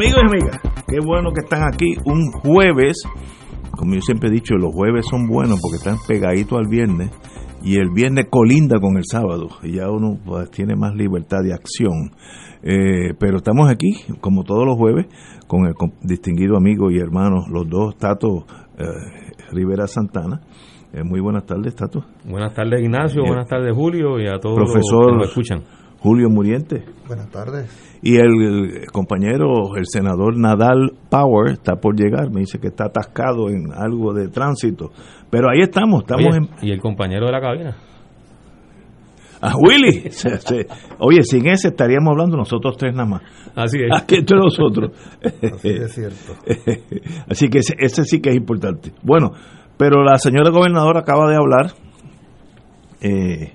Amigos y amigas, qué bueno que están aquí un jueves. Como yo siempre he dicho, los jueves son buenos porque están pegaditos al viernes y el viernes colinda con el sábado y ya uno pues, tiene más libertad de acción. Eh, pero estamos aquí, como todos los jueves, con el distinguido amigo y hermano, los dos, Tato eh, Rivera Santana. Eh, muy buenas tardes, Tato. Buenas tardes, Ignacio. Buenas tardes, Julio, y a todos Profesor los que nos escuchan. Julio Muriente. Buenas tardes. Y el compañero, el senador Nadal Power, está por llegar. Me dice que está atascado en algo de tránsito. Pero ahí estamos. estamos Oye, en, Y el compañero de la cabina. a Willy. Se- se- Oye, sin ese estaríamos hablando nosotros tres nada más. Así es. Aquí entre nosotros. Así es cierto. Así que ese, ese sí que es importante. Bueno, pero la señora gobernadora acaba de hablar eh,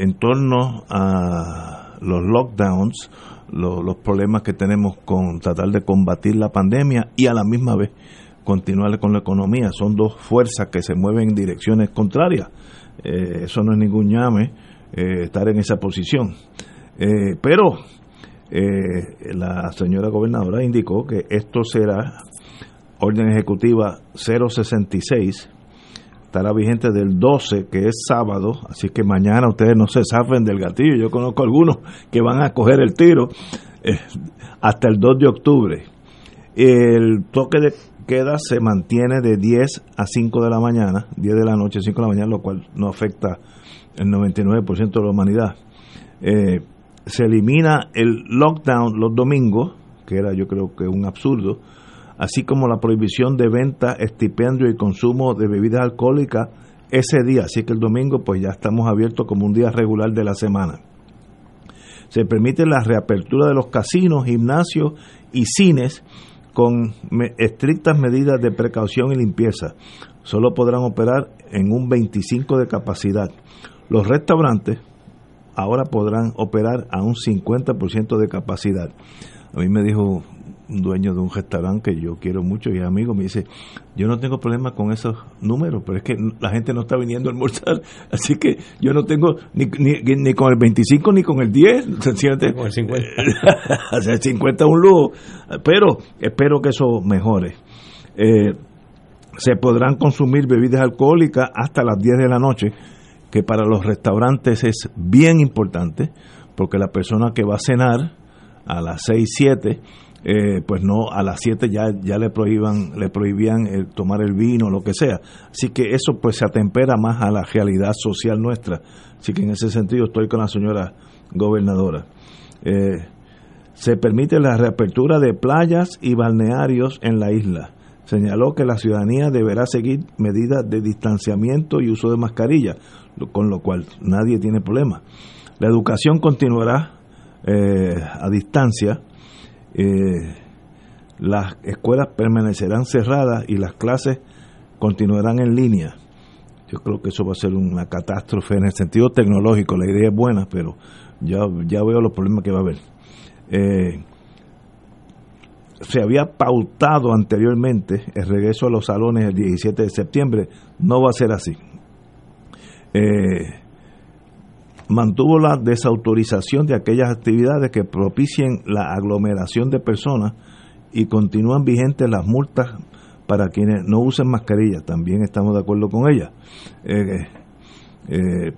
en torno a los lockdowns, lo- los problemas que tenemos con tratar de combatir la pandemia y a la misma vez continuar con la economía. Son dos fuerzas que se mueven en direcciones contrarias. Eh, eso no es ningún llame eh, estar en esa posición. Eh, pero eh, la señora gobernadora indicó que esto será orden ejecutiva 066 estará vigente del 12 que es sábado así que mañana ustedes no se zafen del gatillo yo conozco algunos que van a coger el tiro eh, hasta el 2 de octubre. El toque de queda se mantiene de 10 a 5 de la mañana 10 de la noche 5 de la mañana lo cual no afecta el 99% de la humanidad. Eh, se elimina el lockdown los domingos, que era yo creo que un absurdo, así como la prohibición de venta, estipendio y consumo de bebidas alcohólicas ese día, así que el domingo pues ya estamos abiertos como un día regular de la semana. Se permite la reapertura de los casinos, gimnasios y cines con estrictas medidas de precaución y limpieza. Solo podrán operar en un 25 de capacidad. Los restaurantes ahora podrán operar a un 50% de capacidad. A mí me dijo dueño de un restaurante que yo quiero mucho y amigo, me dice, yo no tengo problema con esos números, pero es que la gente no está viniendo a almorzar, así que yo no tengo ni, ni, ni con el 25 ni con el 10, sencillamente Con el 50. o sea, el 50 es un lujo, pero espero que eso mejore. Eh, se podrán consumir bebidas alcohólicas hasta las 10 de la noche, que para los restaurantes es bien importante, porque la persona que va a cenar a las 6, 7, eh, pues no, a las 7 ya, ya le prohíban, le prohibían el tomar el vino, lo que sea. Así que eso pues se atempera más a la realidad social nuestra. Así que en ese sentido estoy con la señora gobernadora. Eh, se permite la reapertura de playas y balnearios en la isla. Señaló que la ciudadanía deberá seguir medidas de distanciamiento y uso de mascarilla, con lo cual nadie tiene problema. La educación continuará eh, a distancia. Eh, las escuelas permanecerán cerradas y las clases continuarán en línea. Yo creo que eso va a ser una catástrofe en el sentido tecnológico. La idea es buena, pero ya, ya veo los problemas que va a haber. Eh, se había pautado anteriormente el regreso a los salones el 17 de septiembre. No va a ser así. Eh, mantuvo la desautorización de aquellas actividades que propicien la aglomeración de personas y continúan vigentes las multas para quienes no usen mascarilla. También estamos de acuerdo con ella. Eh, eh,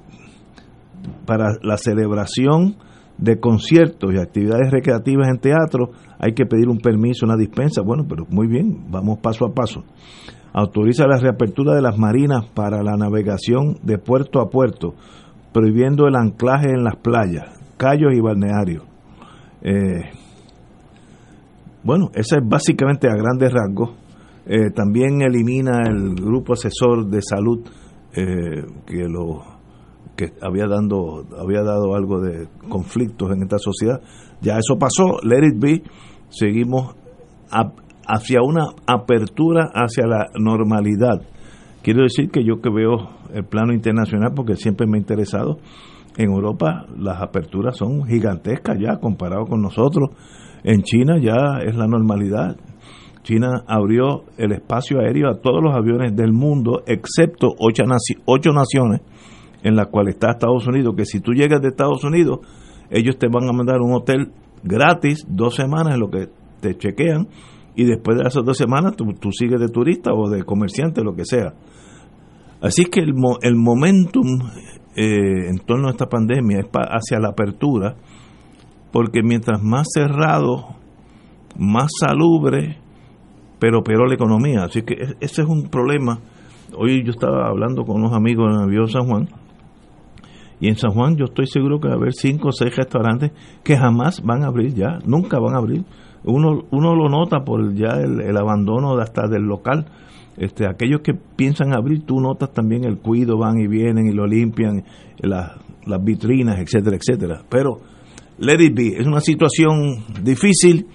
para la celebración de conciertos y actividades recreativas en teatro hay que pedir un permiso, una dispensa. Bueno, pero muy bien, vamos paso a paso. Autoriza la reapertura de las marinas para la navegación de puerto a puerto, prohibiendo el anclaje en las playas, callos y balnearios. Eh, bueno, esa es básicamente a grandes rasgos. Eh, también elimina el grupo asesor de salud eh, que lo que había dando había dado algo de conflictos en esta sociedad ya eso pasó let it be seguimos hacia una apertura hacia la normalidad quiero decir que yo que veo el plano internacional porque siempre me ha interesado. En Europa las aperturas son gigantescas ya comparado con nosotros. En China ya es la normalidad. China abrió el espacio aéreo a todos los aviones del mundo, excepto ocho, ocho naciones, en las cuales está Estados Unidos, que si tú llegas de Estados Unidos, ellos te van a mandar un hotel gratis dos semanas en lo que te chequean y después de esas dos semanas tú, sigues de turista o de comerciante, lo que sea. Así que el, el momentum eh, en torno a esta pandemia es hacia la apertura, porque mientras más cerrado, más salubre, pero peor la economía. Así que e-, ese es un problema. Hoy yo estaba hablando con unos amigos en el avión San Juan, y en San Juan yo estoy seguro que va a haber cinco o seis restaurantes que jamás van a abrir ya, nunca van a abrir. Uno, uno lo nota por ya el, abandono de hasta del local. Este, aquellos que piensan abrir, tú notas también el cuido, van y vienen y lo limpian, las, las vitrinas, etcétera, etcétera. Pero, let it es una situación difícil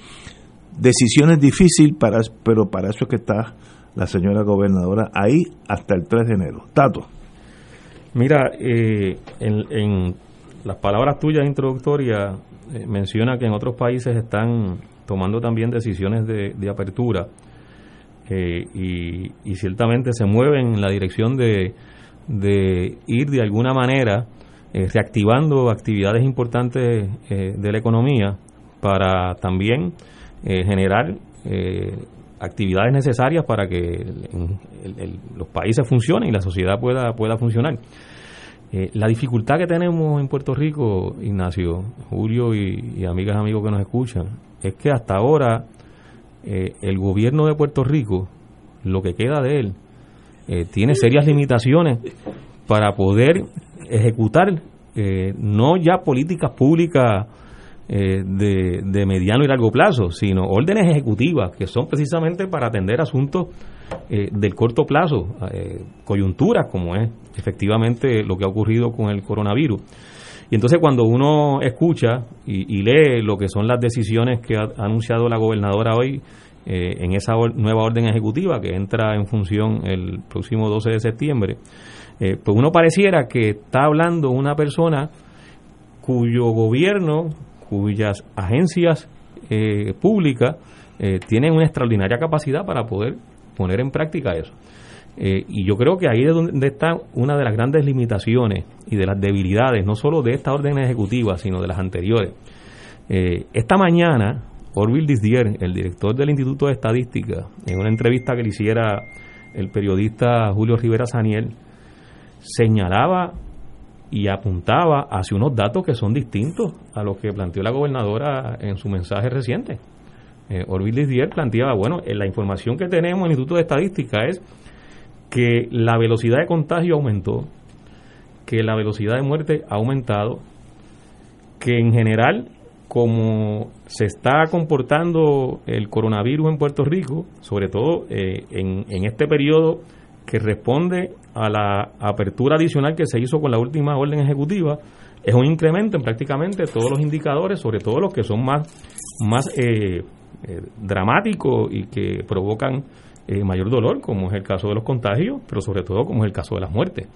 decisiones difíciles, para, pero para eso es que está la señora gobernadora ahí hasta el 3 de enero. Tato. Mira, eh, en, las palabras tuyas introductorias eh, menciona que en otros países están tomando también decisiones de, apertura eh, y, ciertamente se mueven en la dirección de, de ir de alguna manera reactivando actividades importantes de la economía para también eh, generar eh, actividades necesarias para que los países funcionen y la sociedad pueda, pueda funcionar. Eh, la dificultad que tenemos en Puerto Rico, Ignacio, Julio y, y amigas, amigos que nos escuchan, es que hasta ahora el gobierno de Puerto Rico, lo que queda de él, tiene serias limitaciones para poder ejecutar no ya políticas públicas eh, de, mediano y largo plazo, sino órdenes ejecutivas que son precisamente para atender asuntos eh, del corto plazo, eh, coyunturas como es efectivamente lo que ha ocurrido con el coronavirus. Y entonces cuando uno escucha y, lee lo que son las decisiones que ha, anunciado la gobernadora hoy en esa nueva orden ejecutiva que entra en función el próximo 12 de septiembre, pues uno pareciera que está hablando una persona cuyo gobierno cuyas agencias eh, públicas eh, tienen una extraordinaria capacidad para poder poner en práctica eso. Eh, y yo creo que ahí es donde está una de las grandes limitaciones y de las debilidades, no solo de esta orden ejecutiva, sino de las anteriores. esta mañana, Orville Disdier, el director del Instituto de Estadística, en una entrevista que le hiciera el periodista Julio Rivera Saniel, señalaba y apuntaba hacia unos datos que son distintos a los que planteó la gobernadora en su mensaje reciente. Eh, Orville Dier planteaba, bueno, la información que tenemos en el Instituto de Estadística es que la velocidad de contagio aumentó, que la velocidad de muerte ha aumentado, que en general, como se está comportando el coronavirus en Puerto Rico, sobre todo eh, en, en este periodo que responde a la apertura adicional que se hizo con la última orden ejecutiva, es un incremento en prácticamente todos los indicadores, sobre todo los que son más, más eh, eh, dramáticos y que provocan eh, mayor dolor, como es el caso de los contagios, pero sobre todo como es el caso de las muertes.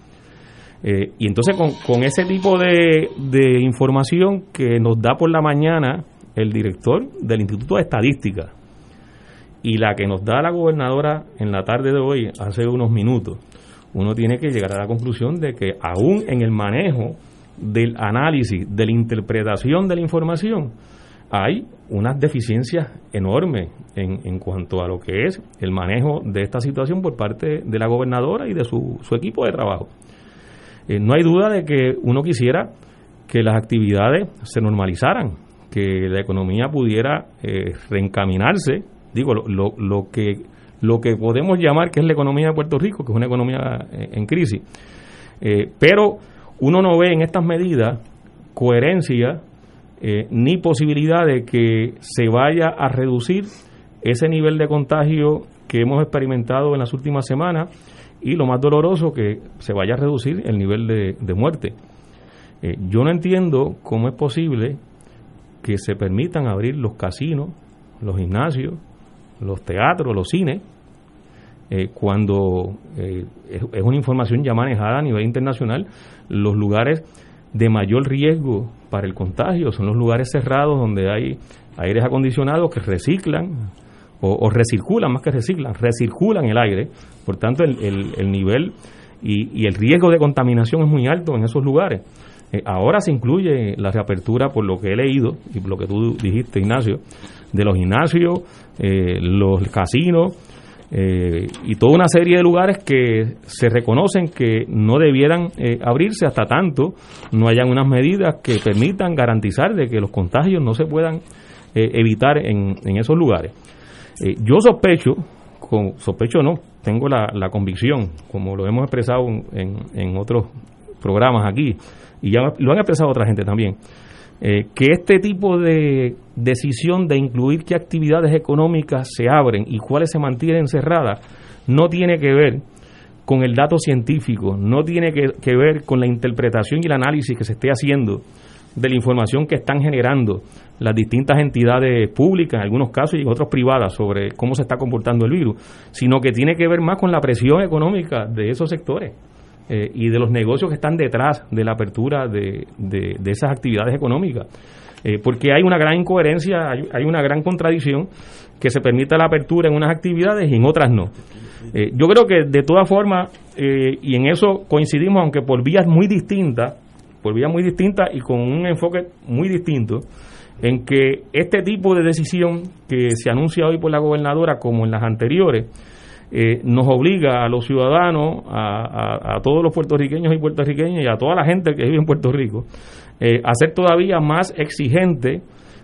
y entonces con, con ese tipo de, de información que nos da por la mañana el director del Instituto de Estadística, y la que nos da la gobernadora en la tarde de hoy, hace unos minutos, uno tiene que llegar a la conclusión de que aún en el manejo del análisis, de la interpretación de la información, hay unas deficiencias enormes en, en cuanto a lo que es el manejo de esta situación por parte de la gobernadora y de su, su equipo de trabajo. Eh, no hay duda de que uno quisiera que las actividades se normalizaran, que la economía pudiera eh, reencaminarse digo, lo, lo, que, lo que podemos llamar que es la economía de Puerto Rico, que es una economía eh, en crisis. Eh, pero uno no ve en estas medidas coherencia eh, ni posibilidad de que se vaya a reducir ese nivel de contagio que hemos experimentado en las últimas semanas y lo más doloroso que se vaya a reducir el nivel de, muerte. Eh, yo no entiendo cómo es posible que se permitan abrir los casinos, los gimnasios, los teatros, los cines, eh, cuando es, una información ya manejada a nivel internacional, los lugares de mayor riesgo para el contagio son los lugares cerrados donde hay aires acondicionados que reciclan o, recirculan, más que reciclan, recirculan el aire, por tanto el, el, nivel y, y, el riesgo de contaminación es muy alto en esos lugares. Eh, ahora se incluye la reapertura, por lo que he leído y lo que tú dijiste, Ignacio, de los gimnasios, los casinos, eh, y toda una serie de lugares que se reconocen que no debieran eh, abrirse hasta tanto no hayan unas medidas que permitan garantizar de que los contagios no se puedan eh, evitar en, en, esos lugares. yo sospecho, con, sospecho no, tengo la, la convicción, como lo hemos expresado en, en otros programas aquí, y ya lo han expresado otra gente también, eh, que este tipo de decisión de incluir qué actividades económicas se abren y cuáles se mantienen cerradas no tiene que ver con el dato científico, no tiene que, ver con la interpretación y el análisis que se esté haciendo de la información que están generando las distintas entidades públicas, en algunos casos y en otros privadas, sobre cómo se está comportando el virus, sino que tiene que ver más con la presión económica de esos sectores. Eh, y de los negocios que están detrás de la apertura de, de, esas actividades económicas. Eh, porque hay una gran incoherencia, hay, una gran contradicción que se permita la apertura en unas actividades y en otras no. Eh, yo creo que de todas formas, y en eso coincidimos, aunque por vías muy distintas, por vías muy distintas y con un enfoque muy distinto, en que este tipo de decisión que se anuncia hoy por la gobernadora, como en las anteriores, eh, nos obliga a los ciudadanos, a, todos los puertorriqueños y puertorriqueñas y a toda la gente que vive en Puerto Rico, eh, a ser todavía más exigente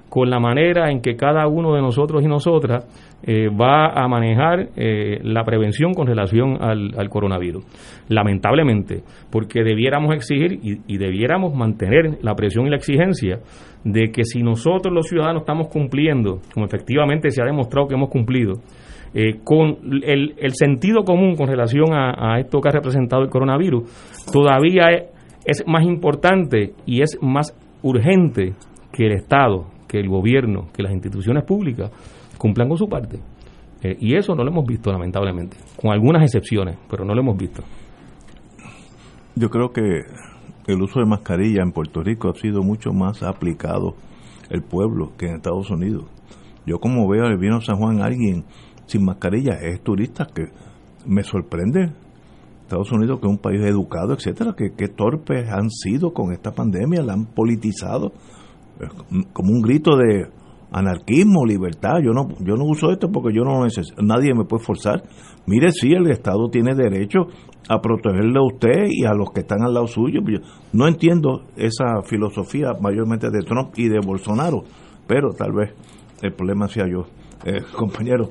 con la manera en que cada uno de nosotros y nosotras eh, va a manejar la prevención con relación al, coronavirus. Lamentablemente, porque debiéramos exigir y, y, debiéramos mantener la presión y la exigencia de que si nosotros los ciudadanos estamos cumpliendo, como efectivamente se ha demostrado que hemos cumplido, eh, con el, sentido común con relación a, esto que ha representado el coronavirus, todavía es, más importante y es más urgente que el Estado, que el gobierno, que las instituciones públicas cumplan con su parte. Eh, y eso no lo hemos visto, lamentablemente, con algunas excepciones, pero no lo hemos visto. Yo creo que el uso de mascarilla en Puerto Rico ha sido mucho más aplicado el pueblo que en Estados Unidos. Yo como veo el vino San Juan alguien sin mascarilla es turista que me sorprende. Estados Unidos, que es un país educado, etcétera, que, torpes han sido con esta pandemia, la han politizado como un grito de anarquismo, libertad. Yo no, yo no uso esto porque yo no necesito, nadie me puede forzar. Mire, sí, el Estado tiene derecho a protegerle a usted y a los que están al lado suyo. no entiendo esa filosofía mayormente de Trump y de Bolsonaro, pero tal vez el problema sea yo. Eh, compañero.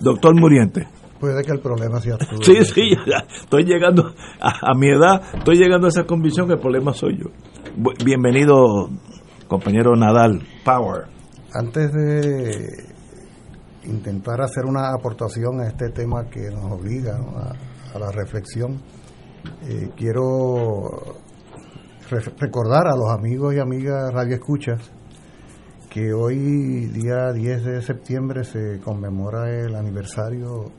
doctor Muriente. Puede que el problema sea tú. Sí, sí, estoy llegando a, mi edad, estoy llegando a esa convicción que el problema soy yo. Bienvenido, compañero Nadal Power. Antes de intentar hacer una aportación a este tema que nos obliga a, la reflexión, eh, quiero recordar a los amigos y amigas Radio Escuchas que hoy, día 10 de septiembre, se conmemora el aniversario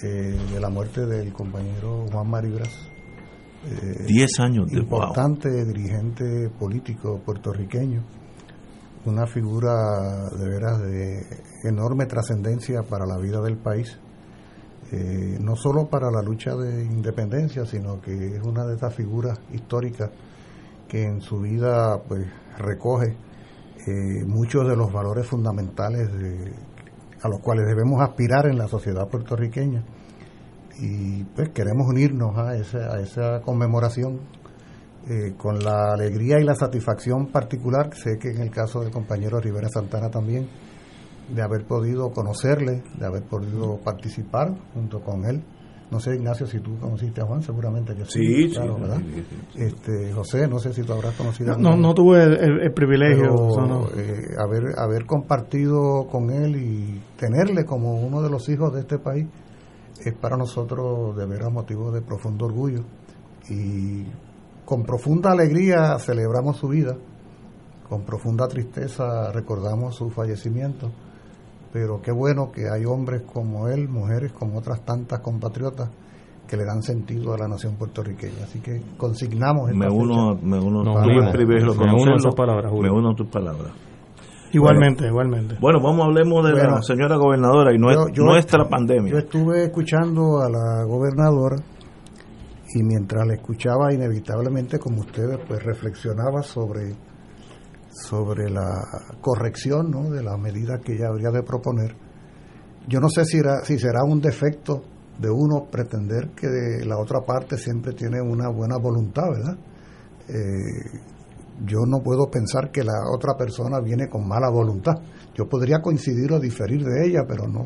eh, de la muerte del compañero Juan Maribras. 10 eh, años de Importante dirigente político puertorriqueño, una figura de veras de enorme trascendencia para la vida del país. Eh, no solo para la lucha de independencia, sino que es una de esas figuras históricas que en su vida pues recoge eh, muchos de los valores fundamentales a los cuales debemos aspirar en la sociedad puertorriqueña. Y pues queremos unirnos a esa, a esa conmemoración eh, con la alegría y la satisfacción particular, sé que en el caso del compañero Rivera Santana también, de haber podido conocerle, de haber podido participar junto con él no sé, Ignacio, si tú conociste a Juan, seguramente que sí. claro, ¿verdad? Este, José, no sé si tú habrás conocido a No, no tuve el, privilegio. Eh, haber, haber compartido con él y tenerle como uno de los hijos de este país es para nosotros de veras motivo de profundo orgullo. Y con profunda alegría celebramos su vida, con profunda tristeza recordamos su fallecimiento, pero qué bueno que hay hombres como él, mujeres como otras tantas compatriotas que le dan sentido a la nación puertorriqueña. Así que consignamos esta me uno, fecha. me uno, Nos tuve el privilegio de Me uno a esas palabras, Julio. me uno a tus palabras. Igualmente, igualmente. Bueno, vamos hablemos de la señora gobernadora y nue- yo- yo- nuestra Yo pandemia. estuve escuchando a la gobernadora y mientras la escuchaba inevitablemente como ustedes pues reflexionaba sobre sobre la corrección ¿no? de las medidas que ella habría de proponer. Yo no sé si, era, si será un defecto de uno pretender que la otra parte siempre tiene una buena voluntad, ¿verdad? Eh, yo no puedo pensar que la otra persona viene con mala voluntad. Yo podría coincidir o diferir de ella, pero no,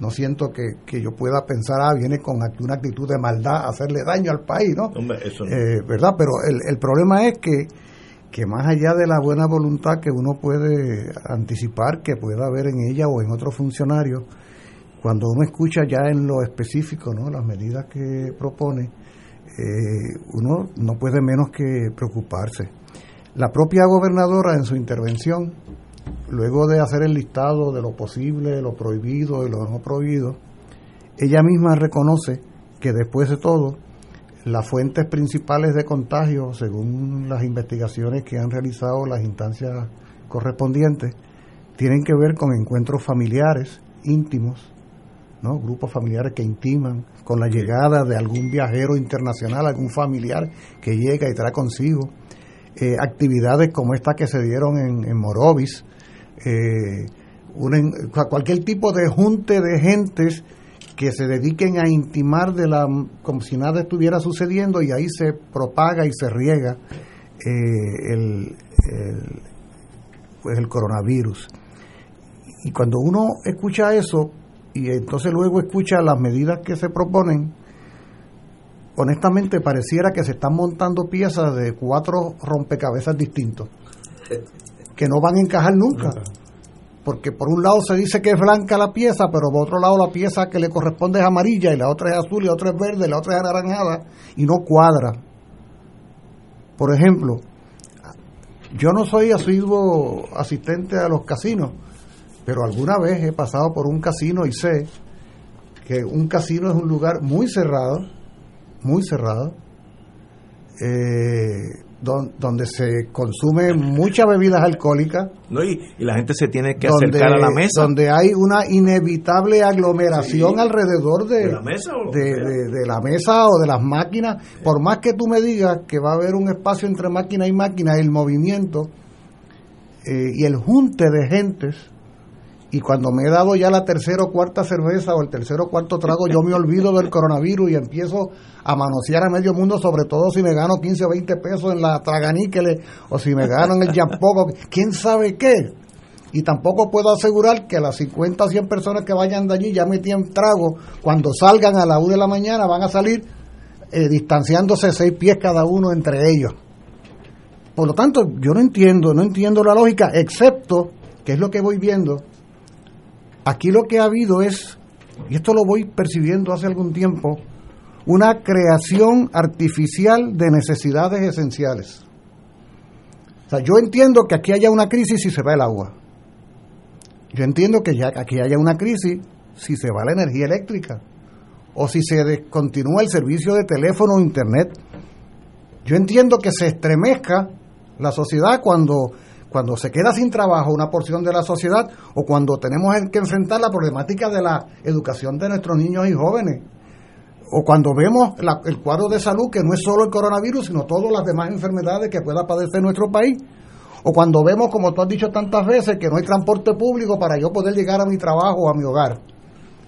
no siento que, que yo pueda pensar, ah, viene con una actitud de maldad, hacerle daño al país, ¿no? Hombre, eso no. Eh, ¿Verdad? Pero el, el problema es que, que más allá de la buena voluntad que uno puede anticipar que pueda haber en ella o en otros funcionarios, cuando uno escucha ya en lo específico ¿no? las medidas que propone, eh, uno no puede menos que preocuparse. La propia gobernadora en su intervención, luego de hacer el listado de lo posible, lo prohibido y lo no prohibido, ella misma reconoce que después de todo, las fuentes principales de contagio, según las investigaciones que han realizado las instancias correspondientes, tienen que ver con encuentros familiares, íntimos, ¿no? grupos familiares que intiman con la llegada de algún viajero internacional, algún familiar que llega y trae consigo. Eh, actividades como esta que se dieron en, en Morovis, eh, cualquier tipo de junte de gentes que se dediquen a intimar de la como si nada estuviera sucediendo y ahí se propaga y se riega eh, el, el- pues el coronavirus. Y cuando uno escucha eso y entonces luego escucha las medidas que se proponen honestamente pareciera que se están montando piezas de cuatro rompecabezas distintos que no van a encajar nunca porque por un lado se dice que es blanca la pieza, pero por otro lado la pieza que le corresponde es amarilla y la otra es azul y la otra es verde y la otra es anaranjada y no cuadra. Por ejemplo, yo no soy asiduo asistente a los casinos, pero alguna vez he pasado por un casino y sé que un casino es un lugar muy cerrado, muy cerrado, eh, don- donde se consumen muchas bebidas alcohólicas, ¿no? Y, y la gente se tiene que donde, acercar a la mesa. donde hay una inevitable aglomeración Sí. alrededor de, ¿De la mesa o de la mesa o de las máquinas. Por más que tú me digas que va a haber un espacio entre máquina y máquina, el movimiento eh, y el junte de gentes, y cuando me he dado ya la tercera o cuarta cerveza o el tercero o cuarto trago, yo me olvido del coronavirus y empiezo a manosear a medio mundo, sobre todo si me gano 15 o 20 pesos en la traganíquele o si me gano en el jampoco, quién sabe qué. Y tampoco puedo asegurar que las 50 o 100 personas que vayan de allí ya metían trago, cuando salgan a la 1 de la mañana van a salir eh, distanciándose seis pies cada uno entre ellos. Por lo tanto, yo no entiendo, no entiendo la lógica, excepto, que es lo que voy viendo, aquí lo que ha habido es, y esto lo voy percibiendo hace algún tiempo, una creación artificial de necesidades esenciales. O sea, yo entiendo que aquí haya una crisis si se va el agua. Yo entiendo que ya aquí haya una crisis si se va la energía eléctrica o si se descontinúa el servicio de teléfono o internet. Yo entiendo que se estremezca la sociedad cuando, cuando se queda sin trabajo una porción de la sociedad o cuando tenemos que enfrentar la problemática de la educación de nuestros niños y jóvenes. O cuando vemos el cuadro de salud que no es solo el coronavirus, sino todas las demás enfermedades que pueda padecer nuestro país. O cuando vemos, como tú has dicho tantas veces, que no hay transporte público para yo poder llegar a mi trabajo o a mi hogar.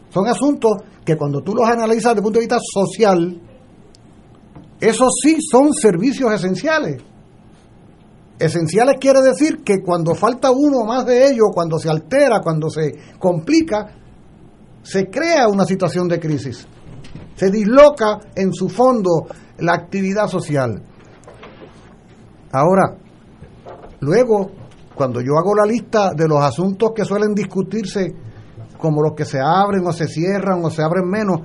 Son asuntos que cuando tú los analizas desde el punto de vista social, esos sí son servicios esenciales. Esenciales quiere decir que cuando falta uno más de ellos, cuando se altera, cuando se complica, se crea una situación de crisis. Se disloca en su fondo la actividad social. Ahora, luego, cuando yo hago la lista de los asuntos que suelen discutirse, como los que se abren o se cierran o se abren menos,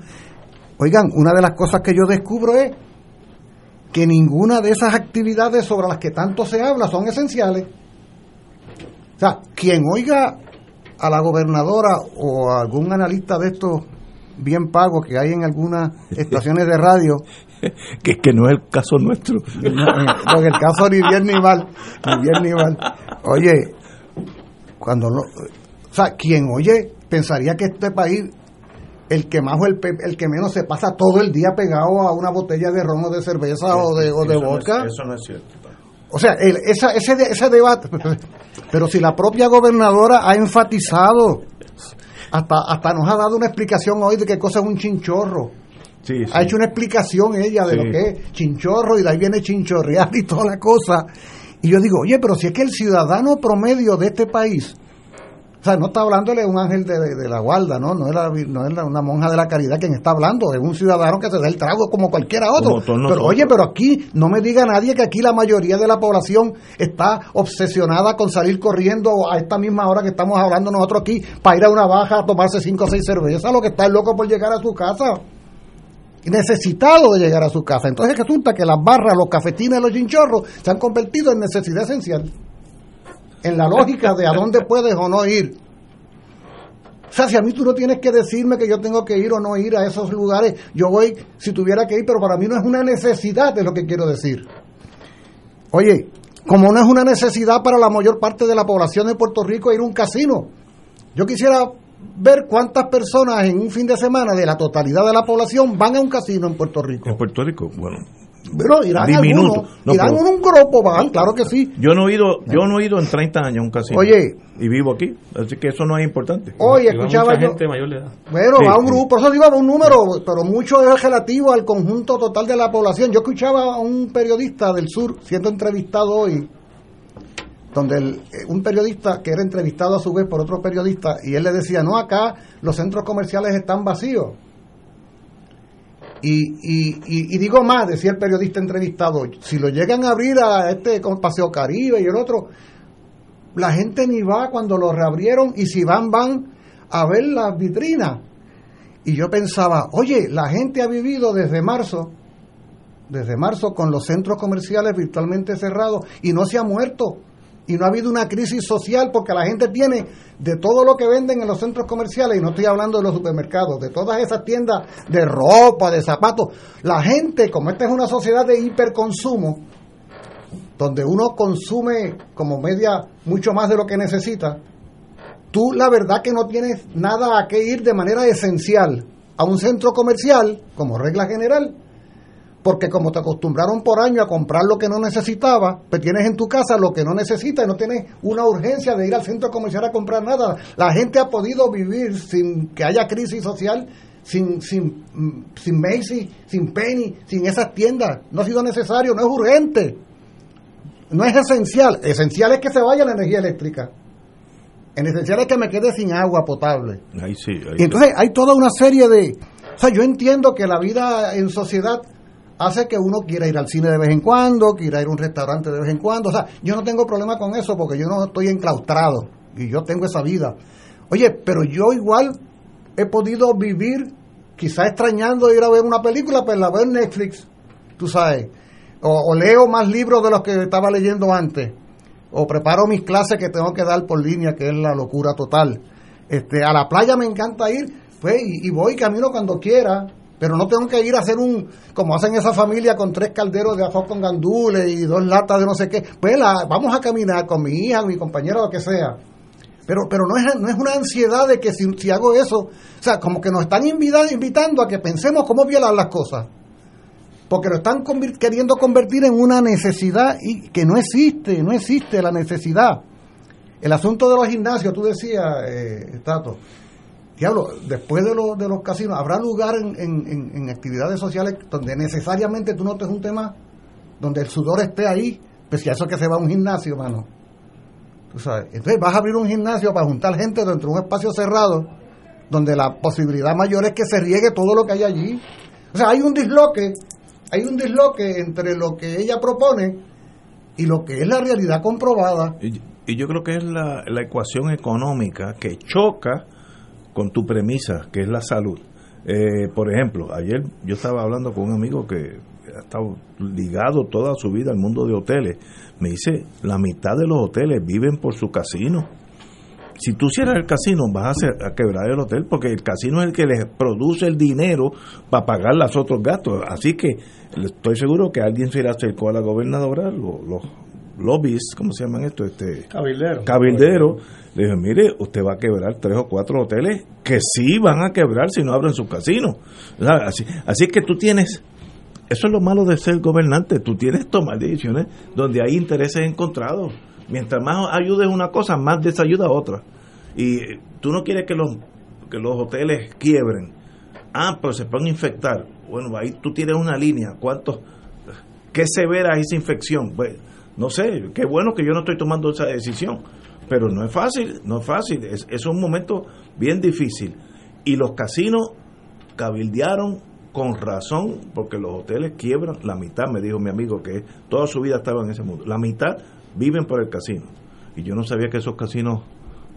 oigan, una de las cosas que yo descubro es que ninguna de esas actividades sobre las que tanto se habla son esenciales. O sea, quien oiga a la gobernadora o a algún analista de estos bien pagos que hay en algunas estaciones de radio. que, que no es el caso nuestro. No, el caso ni bien ni mal. Ni bien ni mal. Oye, cuando no. O sea, quien oye pensaría que este país, el que más o el, el que menos se pasa todo el día pegado a una botella de ron o de cerveza o de, o de vodka. eso no es cierto. O sea, el, esa, ese, ese debate. Pero si la propia gobernadora ha enfatizado hasta, hasta nos ha dado una explicación hoy de qué cosa es un chinchorro. Ha hecho una explicación ella de lo que es chinchorro y de ahí viene chinchorrear y toda la cosa. Y yo digo, oye, pero si es que el ciudadano promedio de este país o sea, no está hablándole un ángel de, la guarda, ¿no? No es, no es una monja de la caridad quien está hablando, es un ciudadano que se da el trago como cualquiera otro. pero oye, pero aquí no me diga nadie que aquí la mayoría de la población está obsesionada con salir corriendo a esta misma hora que estamos hablando nosotros aquí para ir a una baja a tomarse cinco o seis cervezas, lo que está loco por llegar a su casa necesitado de llegar a su casa. Entonces resulta que las barras, los cafetines, los chinchorros se han convertido en necesidad esencial en la lógica de a dónde puedes o no ir. O sea, si a mí tú no tienes que decirme que yo tengo que ir o no ir a esos lugares, yo voy si tuviera que ir, pero para mí no es una necesidad de lo que quiero decir. Oye, como no es una necesidad para la mayor parte de la población de Puerto Rico ir a un casino, yo quisiera ver cuántas personas en un fin de semana de la totalidad de la población van a un casino en Puerto Rico. En Puerto Rico, bueno, pero irán algunos, irán un grupo, van, claro que sí. Yo no he ido, yo no he ido en 30 años a un casino. Oye. Y vivo aquí, así que eso no es importante. Oye, escuchaba yo. Gente mayor de edad. Bueno, va un grupo, por eso digo un número, pero mucho es relativo al conjunto total de la población. Yo escuchaba a un periodista del sur siendo entrevistado hoy, donde el, eh, un periodista que era entrevistado a su vez por otro periodista, y él le decía, no, acá los centros comerciales están vacíos y, digo más, decía el periodista entrevistado, si lo llegan a abrir a este Paseo Caribe y el otro, la gente ni va cuando lo reabrieron y si van, van a ver las vitrinas. Y yo pensaba, oye, la gente ha vivido desde marzo, desde marzo con los centros comerciales virtualmente cerrados y no se ha muerto y no ha habido una crisis social porque la gente tiene de todo lo que venden en los centros comerciales, y no estoy hablando de los supermercados, de todas esas tiendas de ropa, de zapatos, la gente, como esta es una sociedad de hiperconsumo, donde uno consume como media mucho más de lo que necesita, tú la verdad que no tienes nada a que ir de manera esencial a un centro comercial, como regla general, porque como te acostumbraron por año a comprar lo que no necesitaba, pues tienes en tu casa lo que no necesitas y no tienes una urgencia de ir al centro comercial a comprar nada. La gente ha podido vivir sin que haya crisis social, sin, sin, sin Macy, sin Penny, sin esas tiendas. No ha sido necesario, no es urgente, no es esencial. Esencial es que se vaya la energía eléctrica. En esencial es que me quede sin agua potable. Ahí sí, y entonces hay toda una serie de... O sea, yo entiendo que la vida en sociedad hace que uno quiera ir al cine de vez en cuando, quiera ir a un restaurante de vez en cuando. O sea, yo no tengo problema con eso porque yo no estoy enclaustrado y yo tengo esa vida. Oye, pero yo igual he podido vivir, quizá extrañando ir a ver una película, pues la veo en Netflix, tú sabes. O, leo más libros de los que estaba leyendo antes. O preparo mis clases que tengo que dar por línea, que es la locura total. Este, a la playa me encanta ir, pues, y, y voy camino cuando quiera pero no tengo que ir a hacer un, como hacen esa familia con tres calderos de ajo con gandules y dos latas de no sé qué. Pues vamos a caminar con mi hija, mi compañero, lo que sea. Pero, pero no, es, no es una ansiedad de que si, si hago eso, o sea, como que nos están invitando a que pensemos cómo violar las cosas. Porque lo están queriendo convertir en una necesidad y que no existe, no existe la necesidad. El asunto de los gimnasios, tú decías, eh, Tato, diablo, después de, de los casinos, ¿habrá lugar en, actividades sociales donde necesariamente tú notes un tema donde el sudor esté ahí? Pues si eso es que se va a un gimnasio, mano. Tú sabes. Entonces vas a abrir un gimnasio para juntar gente dentro de un espacio cerrado donde la posibilidad mayor es que se riegue todo lo que hay allí. O sea, hay un disloque, hay un disloque entre lo que ella propone y lo que es la realidad comprobada. Y, yo creo que es la, la ecuación económica que choca con tu premisa, que es la salud. Eh, por ejemplo, ayer yo estaba hablando con un amigo que ha estado ligado toda su vida al mundo de hoteles, me dice, la mitad de los hoteles viven por su casino. Si tú cierras el casino, vas a, quebrar el hotel, porque el casino es el que les produce el dinero para pagar los otros gastos. Así que estoy seguro que alguien se le acercó a la gobernadora, los lobbies, ¿cómo se llaman esto? Este, Cabildero. Cabildero. Le dije, mire, usted va a quebrar tres o cuatro hoteles que sí van a quebrar si no abren su casino. Así, así que tú tienes eso es lo malo de ser gobernante. Tú tienes tomar decisiones donde hay intereses encontrados. Mientras más ayudes una cosa, más desayuda otra. Y tú no quieres que los, que los hoteles quiebren. Ah, pues se pueden infectar. Bueno, ahí tú tienes una línea. ¿Cuántos? ¿Qué severa es esa infección? Pues, no sé, qué bueno que yo no estoy tomando esa decisión. Pero no es fácil, no es fácil. Es, es un momento bien difícil. Y los casinos cabildearon con razón, porque los hoteles quiebran, la mitad, me dijo mi amigo, que toda su vida estaba en ese mundo, la mitad viven por el casino. Y yo no sabía que esos casinos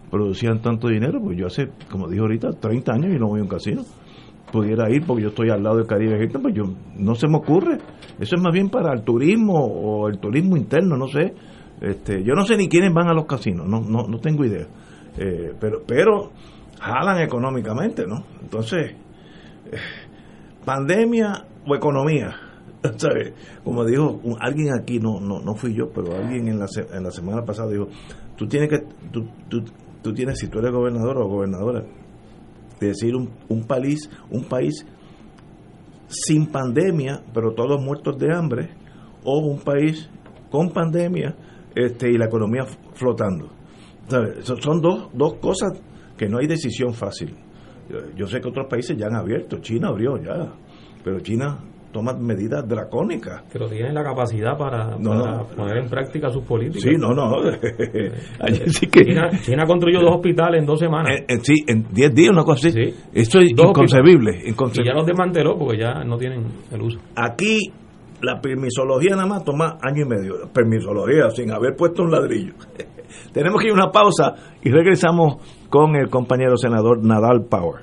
producían tanto dinero, pues yo hace, como dijo ahorita, 30 años y no voy a un casino. Pudiera ir porque yo estoy al lado del Caribe pues yo no se me ocurre. Eso es más bien para el turismo o el turismo interno, no sé. Este, yo no sé ni quiénes van a los casinos, no, no, no tengo idea. Eh, pero, pero jalan económicamente, ¿no? Entonces, eh, pandemia o economía. ¿Sabes? Como dijo alguien aquí, no, no, no fui yo, pero alguien en la, en la semana pasada dijo, tú tienes que, tú, tú, tú tienes, si tú eres gobernador o gobernadora, de decir un, un país, un país sin pandemia, pero todos muertos de hambre, o un país con pandemia este, y la economía flotando. Son dos, dos cosas que no hay decisión fácil. Yo sé que otros países ya han abierto, China abrió ya, pero China toma medidas dracónicas. Pero tienen la capacidad para, poner en práctica sus políticas. Sí, no, no. China, construyó dos hospitales en dos semanas. sí, en diez días, una cosa así. Esto es inconcebible, inconcebible, Y ya los desmanteló porque ya no tienen el uso. Aquí la permisología nada más toma año y medio. Permisología sin haber puesto un ladrillo. Tenemos que ir a una pausa y regresamos con el compañero senador Nadal Power.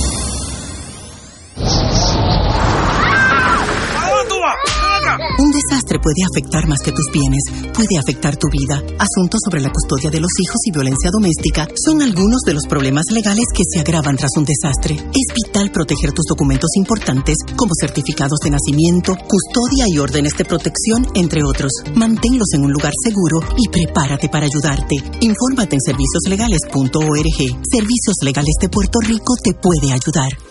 Puede afectar más que tus bienes, puede afectar tu vida. Asuntos sobre la custodia de los hijos y violencia doméstica son algunos de los problemas legales que se agravan tras un desastre. Es vital proteger tus documentos importantes como certificados de nacimiento, custodia y órdenes de protección, entre otros. Manténlos en un lugar seguro y prepárate para ayudarte. Infórmate en servicioslegales.org. Servicios Legales de Puerto Rico te puede ayudar.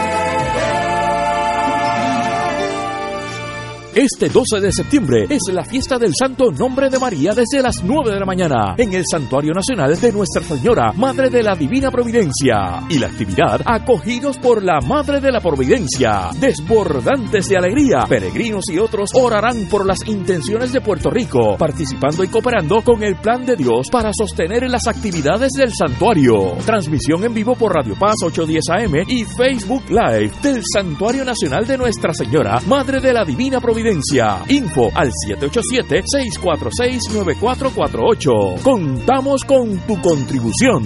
Este 12 de septiembre es la fiesta del Santo Nombre de María desde las 9 de la mañana en el Santuario Nacional de Nuestra Señora, Madre de la Divina Providencia. Y la actividad, acogidos por la Madre de la Providencia, desbordantes de alegría, peregrinos y otros orarán por las intenciones de Puerto Rico, participando y cooperando con el plan de Dios para sostener las actividades del santuario. Transmisión en vivo por Radio Paz 810 AM y Facebook Live del Santuario Nacional de Nuestra Señora, Madre de la Divina Providencia Info al 787-646-9448. Contamos con tu contribución.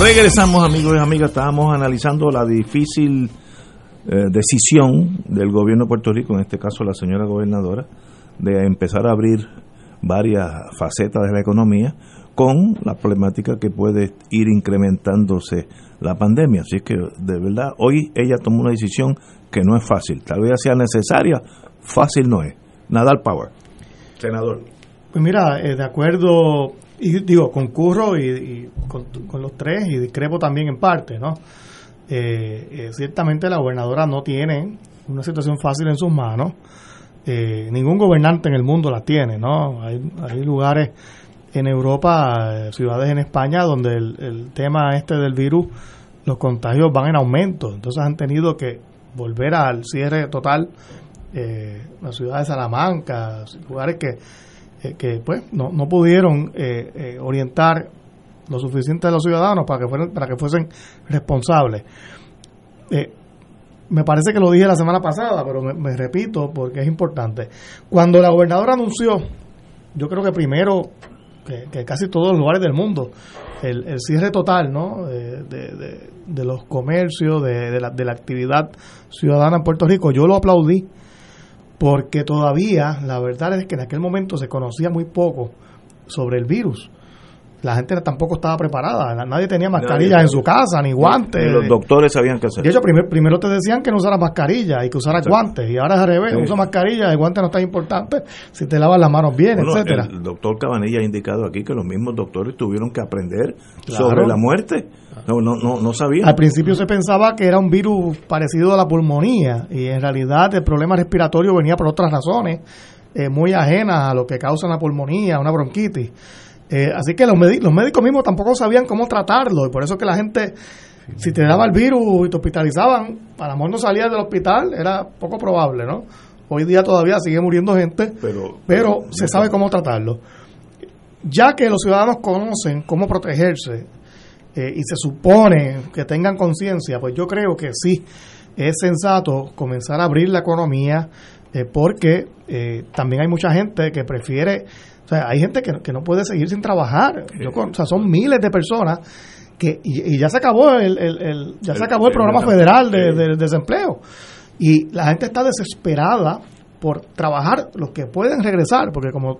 Regresamos amigos y amigas, estábamos analizando la difícil eh, decisión del gobierno de Puerto Rico, en este caso la señora gobernadora, de empezar a abrir varias facetas de la economía con la problemática que puede ir incrementándose la pandemia. Así que de verdad, hoy ella tomó una decisión que no es fácil. Tal vez sea necesaria, fácil no es. Nadal Power. Senador. Pues mira, eh, de acuerdo, y digo, concurro y, con, los tres y discrepo también en parte, ¿no? Eh, eh, ciertamente la gobernadora no tiene una situación fácil en sus manos eh, ningún gobernante en el mundo la tiene, ¿no? Hay, hay lugares en Europa, eh, ciudades en España, donde el, tema este del virus, los contagios van en aumento, entonces han tenido que volver al cierre total, eh, la ciudad de Salamanca, lugares que, que pues no, no pudieron orientar lo suficiente a los ciudadanos para que fueran, para que fuesen responsables. Eh, me parece que lo dije la semana pasada, pero me, repito porque es importante. Cuando la gobernadora anunció, yo creo que primero que, casi todos los lugares del mundo, el, cierre total ¿no? de, los comercios, de, la, de la actividad ciudadana en Puerto Rico, yo lo aplaudí porque todavía la verdad es que en aquel momento se conocía muy poco sobre el virus la gente tampoco estaba preparada. Nadie tenía mascarillas en su casa, ni guantes. los doctores sabían qué hacer. De hecho, primero, te decían que no usaras mascarilla y que usaras guantes. Y ahora es al revés. Usa mascarilla y guantes no es tan importante si te lavas las manos bien, etcétera. El doctor Cabanilla ha indicado aquí que los mismos doctores tuvieron que aprender sobre la muerte. No, no, no, no sabían. Al principio se pensaba que era un virus parecido a la pulmonía y en realidad el problema respiratorio venía por otras razones eh, muy ajenas a lo que causa la pulmonía, una bronquitis. Eh, así que los, los médicos mismos tampoco sabían cómo tratarlo y por eso que la gente, si te daba el virus y te hospitalizaban, para amor no salías del hospital, era poco probable, ¿no? Hoy día todavía sigue muriendo gente, pero, pero, se sabe cómo tratarlo. Ya que los ciudadanos conocen cómo protegerse eh, y se supone que tengan conciencia, pues yo creo que sí es sensato comenzar a abrir la economía eh, porque también hay mucha gente que prefiere o sea, hay gente que, que no puede seguir sin trabajar. o sea, son miles de personas que y, ya se acabó el, el, ya se acabó el programa federal de, desempleo. Y la gente está desesperada por trabajar los que pueden regresar porque como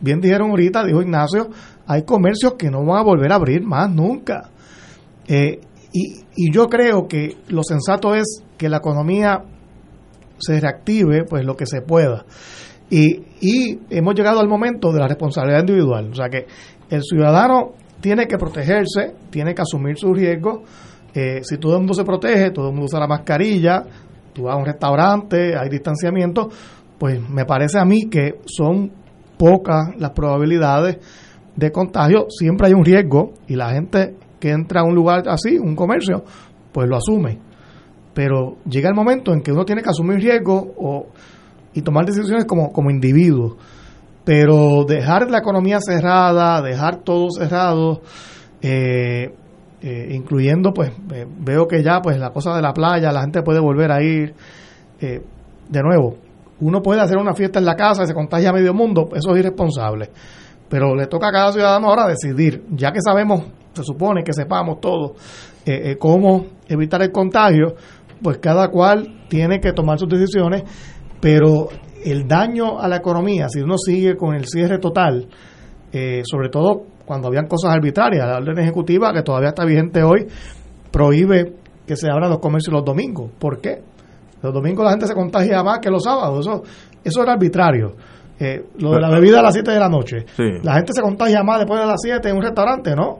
bien dijeron ahorita dijo Ignacio hay comercios que no van a volver a abrir más nunca. Eh, y, y yo creo que lo sensato es que la economía se reactive pues lo que se pueda y, y hemos llegado al momento de la responsabilidad individual. O sea que el ciudadano tiene que protegerse, tiene que asumir sus riesgos. Eh, si todo el mundo se protege, todo el mundo usa la mascarilla, tú vas a un restaurante, hay distanciamiento, pues me parece a mí que son pocas las probabilidades de contagio. Siempre hay un riesgo y la gente que entra a un lugar así, un comercio, pues lo asume. Pero llega el momento en que uno tiene que asumir riesgo o y tomar decisiones como, como individuos. Pero dejar la economía cerrada, dejar todo cerrado, eh, eh, incluyendo, pues, eh, veo que ya, pues, la cosa de la playa, la gente puede volver a ir. de nuevo, uno puede hacer una fiesta en la casa y se contagia a medio mundo, eso es irresponsable. Pero le toca a cada ciudadano ahora decidir, ya que sabemos, se supone que sepamos todos cómo evitar el contagio, pues cada cual tiene que tomar sus decisiones pero el daño a la economía, si uno sigue con el cierre total, eh, sobre todo cuando habían cosas arbitrarias, la orden ejecutiva que todavía está vigente hoy, prohíbe que se abran los comercios los domingos. ¿Por qué? Los domingos la gente se contagia más que los sábados. Eso, eso era arbitrario. Eh, lo de la bebida a las 7 de la noche. La gente se contagia más después de las 7 en un restaurante, ¿no?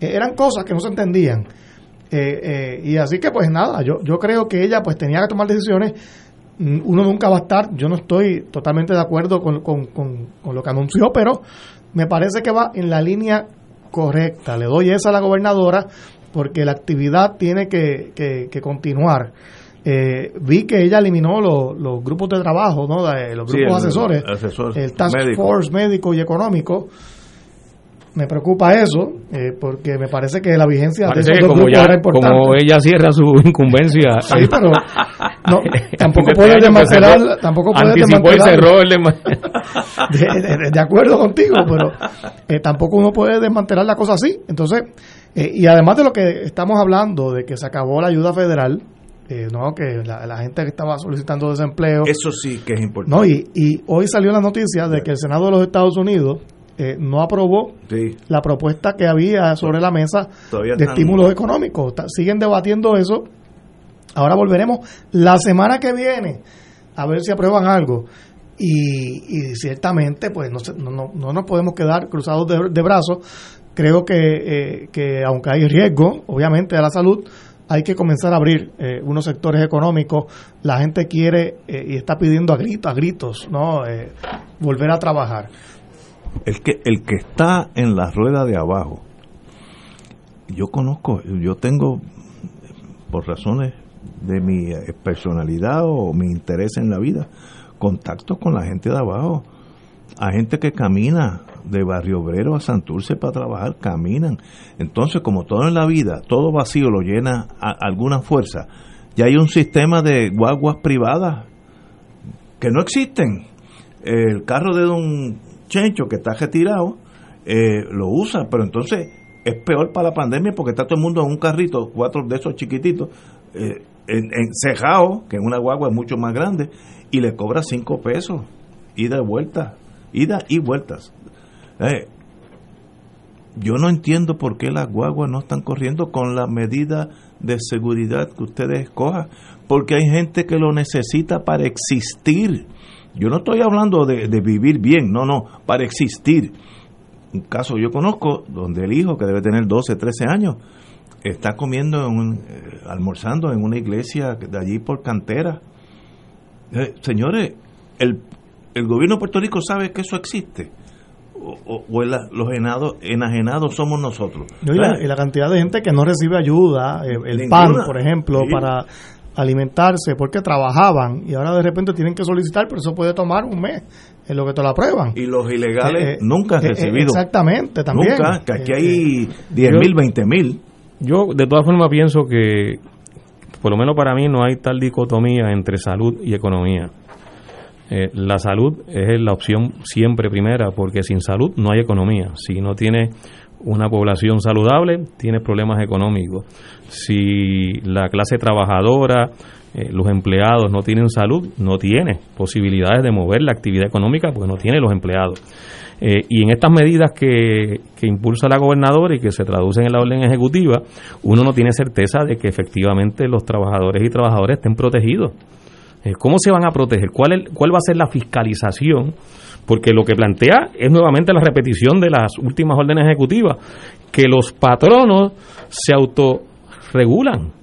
Eh, eran cosas que no se entendían. Eh, eh, y así que pues nada, yo, yo creo que ella pues tenía que tomar decisiones. Mm, Uno nunca va a estar, yo no estoy totalmente de acuerdo con, con, con, con lo que anunció, pero me parece que va en la línea correcta. Le doy esa a la gobernadora porque la actividad tiene que, que, que continuar. Eh, vi que ella eliminó los, los grupos de trabajo, ¿no? De- los Sí, grupos el- asesores, el asesor el Task médico. Force médico y económico. Me preocupa eso, eh, porque me parece que la vigencia Parece de que esos dos como, grupos ya, era importante. como ella cierra su incumbencia, Sí, pero no, tampoco Este puede año, pues, desmantelar, cerró- tampoco puede anticipó y desmantelar. cerró el desma- de, de- de acuerdo contigo, pero eh, tampoco uno puede desmantelar la cosa así. Entonces, eh, y además de lo que estamos hablando, de que se acabó la ayuda federal, eh, no que la, la gente que estaba solicitando desempleo, Eso sí que es importante. no y, y hoy salió la noticia de que el Senado de los Estados Unidos eh, no aprobó Sí, la propuesta que había sobre la mesa Todavía de estímulos económicos. Siguen debatiendo eso. Ahora volveremos la semana que viene a ver si aprueban algo. Y, ciertamente, pues no, no, no, no nos podemos quedar cruzados de, de brazos. Creo que, eh, que aunque hay riesgo, obviamente, a la salud, hay que comenzar a abrir eh, unos sectores económicos. La gente quiere eh, y está pidiendo a gritos, a gritos, ¿no? Eh, volver a trabajar. el que el que está en la rueda de abajo yo conozco yo tengo por razones de mi eh, personalidad o mi interés en la vida contactos con la gente de abajo a gente que camina de Barrio Obrero a Santurce para trabajar, caminan. Entonces, como todo en la vida, todo vacío lo llena alguna fuerza. Ya hay un sistema de guaguas privadas que no existen. El carro de un chencho que está retirado eh, lo usa, pero entonces es peor para la pandemia porque está todo el mundo en un carrito, cuatro de esos chiquititos, eh, en, en cejado, que en una guagua es mucho más grande, y le cobra cinco pesos, ida y vuelta, ida y vueltas. Eh, yo no entiendo por qué las guaguas no están corriendo con la medida de seguridad que ustedes escojan, porque hay gente que lo necesita para existir. Yo no estoy hablando de, de vivir bien, no, no, para existir. Un caso yo conozco donde el hijo, que debe tener 12, 13 años, está comiendo, en un- eh, almorzando en una iglesia de allí por cantera. Eh, señores, el, el gobierno de Puerto Rico sabe que eso existe. O, o- o el- los enados- enajenados somos nosotros. No, y, la, y la cantidad de gente que no recibe ayuda, eh, el Ninguna. PAN, por ejemplo, Sí. para alimentarse, porque trabajaban y ahora de repente tienen que solicitar, pero eso puede tomar un mes en lo que te lo aprueban. Y los ilegales Eh, nunca han eh, recibido. exactamente, también. Nunca, que aquí hay 10 yo- mil, 20 mil. Yo, de todas formas, pienso que, por lo menos para mí, no hay tal dicotomía entre salud y economía. Eh, la salud es la opción siempre primera, porque sin salud no hay economía. Si no tienes una población saludable, tienes problemas económicos. Si la clase trabajadora, eh, los empleados no tienen salud, no tiene posibilidades de mover la actividad económica porque no tiene los empleados. Eh, y en estas medidas que, que impulsa la gobernadora y que se traducen en la orden ejecutiva, uno no tiene certeza de que efectivamente los trabajadores y trabajadoras estén protegidos. Eh, ¿Cómo se van a proteger? ¿Cuál, es- ¿Cuál va a ser la fiscalización? Porque lo que plantea es nuevamente la repetición de las últimas órdenes ejecutivas, que los patronos se autorregulan.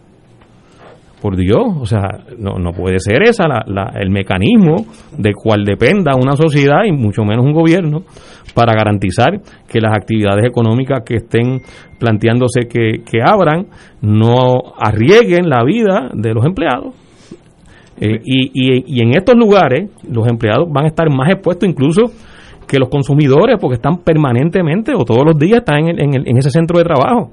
Por Dios, o sea, no, no puede ser esa la, la- el mecanismo de cual dependa una sociedad y mucho menos un gobierno para garantizar que las actividades económicas que estén planteándose que, que abran no arriesguen la vida de los empleados. Eh, y, y, y en estos lugares los empleados van a estar más expuestos incluso que los consumidores porque están permanentemente o todos los días están en, en el- en ese centro de trabajo.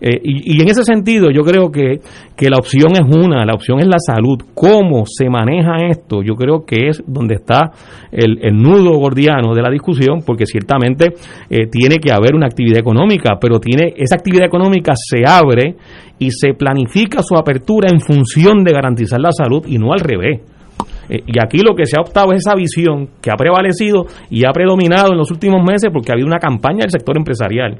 Eh, y, y en ese sentido yo creo que, que la opción es una, la opción es la salud. ¿Cómo se maneja esto? Yo creo que es donde está el, el nudo gordiano de la discusión, porque ciertamente eh, tiene que haber una actividad económica, pero tiene esa actividad económica se abre y se planifica su apertura en función de garantizar la salud y no al revés. Eh, y aquí lo que se ha optado es esa visión que ha prevalecido y ha predominado en los últimos meses porque ha habido una campaña del sector empresarial.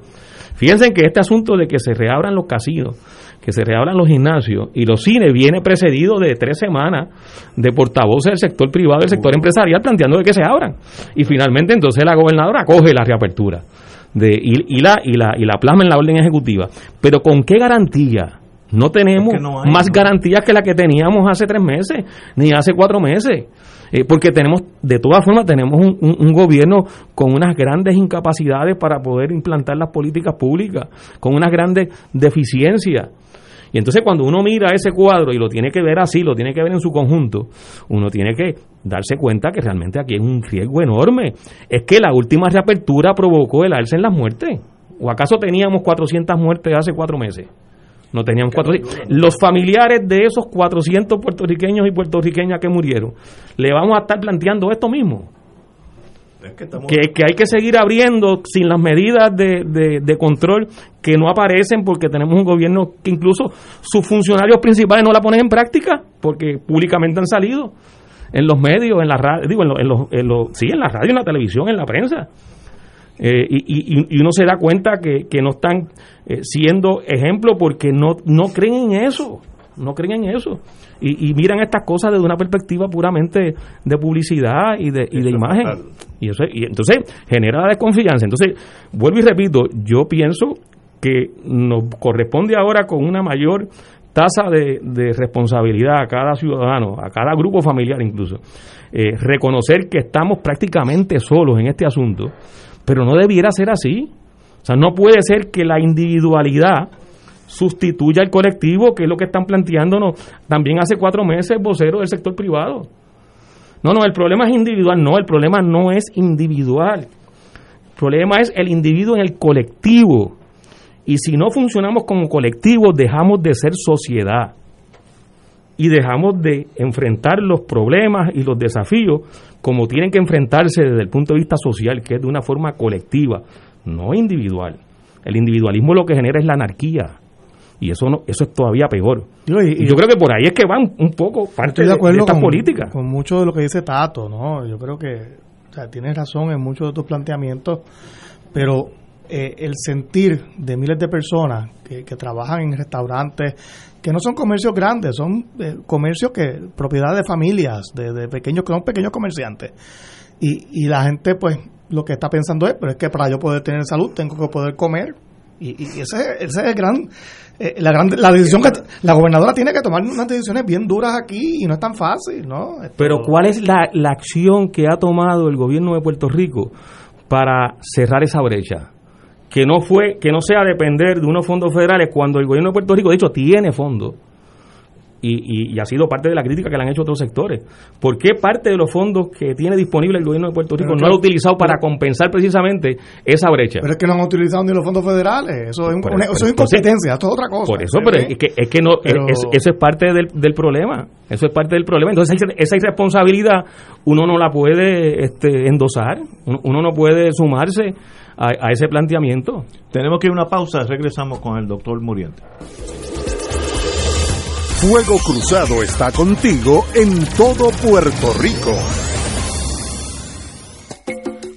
Fíjense que este asunto de que se reabran los casinos, que se reabran los gimnasios y los cines viene precedido de tres semanas de portavoces del sector privado y del sector empresarial planteando de que se abran. Y finalmente entonces la gobernadora acoge la reapertura de, y, y la, y, la, y la plasma en la orden ejecutiva. Pero ¿con qué garantía? No tenemos más garantías que la que teníamos hace tres meses, ni hace cuatro meses. Eh, porque tenemos, de todas formas, tenemos un, gobierno con unas grandes incapacidades para poder implantar las políticas públicas, con unas grandes deficiencias. Y entonces cuando uno mira ese cuadro y lo tiene que ver así, lo tiene que ver en su conjunto, uno tiene que darse cuenta que realmente aquí hay un riesgo enorme. Es que la última reapertura provocó el alza en las muertes. ¿O acaso teníamos 400 muertes hace cuatro meses? No teníamos 400. Los familiares de esos 400 puertorriqueños y puertorriqueñas que murieron, le vamos a estar planteando esto mismo que, hay que seguir abriendo sin las medidas de, de, control que no aparecen porque tenemos un gobierno que incluso sus funcionarios principales no la ponen en práctica porque públicamente han salido en los medios, en la radio, digo, en, los, en, sí, en la radio, en la televisión, en la prensa. Eh, y, y, uno se da cuenta que, que no están eh, siendo ejemplo porque no, no creen en eso, no creen en eso y, miran estas cosas desde una perspectiva puramente de publicidad y de, y de imagen. Y, eso, y entonces genera desconfianza. Entonces, vuelvo y repito, yo pienso que nos corresponde ahora con una mayor tasa de, responsabilidad a cada ciudadano, a cada grupo familiar incluso, eh, reconocer que estamos prácticamente solos en este asunto, pero no debiera ser así. O sea, no puede ser que la individualidad sustituya al colectivo, que es lo que están planteándonos también hace cuatro meses voceros del sector privado. No, no, el problema es individual, no, el problema no es individual. El problema es el individuo en el colectivo. Y si no funcionamos como colectivo, dejamos de ser sociedad y dejamos de enfrentar los problemas y los desafíos como tienen que enfrentarse desde el punto de vista social, que es de una forma colectiva, no individual. El individualismo lo que genera es la anarquía y eso no eso es todavía peor. Y, yo creo que por ahí es que van un poco parte de, acuerdo esta política. Con mucho de lo que dice Tato, ¿no? Yo creo que o sea, tienes razón en muchos de tus planteamientos, pero eh, el sentir de miles de personas que, trabajan en restaurantes, que no son comercios grandes, son eh, comercios que propiedad de familias, de, de pequeños que son pequeños comerciantes. Y, y la gente, pues, lo que está pensando es, pero es que para yo poder tener salud tengo que poder comer. Y, y ese, ese es el gran eh, la, gran, la decisión que la gobernadora tiene que tomar unas decisiones bien duras aquí y no es tan fácil, ¿no? Pero ¿cuál es la, la acción que ha tomado el gobierno de Puerto Rico para cerrar esa brecha? Que no fue, que no sea depender de unos fondos federales cuando el gobierno de Puerto Rico, de hecho, tiene fondos y, ha sido parte de la crítica que le han hecho otros sectores. ¿Por qué parte de los fondos que tiene disponible el gobierno de Puerto Rico no lo ha utilizado para compensar precisamente esa brecha? Pero es que no han utilizado ni los fondos federales. Eso es, eso es incompetencia, esto es otra cosa. Por eso, pero es que, es que no, eso es parte del, del, problema. Eso es parte del problema. Entonces, esa irresponsabilidad uno no la puede este, endosar, uno, no puede sumarse a, a ese planteamiento. Tenemos que ir a una pausa, regresamos con el doctor Muriente. Fuego Cruzado está contigo en todo Puerto Rico.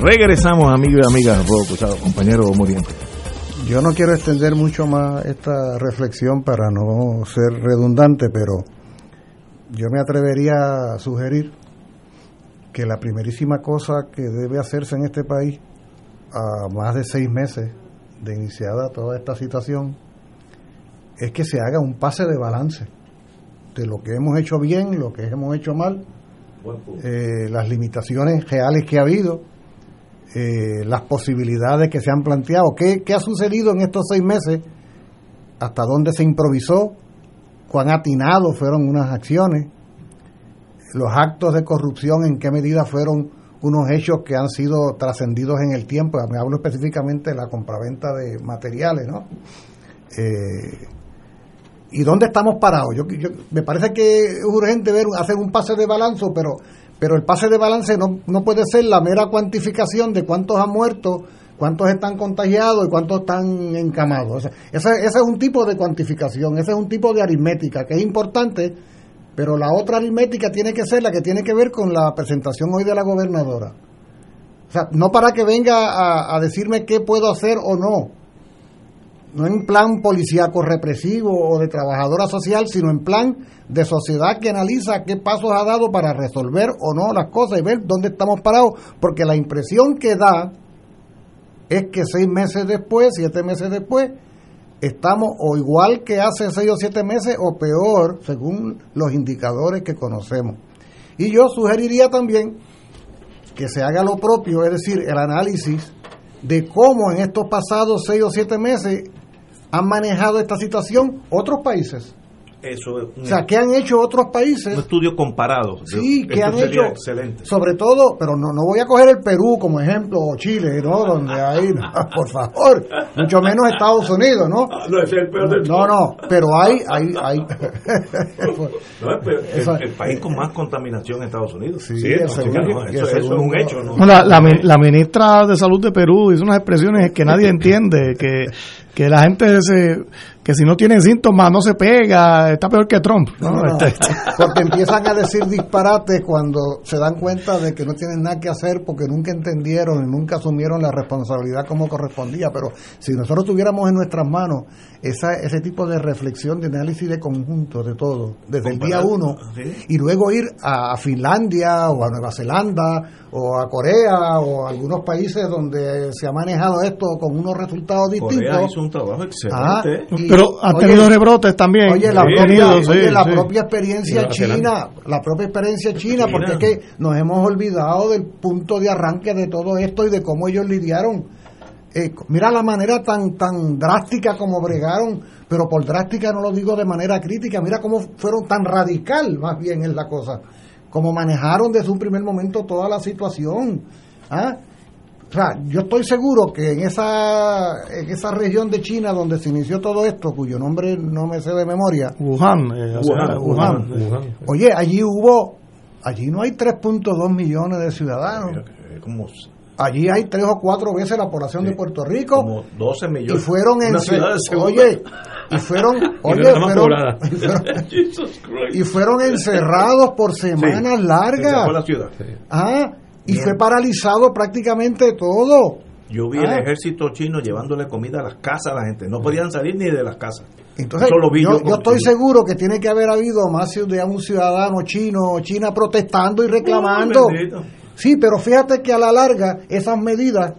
Regresamos, amigos y amigas, Cruzado, compañero Muriente. Yo no quiero extender mucho más esta reflexión para no ser redundante, pero yo me atrevería a sugerir que la primerísima cosa que debe hacerse en este país, a más de seis meses de iniciada toda esta situación, es que se haga un pase de balance de lo que hemos hecho bien, lo que hemos hecho mal, eh, las limitaciones reales que ha habido, eh, las posibilidades que se han planteado, ¿Qué, qué ha sucedido en estos seis meses, hasta dónde se improvisó, cuán atinados fueron unas acciones, los actos de corrupción, en qué medida fueron unos hechos que han sido trascendidos en el tiempo. Me hablo específicamente de la compraventa de materiales, ¿no? Eh, ¿Y dónde estamos parados? Yo, me parece que es urgente ver, hacer un pase de balance, pero, pero el pase de balance no, no puede ser la mera cuantificación de cuántos han muerto, cuántos están contagiados y cuántos están encamados. ese, ese es un tipo de cuantificación, ese es un tipo de aritmética que es importante pero la otra aritmética tiene que ser la que tiene que ver con la presentación hoy de la gobernadora. O sea, no para que venga a, decirme qué puedo hacer o no. No en plan policíaco represivo o de trabajadora social, sino en plan de sociedad que analiza qué pasos ha dado para resolver o no las cosas y ver dónde estamos parados. Porque la impresión que da es que seis meses después, siete meses después, estamos o igual que hace seis o siete meses o peor según los indicadores que conocemos. Y yo sugeriría también que se haga lo propio, es decir, el análisis de cómo en estos pasados seis o siete meses han manejado esta situación otros países. Eso o sea, ¿qué han hecho otros países? Un estudio comparado. Sí, ¿qué han hecho? Excelente. Sobre todo, pero no, no voy a coger el Perú como ejemplo, o Chile, ¿no? Donde hay, por favor, mucho menos Estados Unidos, ¿no? Ah, no, es el peor del No, no, pero hay, hay, hay. no, el, el, país con más contaminación en Estados Unidos. Sí, sí eso, es un hecho. ¿no? La, la, la ministra de Salud de Perú hizo unas expresiones que nadie entiende, que que la gente se, que si no tiene síntomas no se pega, está peor que Trump. Este, porque empiezan a decir disparates cuando se dan cuenta de que no tienen nada que hacer porque nunca entendieron y nunca asumieron la responsabilidad como correspondía. Pero si nosotros tuviéramos en nuestras manos esa, ese tipo de reflexión, de análisis de conjunto de todo, desde el día uno, y luego ir a Finlandia o a Nueva Zelanda o a Corea o a algunos países donde se ha manejado esto con unos resultados distintos. un trabajo excelente. Ah, pero ha tenido rebrotes también. Oye, la, propia, la propia experiencia china, la propia experiencia china, porque es que nos hemos olvidado del punto de arranque de todo esto y de cómo ellos lidiaron. Eh, mira la manera tan tan drástica como bregaron, pero por drástica no lo digo de manera crítica, mira cómo fueron tan radical más bien es la cosa como manejaron desde un primer momento toda la situación. ¿ah? O sea, yo estoy seguro que en esa, en esa región de China donde se inició todo esto, cuyo nombre no me sé de memoria, Wuhan, eh, Wuhan, Oye, allí hubo, allí no hay 3.2 millones de ciudadanos. Allí hay tres o cuatro veces la población de Puerto Rico. Como 12 millones. Y fueron en. Oye, y fueron, oye, y fueron encerrados por semanas largas. La ciudad. Ah, y fue paralizado prácticamente todo. Yo vi el ah. ejército chino llevándole comida a las casas a la gente. No podían salir ni de las casas. Entonces, yo, yo, estoy seguro que tiene que haber habido más de un ciudadano chino o china protestando y reclamando. sí, pero fíjate que a la larga esas medidas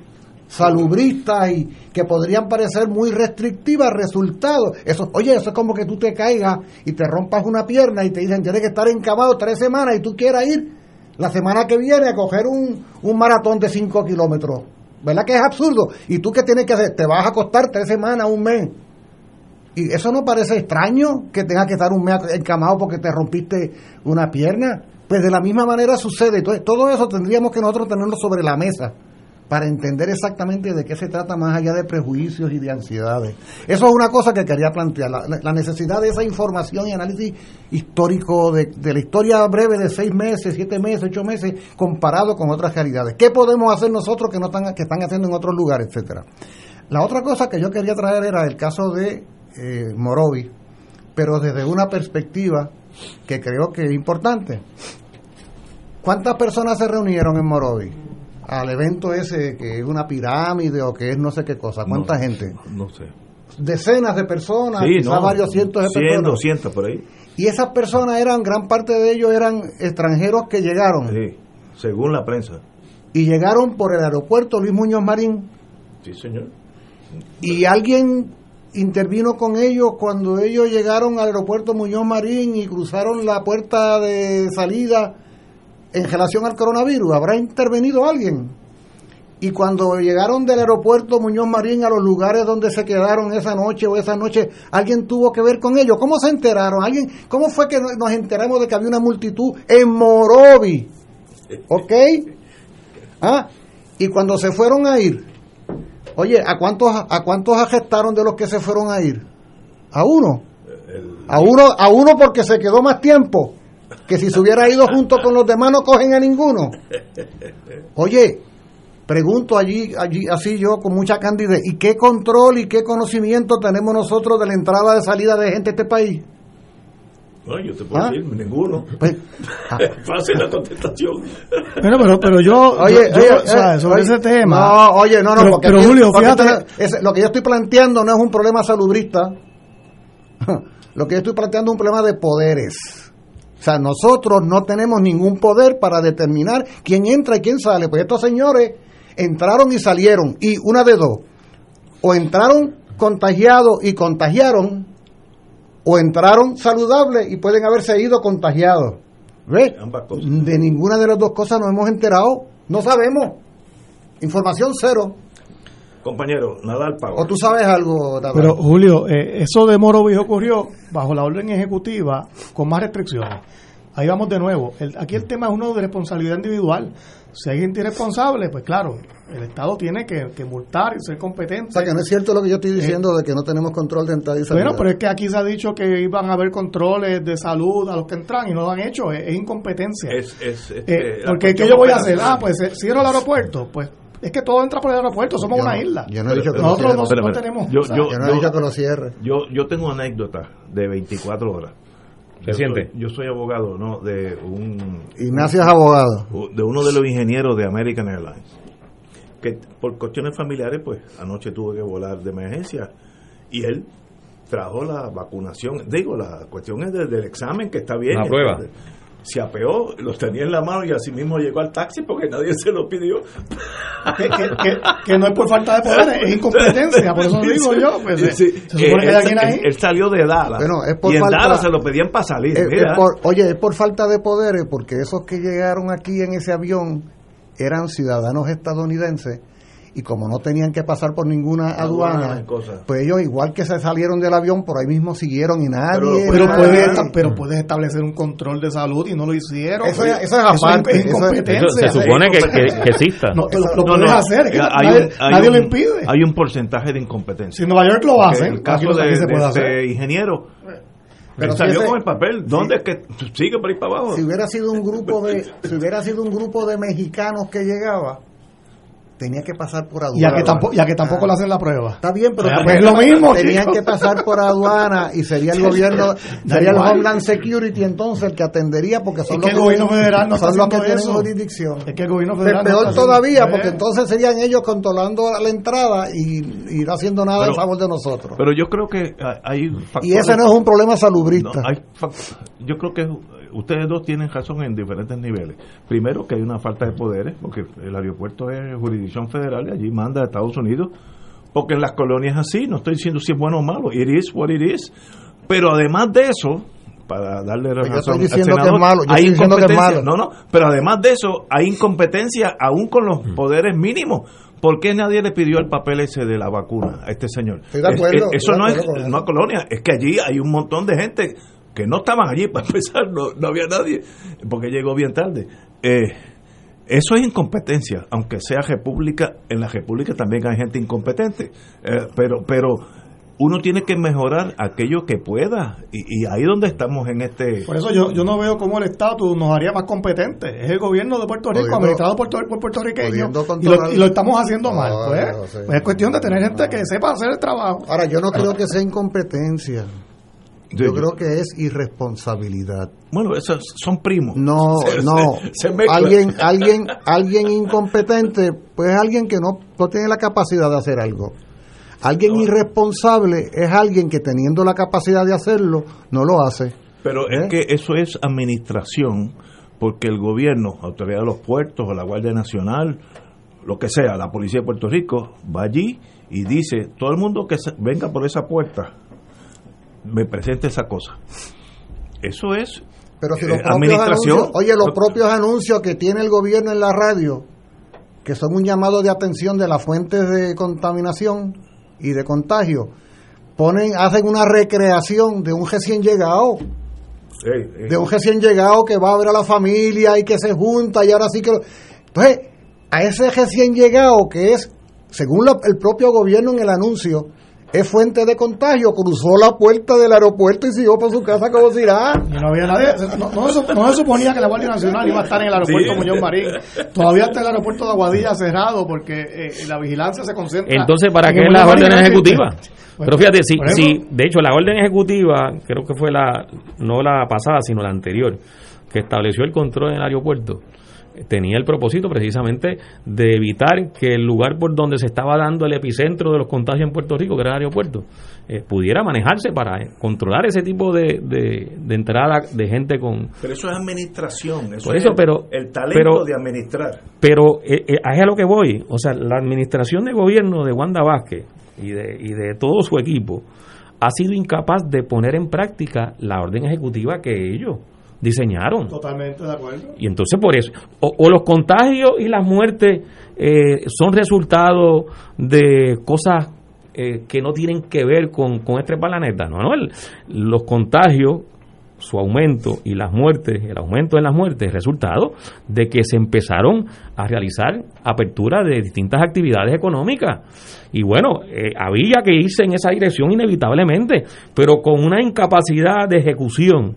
salubristas y que podrían parecer muy restrictivas, resultados. Eso, oye, eso es como que tú te caigas y te rompas una pierna y te dicen tienes que estar encamado tres semanas y tú quieras ir la semana que viene a coger un, un maratón de cinco kilómetros. ¿Verdad que es absurdo? ¿Y tú qué tienes que hacer? Te vas a costar tres semanas, un mes. ¿Y eso no parece extraño que tengas que estar un mes encamado porque te rompiste una pierna? Pues de la misma manera sucede. Entonces, todo eso tendríamos que nosotros tenerlo sobre la mesa para entender exactamente de qué se trata más allá de prejuicios y de ansiedades. Eso es una cosa que quería plantear, la, necesidad de esa información y análisis histórico de, la historia breve de seis meses, siete meses, ocho meses, comparado con otras realidades. ¿Qué podemos hacer nosotros que no están, que están haciendo en otros lugares, etcétera? La otra cosa que yo quería traer era el caso de eh, pero desde una perspectiva que creo que es importante. ¿Cuántas personas se reunieron en Morovi? Al evento ese que es una pirámide o que es no sé qué cosa. ¿Cuánta gente? No sé. Decenas de personas, quizás varios cientos de 100, personas. 200 por ahí. Y esas personas eran, gran parte de ellos eran extranjeros que llegaron. Sí, según la prensa. Y llegaron por el aeropuerto Luis Muñoz Marín. Sí, señor. Y alguien intervino con ellos cuando ellos llegaron al aeropuerto Muñoz Marín y cruzaron la puerta de salida en relación al coronavirus. ¿Habrá intervenido alguien? Y cuando llegaron del aeropuerto Muñoz Marín a los lugares donde se quedaron esa noche o esa noche, ¿alguien tuvo que ver con ellos? ¿Cómo se enteraron? ¿Alguien, ¿Cómo fue que nos enteramos de que había una multitud en Morovi? ¿Ok? ¿Ah? Y cuando se fueron a ir, oye, ¿a cuántos, ¿a cuántos agestaron de los que se fueron a ir? A uno. A uno, a uno porque se quedó más tiempo que si se hubiera ido junto con los demás no cogen a ninguno. Oye, pregunto allí, allí así yo con mucha candidez, ¿y qué control y qué conocimiento tenemos nosotros de la entrada y salida de gente a este país? No, yo te puedo ¿Ah? decir, ninguno. Pues, Fácil la contestación. Bueno, pero, pero yo, oye, sobre ese tema. No, oye, no, no, pero, Julio, fíjate. lo que yo estoy planteando no es un problema salubrista. lo que yo estoy planteando es un problema de poderes. O sea, nosotros no tenemos ningún poder para determinar quién entra y quién sale. Pues estos señores entraron y salieron. Y una de dos. O entraron contagiados y contagiaron, o entraron saludables y pueden haberse ido contagiados. ¿Ves? De ninguna de las dos cosas nos hemos enterado. No sabemos. Información cero. Compañero, nada al pago. ¿O tú sabes algo, Pero, Julio, eh, eso de Morovis ocurrió bajo la orden ejecutiva con más restricciones. Ahí vamos de nuevo. aquí el tema es uno de responsabilidad individual. Si hay gente irresponsable, pues claro, el Estado tiene que, multar y ser competente. O sea, que no es cierto lo que yo estoy diciendo de que no tenemos control de entrada y salida. Bueno, pero es que aquí se ha dicho que iban a haber controles de salud a los que entran y no lo han hecho. Es, incompetencia. Es, es, eh, porque ¿qué yo voy a hacer? Ah, pues eh, cierro el aeropuerto. Pues es que todo entra por el aeropuerto, somos una isla. Yo no he dicho que Nosotros no, tenemos. Yo, yo, no he dicho que lo cierre. Yo, yo tengo una anécdota de 24 horas. ¿Qué siente? yo soy abogado, ¿no? De un. Ignacio es abogado. De uno de los ingenieros de American Airlines. Que por cuestiones familiares, pues anoche tuve que volar de emergencia. Y él trajo la vacunación. Digo, la cuestión es del, examen, que está bien. La prueba se apeó, los tenía en la mano y así mismo llegó al taxi porque nadie se lo pidió. Que, no es por falta de poder, es incompetencia, por eso digo yo. Pues, se supone que él, ahí. Él, salió de Dallas. es por y en falta, Dallas se lo pedían para salir. oye, es por falta de poderes, porque esos que llegaron aquí en ese avión eran ciudadanos estadounidenses y como no tenían que pasar por ninguna aduana, pues ellos igual que se salieron del avión por ahí mismo siguieron y nadie pero, puedes, pero puedes establecer un control de salud y no lo hicieron. Eso, es aparte es incompetencia. Se supone que, que, exista. No, lo, puedes hacer nadie, lo impide. hay un porcentaje de incompetencia. Si Nueva York lo hace el caso de, este ingeniero pero salió con el papel. ¿Dónde es que sigue por ahí para abajo? Si hubiera sido un grupo de, si hubiera sido un grupo de mexicanos que llegaba, tenía que pasar por aduana. Ya que tampoco, ya que tampoco le hacen la prueba. Está bien, pero pues es lo mismo. Tenían que pasar por aduana y sería el gobierno, sería el Homeland Security entonces el que atendería porque son los que el gobierno federal no son los que tienen jurisdicción. Es que el gobierno federal peor todavía porque entonces serían ellos controlando la entrada y, no haciendo nada a favor de nosotros. Pero yo creo que hay Y ese no es un problema salubrista. yo creo que ustedes dos tienen razón en diferentes niveles. Primero, que hay una falta de poderes, porque el aeropuerto es jurisdicción federal y allí manda a Estados Unidos, porque en las colonias así, no estoy diciendo si es bueno o malo, it is what it is. Pero además de eso, para darle Pues yo razón estoy diciendo al que es senador, malo, yo hay estoy diciendo que es incompetencia. malo. No, no, pero además de eso, hay incompetencia aún con los poderes mínimos. ¿Por qué nadie le pidió el papel ese de la vacuna a este señor? Estoy de acuerdo, Es- es- eso estoy de no es una colonia, es que allí hay un montón de gente que no estaban allí para empezar, no, no había nadie, porque llegó bien tarde. Eh, eso es incompetencia, aunque sea república, en la república también hay gente incompetente, Eh, pero, pero uno tiene que mejorar aquello que pueda, y, y ahí donde estamos en este... Por eso yo, yo no veo cómo el estatus nos haría más competentes. Es el gobierno de Puerto Rico, Pudiendo- administrado por, puerto- por puertorriqueños, y lo, controlar- y lo estamos haciendo mal. No, Pues, no, sí. Pues es cuestión de tener gente que sepa hacer el trabajo. Ahora, yo no creo que sea incompetencia. Yo creo que es irresponsabilidad. Bueno, esos son primos. No, Se- no. se- alguien, alguien, alguien incompetente, pues es alguien que no, no tiene la capacidad de hacer algo. Alguien irresponsable es alguien que teniendo la capacidad de hacerlo, no lo hace. Pero ¿Eh? es que eso es administración, porque el gobierno, autoridad de los puertos o la Guardia Nacional, lo que sea, la policía de Puerto Rico, va allí y dice, todo el mundo que se- venga por esa puerta, me presente esa cosa. Eso es Pero si eh, los propios administración. anuncios, oye, los propios anuncios que tiene el gobierno en la radio, que son un llamado de atención de las fuentes de contaminación y de contagio, ponen, hacen una recreación de un recién llegado, de un recién llegado que va a ver a la familia y que se junta y ahora sí que... lo- Entonces, a ese recién llegado que es, según la- el propio gobierno en el anuncio, es fuente de contagio, cruzó la puerta del aeropuerto y siguió para su casa como si nada. Y no había nadie. No, no se- no se suponía que la Guardia Nacional iba a estar en el aeropuerto Sí. Muñoz Marín. Todavía está el aeropuerto de Aguadilla cerrado porque eh, la vigilancia se concentra. Entonces, ¿para en qué las órdenes ejecutivas? Pues, Pero fíjate, si, ejemplo, si, de hecho, la orden ejecutiva, creo que fue la, no la pasada, sino la anterior, que estableció el control en el aeropuerto, tenía el propósito precisamente de evitar que el lugar por donde se estaba dando el epicentro de los contagios en Puerto Rico, que era el aeropuerto, eh, pudiera manejarse para eh, controlar ese tipo de, de, de entrada de gente con, Pero eso es administración, eso Por es eso, pero- el talento pero- de administrar. Pero eh, eh, es a lo que voy. O sea, la administración de gobierno de Wanda Vázquez y de, y de todo su equipo ha sido incapaz de poner en práctica la orden ejecutiva que ellos diseñaron. Totalmente de acuerdo. Y entonces por eso, o, o los contagios y las muertes eh, son resultado de cosas eh, que no tienen que ver con, con este planeta. No, no, el- los contagios, su aumento y las muertes, el aumento en las muertes, es resultado de que se empezaron a realizar apertura de distintas actividades económicas. Y bueno, eh, había que irse en esa dirección inevitablemente, pero con una incapacidad de ejecución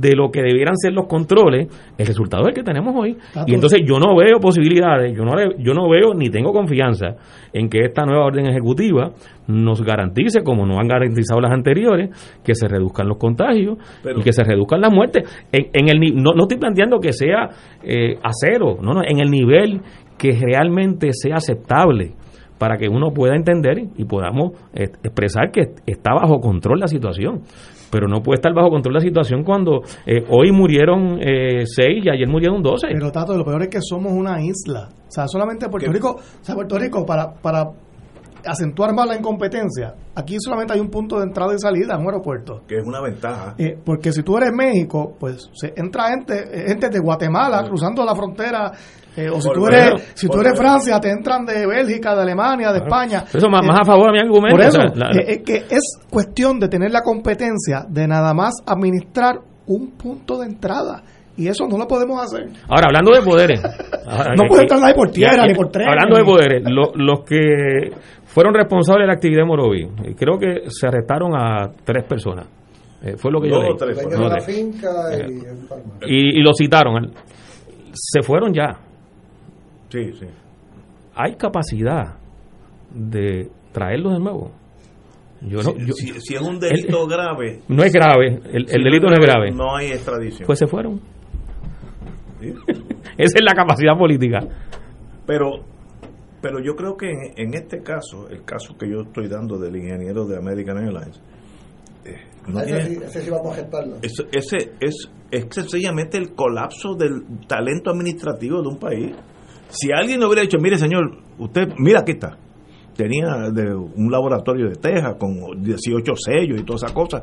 de lo que debieran ser los controles, el resultado es el que tenemos hoy. Y entonces yo no veo posibilidades, yo no, le- yo no veo ni tengo confianza en que esta nueva orden ejecutiva nos garantice, como no han garantizado las anteriores, que se reduzcan los contagios Pero- y que se reduzcan las muertes. En, en el, no, no estoy planteando que sea eh, a cero, no, no, en el nivel que realmente sea aceptable para que uno pueda entender y podamos eh, expresar que está bajo control la situación. Pero no puede estar bajo control la situación cuando eh, hoy murieron eh, seis y ayer murieron doce. Pero Tato, lo peor es que somos una isla. O sea, solamente Puerto ¿Qué? Rico, o sea, Puerto Rico para, para acentuar más la incompetencia, aquí solamente hay un punto de entrada y salida en un aeropuerto. Que es una ventaja. Eh, porque si tú eres México, pues se entra gente, eh, gente de Guatemala cruzando la frontera, eh, o si tú eres, menos, si tú eres. Francia, te entran de Bélgica, de Alemania, de España. Eso más, Eh, más a favor de mi argumento. por eso, o sea, la- la- eh, es que es cuestión de tener la competencia de nada más administrar un punto de entrada. Y eso no lo podemos hacer. Ahora, hablando de poderes. ahora, No puede entrar nadie por tierra ya, ni por tren. Hablando de poderes, lo- los que fueron responsables de la actividad de Moroví, eh, creo que se arrestaron a tres personas. Eh, fue lo que yo leí. o tres, Dueño No, de la tres. finca Eh, y el farmacia. y, y lo citaron. Se fueron ya. Sí, sí. Hay capacidad de traerlos de nuevo. Yo no, si, yo- si- si es un delito grave, no es grave, el, delito no es grave. No hay extradición. Pues se fueron. Sí. Esa es la capacidad política. Pero, pero yo creo que en, en este caso, el caso que yo estoy dando del ingeniero de American Airlines, no ese, tiene- sí, ese sí vamos a gestarlo. ese es, es sencillamente el colapso del talento administrativo de un país. Si alguien le hubiera dicho, mire señor, usted, mira aquí está, tenía de un laboratorio de Texas con 18 sellos y todas esas cosas,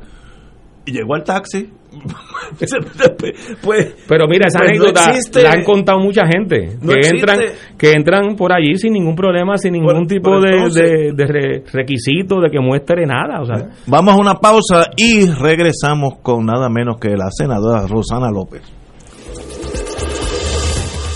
y llegó al taxi, pues... Pero mira, esa pues anécdota la han contado mucha gente No que existe. entran que entran por allí sin ningún problema, sin ningún Bueno, tipo de, requisito de que muestre nada. O sea, Vamos a una pausa y regresamos con nada menos que la senadora Rosana López.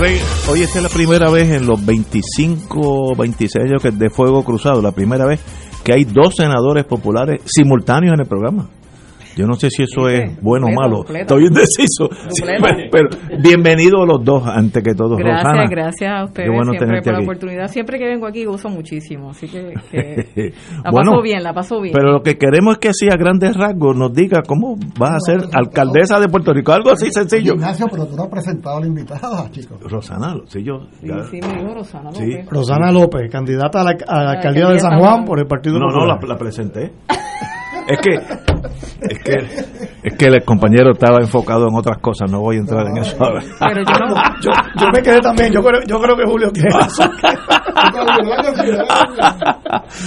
Rey, hoy esta es la primera vez en los 25 26 años de Fuego Cruzado, la primera vez que hay dos senadores populares simultáneos en el programa. Yo no sé si eso es bueno o malo. completo. Estoy indeciso. Sí, pero, pero bienvenidos los dos, antes que todo. Gracias, Rosana, gracias a ustedes qué bueno siempre por la aquí. oportunidad. Siempre que vengo aquí gozo muchísimo, así que, que la Bueno, paso bien, la paso bien. Pero lo que queremos es que así a grandes rasgos nos diga cómo va a ser alcaldesa de Puerto Rico, algo así sencillo. Ignacio, pero tú no has presentado a la invitada, chicos. Rosana, sí, yo. Sí, sí, me dijo Rosana Sí. López. Rosana López, candidata a la, a la la alcaldía de San Juan por el Partido No, no, Popular. la, la presenté. Es que, es que, es que el compañero estaba enfocado en otras cosas. No voy a entrar en eso ahora. Pero yo no. Yo, yo me quedé también, yo creo, yo creo que Julio tiene razón.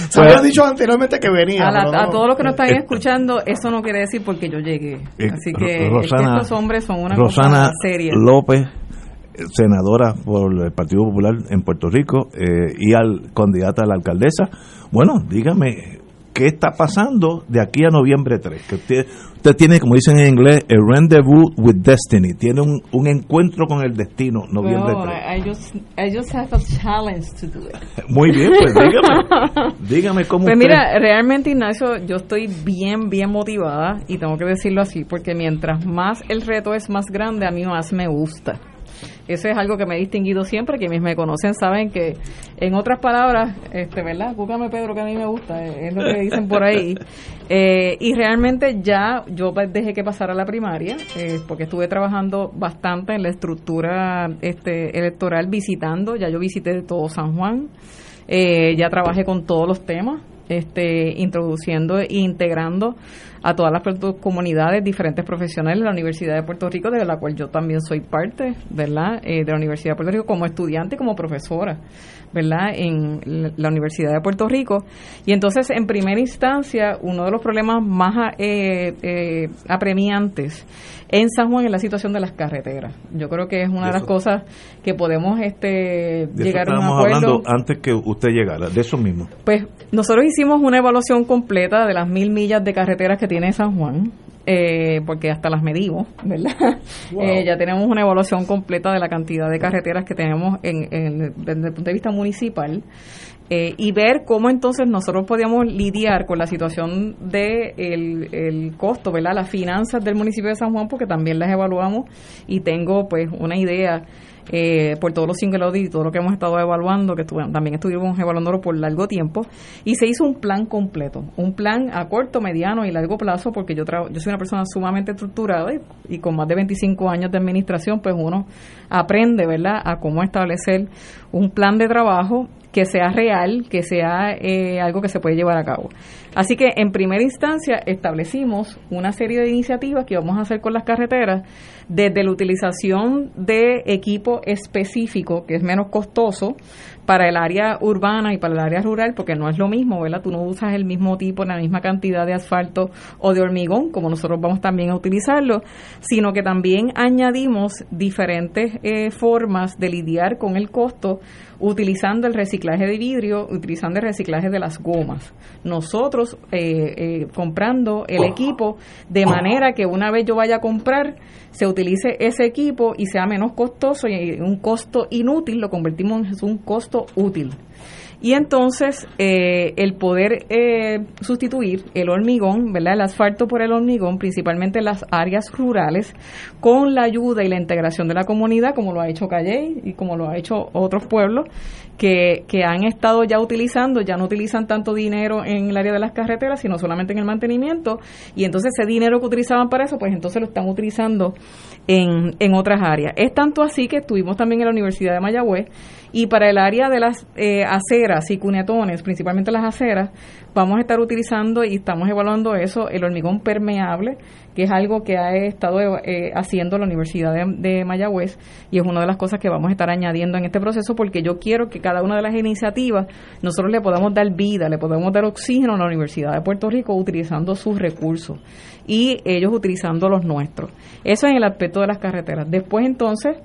Se había dicho anteriormente que venía. A, la- todos los que nos están escuchando, eso no quiere decir porque yo llegué. Eh, Así que, Ro- es que estos hombres son una Rosana cosa seria. López, eh, senadora por el Partido Popular en Puerto Rico eh, y al candidata a la alcaldesa. Bueno, dígame, ¿qué está pasando de aquí a noviembre 3? Que usted, usted tiene, como dicen en inglés, a rendezvous with destiny. Tiene un, un encuentro con el destino, noviembre Well, 3. I, I just, I just have a challenge to do it. Muy bien, pues dígame. dígame cómo Pues usted- mira, realmente Ignacio, yo estoy bien, bien motivada y tengo que decirlo así, porque mientras más el reto es más grande, a mí más me gusta. Eso es algo que me he distinguido siempre, quienes me conocen saben que, en otras palabras, este, ¿verdad? Búscame Pedro, que a mí me gusta, eh, es lo que dicen por ahí. Eh, y realmente ya yo dejé que pasara la primaria, eh, porque estuve trabajando bastante en la estructura este, electoral, visitando, ya yo visité todo San Juan, ya trabajé con todos los temas, este, introduciendo e integrando a todas las comunidades, diferentes profesionales de la Universidad de Puerto Rico, de la cual yo también soy parte, ¿verdad? Eh, de la Universidad de Puerto Rico como estudiante y como profesora, ¿verdad? En la Universidad de Puerto Rico. Y entonces, en primera instancia, uno de los problemas más eh, eh, apremiantes en San Juan es la situación de las carreteras. Yo creo que es una de, las cosas que podemos este, llegar a un acuerdo. hablando antes que usted llegara, de eso mismo. Pues nosotros hicimos una evaluación completa de las mil millas de carreteras que tiene San Juan, eh, porque hasta las medimos, ¿verdad? Eh, ya tenemos una evaluación completa de la cantidad de carreteras que tenemos en, desde el punto de vista municipal. Eh, y ver cómo entonces nosotros podíamos lidiar con la situación de el, costo, ¿verdad? Las finanzas del municipio de San Juan, porque también las evaluamos y tengo pues una idea eh, por todos los single audit y todo lo que hemos estado evaluando, que también estuvimos evaluándolo por largo tiempo, y se hizo un plan completo, un plan a corto, mediano y largo plazo, porque yo, yo soy una persona sumamente estructurada y, con más de 25 años de administración, pues uno aprende, ¿verdad?, a cómo establecer un plan de trabajo que sea real, que sea eh, algo que se puede llevar a cabo. Así que en primera instancia establecimos una serie de iniciativas que vamos a hacer con las carreteras, desde la utilización de equipo específico, que es menos costoso, para el área urbana y para el área rural, porque no es lo mismo, ¿verdad? Tú no usas el mismo tipo, la misma cantidad de asfalto o de hormigón, como nosotros vamos también a utilizarlo, sino que también añadimos diferentes eh, formas de lidiar con el costo utilizando el reciclaje de vidrio, utilizando el reciclaje de las gomas. Nosotros eh, eh, comprando el equipo de manera que una vez yo vaya a comprar, se utilice ese equipo y sea menos costoso y un costo inútil lo convertimos en un costo útil. Y entonces eh, el poder eh, sustituir el hormigón, ¿verdad? El asfalto por el hormigón, principalmente en las áreas rurales, con la ayuda y la integración de la comunidad, como lo ha hecho Calle y como lo ha hecho otros pueblos, que, que han estado ya utilizando, ya no utilizan tanto dinero en el área de las carreteras, sino solamente en el mantenimiento, y entonces ese dinero que utilizaban para eso, pues entonces lo están utilizando en, en otras áreas. Es tanto así que estuvimos también en la Universidad de Mayagüez, y para el área de las eh, aceras y cunetones, principalmente las aceras, vamos a estar utilizando y estamos evaluando eso, el hormigón permeable, que es algo que ha estado eh, haciendo la Universidad de, Mayagüez y es una de las cosas que vamos a estar añadiendo en este proceso porque yo quiero que cada una de las iniciativas nosotros le podamos dar vida, le podamos dar oxígeno a la Universidad de Puerto Rico utilizando sus recursos y ellos utilizando los nuestros. Eso en el aspecto de las carreteras. Después entonces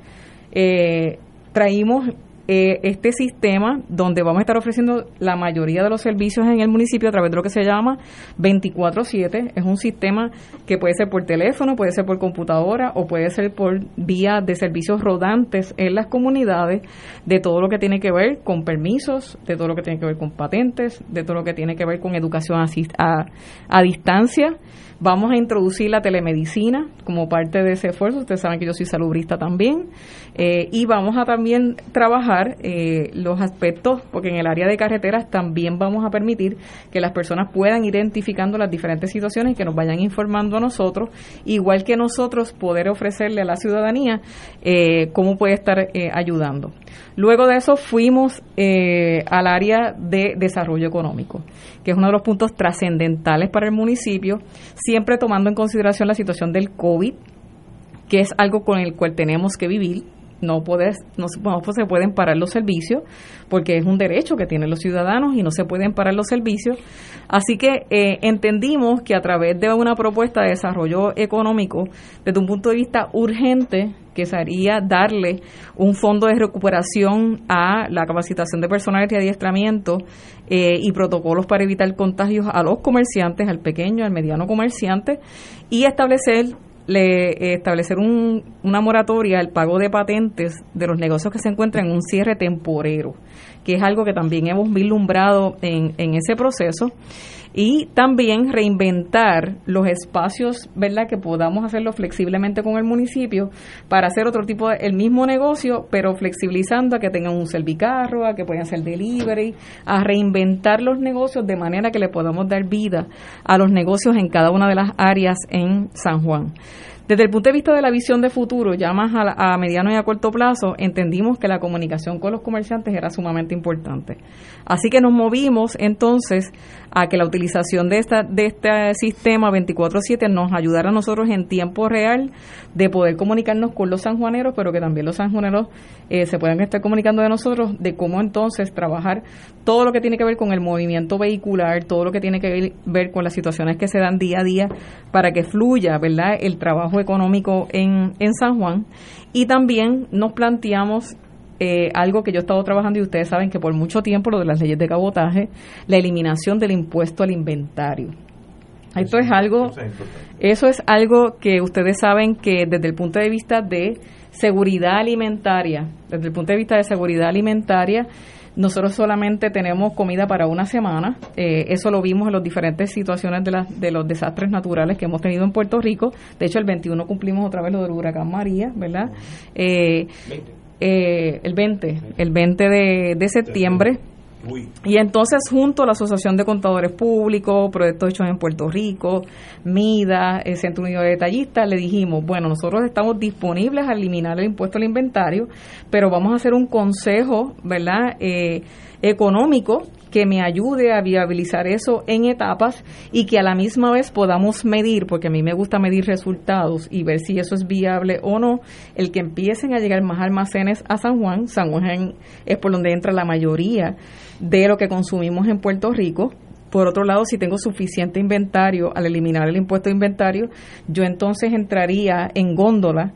eh, traímos eh, este sistema donde vamos a estar ofreciendo la mayoría de los servicios en el municipio a través de lo que se llama 24/7. Es un sistema que puede ser por teléfono, puede ser por computadora o puede ser por vía de servicios rodantes en las comunidades de todo lo que tiene que ver con permisos, de todo lo que tiene que ver con patentes, de todo lo que tiene que ver con educación a, a distancia Vamos a introducir la telemedicina como parte de ese esfuerzo. Ustedes saben que yo soy salubrista también. Eh, y vamos a también trabajar eh, los aspectos, porque en el área de carreteras también vamos a permitir que las personas puedan identificando las diferentes situaciones y que nos vayan informando a nosotros, igual que nosotros poder ofrecerle a la ciudadanía eh, cómo puede estar ayudando. Luego de eso fuimos al área de desarrollo económico, que es uno de los puntos trascendentales para el municipio siempre tomando en consideración la situación del COVID, que es algo con el cual tenemos que vivir. No, puedes, no, se pueden parar los servicios porque es un derecho que tienen los ciudadanos y no se pueden parar los servicios. Así que eh, entendimos que a través de una propuesta de desarrollo económico, desde un punto de vista urgente, que sería darle un fondo de recuperación a la capacitación de personal de adiestramiento eh, y protocolos para evitar contagios a los comerciantes, al pequeño, al mediano comerciante, y establecer le, establecer una moratoria al pago de patentes de los negocios que se encuentran en un cierre temporero, que es algo que también hemos vislumbrado en, en ese proceso. y también reinventar los espacios, ¿verdad? Que podamos hacerlo flexiblemente con el municipio para hacer otro tipo de, el mismo negocio, pero flexibilizando a que tengan un servicarro, a que puedan hacer delivery, a reinventar los negocios de manera que le podamos dar vida a los negocios en cada una de las áreas en San Juan. Desde el punto de vista de la visión de futuro, ya más a, mediano y a corto plazo, entendimos que la comunicación con los comerciantes era sumamente importante. Así que nos movimos entonces a que la utilización de, esta, de este sistema 24/7 nos ayudara a nosotros en tiempo real de poder comunicarnos con los sanjuaneros, pero que también los sanjuaneros eh, se puedan estar comunicando de nosotros, de cómo entonces trabajar todo lo que tiene que ver con el movimiento vehicular, todo lo que tiene que ver con las situaciones que se dan día a día para que fluya, ¿verdad?, el trabajo económico en, en San Juan. Y también nos planteamos eh, algo que yo he estado trabajando y ustedes saben que por mucho tiempo lo de las leyes de cabotaje, la eliminación del impuesto al inventario. Esto es algo, eso es algo que ustedes saben que desde el punto de vista de seguridad alimentaria, desde el punto de vista de seguridad alimentaria, nosotros solamente tenemos comida para una semana. Eh, eso lo vimos en las diferentes situaciones de, de los desastres naturales que hemos tenido en Puerto Rico. De hecho, el 21 cumplimos otra vez lo del huracán María, ¿verdad? Eh, eh, el 20, el 20 de, septiembre. Y entonces junto a la Asociación de Contadores Públicos, Proyectos Hechos en Puerto Rico, MIDA, el Centro Unido de Detallistas, le dijimos, bueno, nosotros estamos disponibles a eliminar el impuesto al inventario, pero vamos a hacer un consejo, ¿verdad?, eh, económico que me ayude a viabilizar eso en etapas y que a la misma vez podamos medir, porque a mí me gusta medir resultados y ver si eso es viable o no, el que empiecen a llegar más almacenes a San Juan. San Juan es por donde entra la mayoría de lo que consumimos en Puerto Rico. Por otro lado, si tengo suficiente inventario, al eliminar el impuesto de inventario, yo entonces entraría en góndola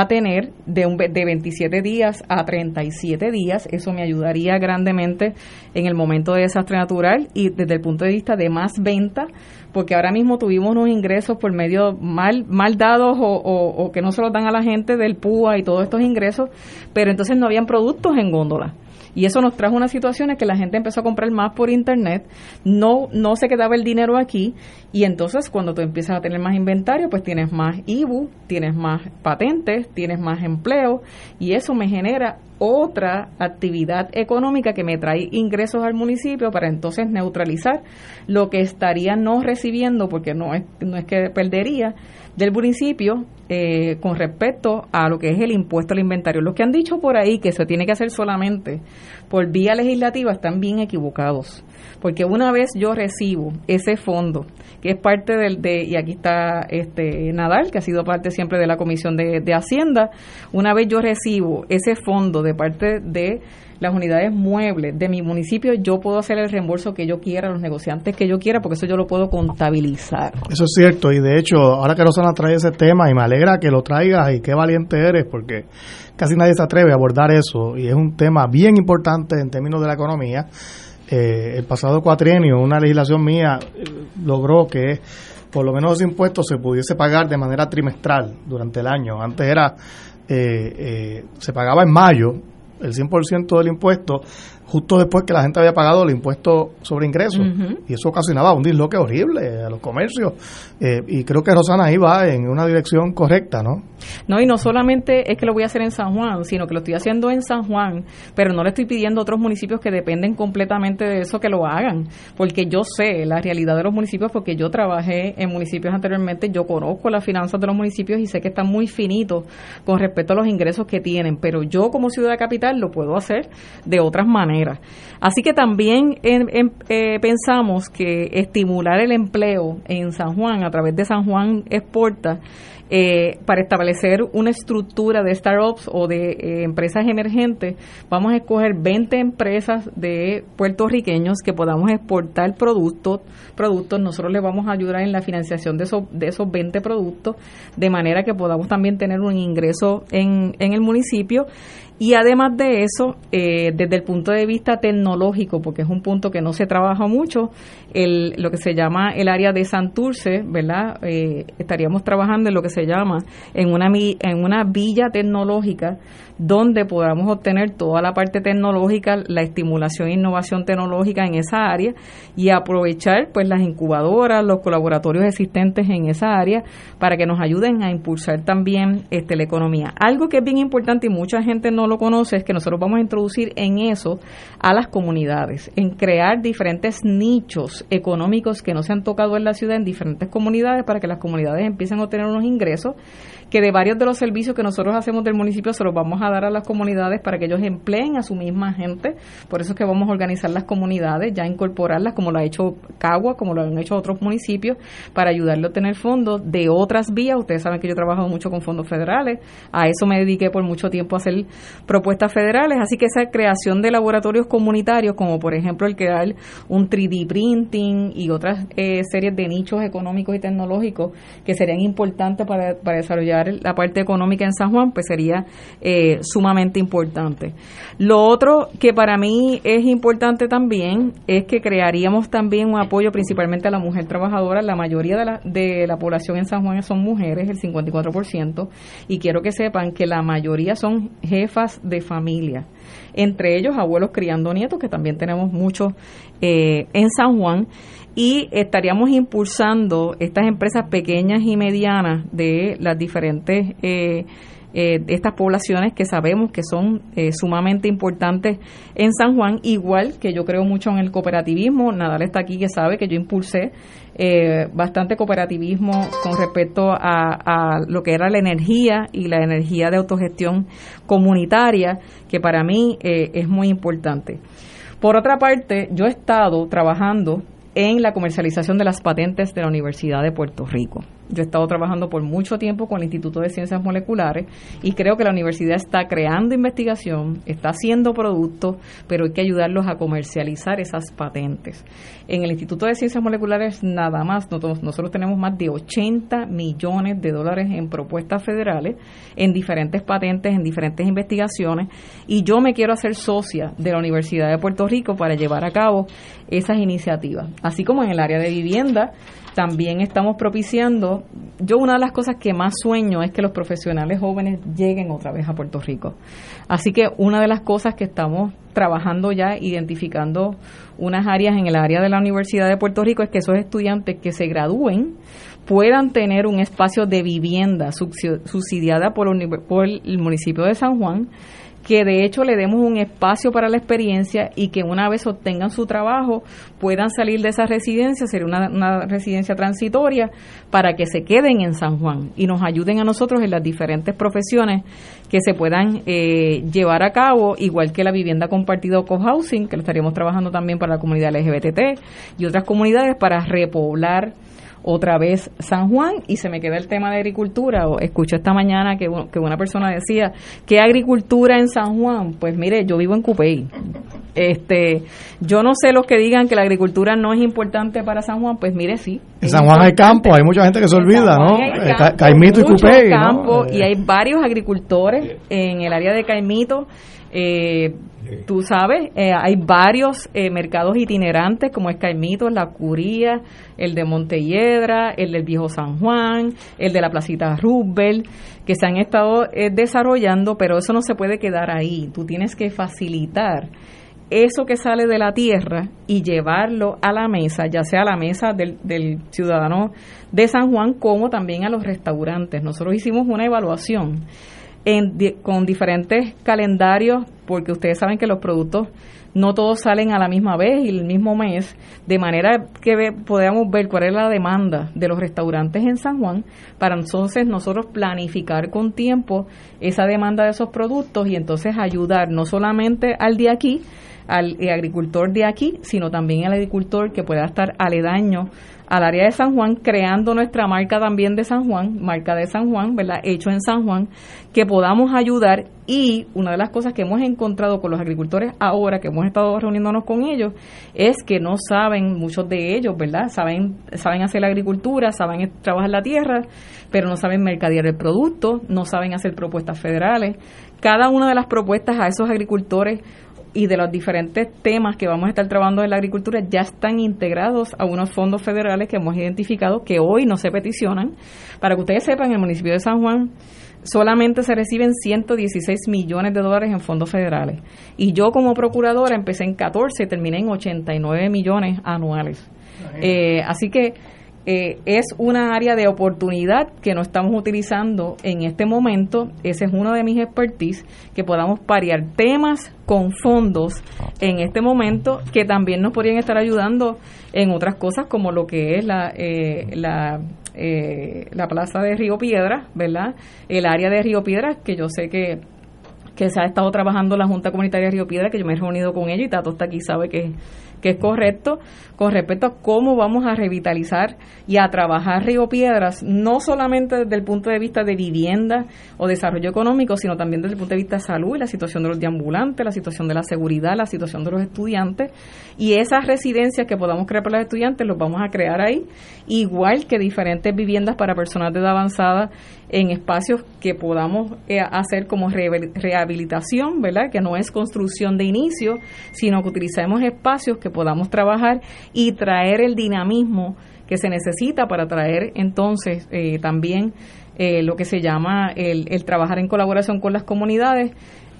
a tener de, un, de 27 días a 37 días. Eso me ayudaría grandemente en el momento de desastre natural y desde el punto de vista de más venta, porque ahora mismo tuvimos unos ingresos por medio mal, mal dados o, o que no se los dan a la gente del PUA y todos estos ingresos, pero entonces no habían productos en góndola. Y eso nos trajo una situación en que la gente empezó a comprar más por internet, no, no se quedaba el dinero aquí, y entonces cuando tú empiezas a tener más inventario, pues tienes más IBU, tienes más patentes, tienes más empleo, y eso me genera otra actividad económica que me trae ingresos al municipio para entonces neutralizar lo que estaría no recibiendo, porque no es, no es que perdería, del municipio eh, con respecto a lo que es el impuesto al inventario. Los que han dicho por ahí que se tiene que hacer solamente por vía legislativa están bien equivocados, porque una vez yo recibo ese fondo, que es parte del de, y aquí está este Nadal, que ha sido parte siempre de la Comisión de, de Hacienda, una vez yo recibo ese fondo de parte de las unidades muebles de mi municipio, yo puedo hacer el reembolso que yo quiera, los negociantes que yo quiera, porque eso yo lo puedo contabilizar. Eso es cierto, y de hecho, ahora que Rosana trae ese tema, y me alegra que lo traigas, y qué valiente eres, porque casi nadie se atreve a abordar eso, y es un tema bien importante en términos de la economía. Eh, el pasado cuatrienio, una legislación mía eh, logró que por lo menos ese impuesto se pudiese pagar de manera trimestral durante el año. Antes era, eh, se pagaba en mayo el 100% del impuesto justo después que la gente había pagado el impuesto sobre ingresos. Y eso ocasionaba un disloque horrible a los comercios. Eh, y creo que Rosana ahí va en una dirección correcta, ¿no? No, y no solamente es que lo voy a hacer en San Juan, sino que lo estoy haciendo en San Juan, pero no le estoy pidiendo a otros municipios que dependen completamente de eso que lo hagan, porque yo sé la realidad de los municipios, porque yo trabajé en municipios anteriormente, yo conozco las finanzas de los municipios y sé que están muy finitos con respecto a los ingresos que tienen, pero yo como ciudad capital lo puedo hacer de otras maneras Así que también eh, pensamos que estimular el empleo en San Juan a través de San Juan Exporta eh, para establecer una estructura de startups o de eh, empresas emergentes, vamos a escoger 20 empresas de puertorriqueños que podamos exportar productos. productos. Nosotros les vamos a ayudar en la financiación de esos, de esos 20 productos, de manera que podamos también tener un ingreso en, en el municipio y además de eso, eh, desde el punto de vista tecnológico, porque es un punto que no se trabaja mucho, el, lo que se llama el área de Santurce, ¿verdad? Eh, estaríamos trabajando en lo que se llama, en una, en una villa tecnológica donde podamos obtener toda la parte tecnológica, la estimulación e innovación tecnológica en esa área y aprovechar pues las incubadoras, los colaboratorios existentes en esa área para que nos ayuden a impulsar también este la economía. Algo que es bien importante y mucha gente no lo conoce es que nosotros vamos a introducir en eso a las comunidades, en crear diferentes nichos económicos que no se han tocado en la ciudad en diferentes comunidades para que las comunidades empiecen a obtener unos ingresos que de varios de los servicios que nosotros hacemos del municipio se los vamos a dar a las comunidades para que ellos empleen a su misma gente. Por eso es que vamos a organizar las comunidades, ya incorporarlas como lo ha hecho Cagua, como lo han hecho otros municipios, para ayudarle a obtener fondos de otras vías. Ustedes saben que yo he trabajado mucho con fondos federales, a eso me dediqué por mucho tiempo a hacer propuestas federales, así que esa creación de laboratorios comunitarios, como por ejemplo el crear un 3D printing y otras eh, series de nichos económicos y tecnológicos que serían importantes para, para desarrollar la parte económica en San Juan, pues sería eh, sumamente importante. Lo otro que para mí es importante también es que crearíamos también un apoyo principalmente a la mujer trabajadora. La mayoría de la, de la población en San Juan son mujeres, el 54%, y quiero que sepan que la mayoría son jefas de familia entre ellos abuelos criando nietos, que también tenemos muchos eh, en San Juan, y estaríamos impulsando estas empresas pequeñas y medianas de las diferentes eh, eh, estas poblaciones que sabemos que son eh, sumamente importantes en San Juan, igual que yo creo mucho en el cooperativismo. Nadal está aquí que sabe que yo impulsé bastante cooperativismo con respecto a, a, lo que era la energía y la energía de autogestión comunitaria, que para mí es muy importante. Por otra parte, yo he estado trabajando en la comercialización de las patentes de la Universidad de Puerto Rico. Yo he estado trabajando por mucho tiempo con el Instituto de Ciencias Moleculares y creo que la universidad está creando investigación, está haciendo productos, pero hay que ayudarlos a comercializar esas patentes. En el Instituto de Ciencias Moleculares nada más, nosotros, tenemos más de 80 millones de dólares en propuestas federales, en diferentes patentes, en diferentes investigaciones, y yo me quiero hacer socia de la Universidad de Puerto Rico para llevar a cabo esas iniciativas. Así como en el área de vivienda, también estamos propiciando, yo una de las cosas que más sueño es que los profesionales jóvenes lleguen otra vez a Puerto Rico. Así que una de las cosas que estamos trabajando ya, identificando unas áreas en el área de la Universidad de Puerto Rico, es que esos estudiantes que se gradúen puedan tener un espacio de vivienda subsidiada por, el municipio de San Juan que de hecho le demos un espacio para la experiencia y que una vez obtengan su trabajo puedan salir de esa residencia, sería una, residencia transitoria, para que se queden en San Juan y nos ayuden a nosotros en las diferentes profesiones que se puedan eh, llevar a cabo, igual que la vivienda compartida o co-housing, que lo estaríamos trabajando también para la comunidad LGBT y otras comunidades para repoblar otra vez San Juan y se me queda el tema de agricultura. O escucho esta mañana que, que una persona decía, ¿qué agricultura en San Juan? Pues mire, yo vivo en Cupey. Este, yo no sé los que digan que la agricultura no es importante para San Juan, pues mire, sí. En San Juan hay campo, hay mucha gente que se olvida, ¿no? Eh, Caimito y Cupey. Campo, Y hay varios agricultores en el área de Caimito. Eh, Tú sabes, eh, hay varios eh, mercados itinerantes como es La Curía, el de Montelledra, el del Viejo San Juan, el de la Placita Roosevelt, que se han estado eh, desarrollando, pero eso no se puede quedar ahí. Tú tienes que facilitar eso que sale de la tierra y llevarlo a la mesa, ya sea a la mesa del, del ciudadano de San Juan como también a los restaurantes. Nosotros hicimos una evaluación con diferentes calendarios, porque ustedes saben que los productos no todos salen a la misma vez y el mismo mes, de manera que podamos ver cuál es la demanda de los restaurantes en San Juan, para entonces nosotros planificar con tiempo esa demanda de esos productos y entonces ayudar no solamente al de aquí, al agricultor de aquí, sino también al agricultor que pueda estar aledaño al área de San Juan, creando nuestra marca también de San Juan, marca de San Juan, ¿verdad? Hecho en San Juan, que podamos ayudar y una de las cosas que hemos encontrado con los agricultores ahora, que hemos estado reuniéndonos con ellos, es que no saben, muchos de ellos, ¿verdad? Saben, saben hacer la agricultura, saben trabajar la tierra, pero no saben mercadear el producto, no saben hacer propuestas federales. Cada una de las propuestas a esos agricultores y de los diferentes temas que vamos a estar trabajando en la agricultura ya están integrados a unos fondos federales que hemos identificado que hoy no se peticionan. Para que ustedes sepan, en el municipio de San Juan solamente se reciben 116 millones de dólares en fondos federales. Y yo como procuradora empecé en 14 y terminé en 89 millones anuales. Eh, así que eh, es una área de oportunidad que no estamos utilizando en este momento. Ese es uno de mis expertise, que podamos parear temas con fondos en este momento que también nos podrían estar ayudando en otras cosas como lo que es la, eh, la, eh, la plaza de Río Piedra, ¿verdad? El área de Río Piedra, que yo sé que que se ha estado trabajando la Junta Comunitaria de Río Piedra, que yo me he reunido con ella y Tato está aquí, sabe que que es correcto con respecto a cómo vamos a revitalizar y a trabajar Río Piedras, no solamente desde el punto de vista de vivienda o desarrollo económico, sino también desde el punto de vista de salud y la situación de los deambulantes, la situación de la seguridad, la situación de los estudiantes. Y esas residencias que podamos crear para los estudiantes los vamos a crear ahí, igual que diferentes viviendas para personas de edad avanzada en espacios que podamos eh, hacer como rehabilitación, ¿verdad? Que no es construcción de inicio, sino que utilicemos espacios que podamos trabajar y traer el dinamismo que se necesita para traer entonces eh, también eh, lo que se llama el, el trabajar en colaboración con las comunidades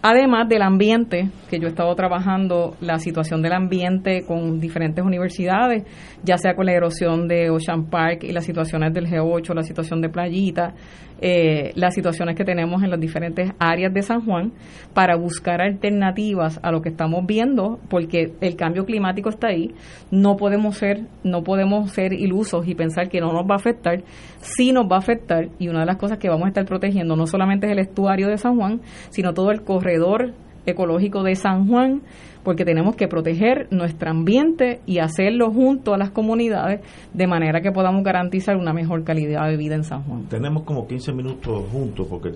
Además del ambiente, que yo he estado trabajando la situación del ambiente con diferentes universidades, ya sea con la erosión de Ocean Park y las situaciones del G8, la situación de Playita, eh, las situaciones que tenemos en las diferentes áreas de San Juan, para buscar alternativas a lo que estamos viendo, porque el cambio climático está ahí. No podemos ser, no podemos ser ilusos y pensar que no nos va a afectar. Sí nos va a afectar y una de las cosas que vamos a estar protegiendo no solamente es el estuario de San Juan, sino todo el corredor ecológico de San Juan, porque tenemos que proteger nuestro ambiente y hacerlo junto a las comunidades de manera que podamos garantizar una mejor calidad de vida en San Juan. Tenemos como 15 minutos juntos porque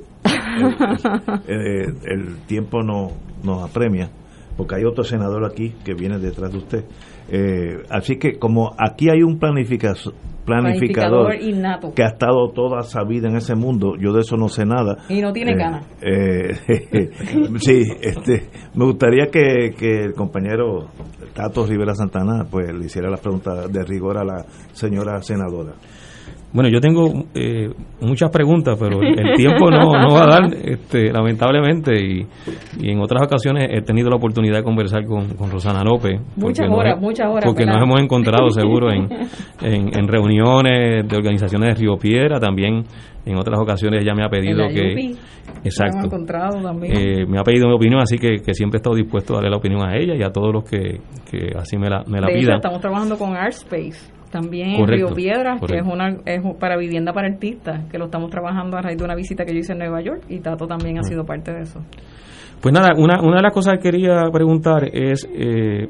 el, el, tiempo no, nos apremia, porque hay otro senador aquí que viene detrás de usted. Eh, así que como aquí hay un planificación planificador, que ha estado toda esa vida en ese mundo. Yo de eso no sé nada. Y no tiene eh, ganas. Eh, sí, este, me gustaría que, que, el compañero Tato Rivera Santana pues le hiciera la pregunta de rigor a la señora senadora. Bueno, yo tengo eh, muchas preguntas, pero el tiempo no, no va a dar, este, lamentablemente, y, y, en otras ocasiones he tenido la oportunidad de conversar con, con Rosana López. Muchas horas, muchas horas. Porque nos hemos encontrado seguro en, en, reuniones de organizaciones de Río Piedra, también en otras ocasiones ella me ha pedido que... Exacto. Encontrado también. Eh, me ha pedido mi opinión, así que, que, siempre he estado dispuesto a darle la opinión a ella y a todos los que, que así me la, me la de pidan. Hecho, estamos trabajando con Artspace también en Río Piedras, que es una es para vivienda para artistas, que lo estamos trabajando a raíz de una visita que yo hice en Nueva York y Tato también ha ah. sido parte de eso. Pues nada, una, una de las cosas que quería preguntar es, eh,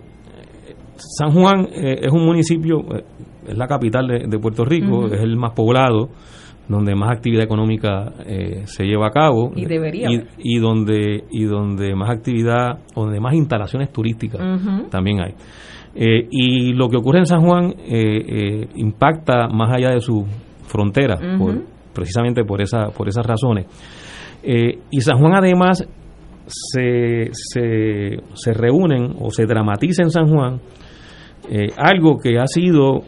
San Juan eh, es un municipio, eh, es la capital de, Puerto Rico, es el más poblado, donde más actividad económica se lleva a cabo. Y debería y, donde y donde más actividad donde más instalaciones turísticas también hay eh, y lo que ocurre en San Juan eh, eh, impacta más allá de su frontera, precisamente por, esa, por esas razones. y San Juan además se, se, se, reúnen o se dramatiza en San Juan algo que ha sido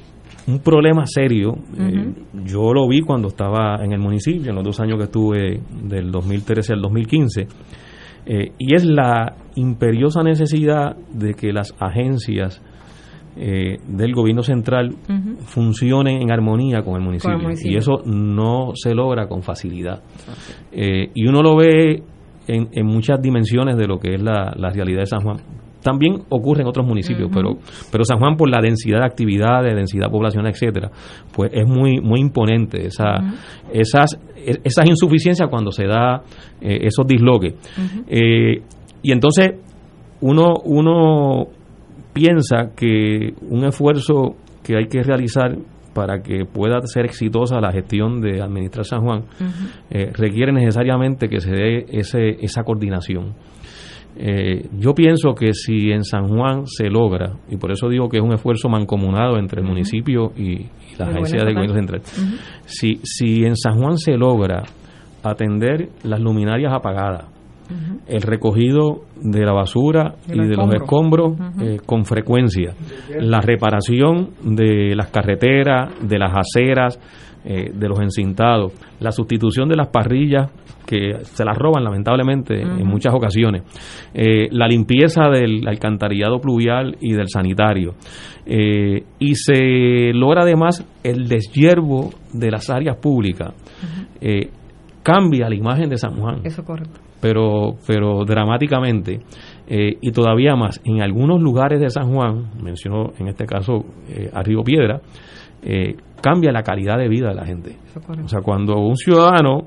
un problema serio. yo lo vi cuando estaba en el municipio, en los dos años que estuve del 2013 al 2015. y es la imperiosa necesidad de que las agencias eh, del gobierno central funcione en armonía con el, municipio, Y eso no se logra con facilidad. Eh, y uno lo ve en, en, muchas dimensiones de lo que es la, realidad de San Juan. También ocurre en otros municipios, pero pero San Juan por la densidad de actividades, densidad poblacional, etcétera, pues es muy muy imponente esa, esas e, esas insuficiencias cuando se da eh, esos disloques. y entonces uno uno piensa que un esfuerzo que hay que realizar para que pueda ser exitosa la gestión de administrar San Juan eh, requiere necesariamente que se dé ese, esa coordinación. Eh, yo pienso que si en San Juan se logra, y por eso digo que es un esfuerzo mancomunado entre el municipio y, la agencia de gobierno central, si, si en San Juan se logra atender las luminarias apagadas, el recogido de la basura y de los escombros eh, con frecuencia, la reparación de las carreteras, de las aceras, eh, de los encintados, la sustitución de las parrillas que se las roban lamentablemente en muchas ocasiones, eh, la limpieza del alcantarillado pluvial y del sanitario. Eh, y se logra además el deshiervo de las áreas públicas. cambia la imagen de San Juan. Eso correcto. Pero, pero dramáticamente. y todavía más, en algunos lugares de San Juan, mencionó en este caso Río Piedra, eh, cambia la calidad de vida de la gente. O sea, cuando un ciudadano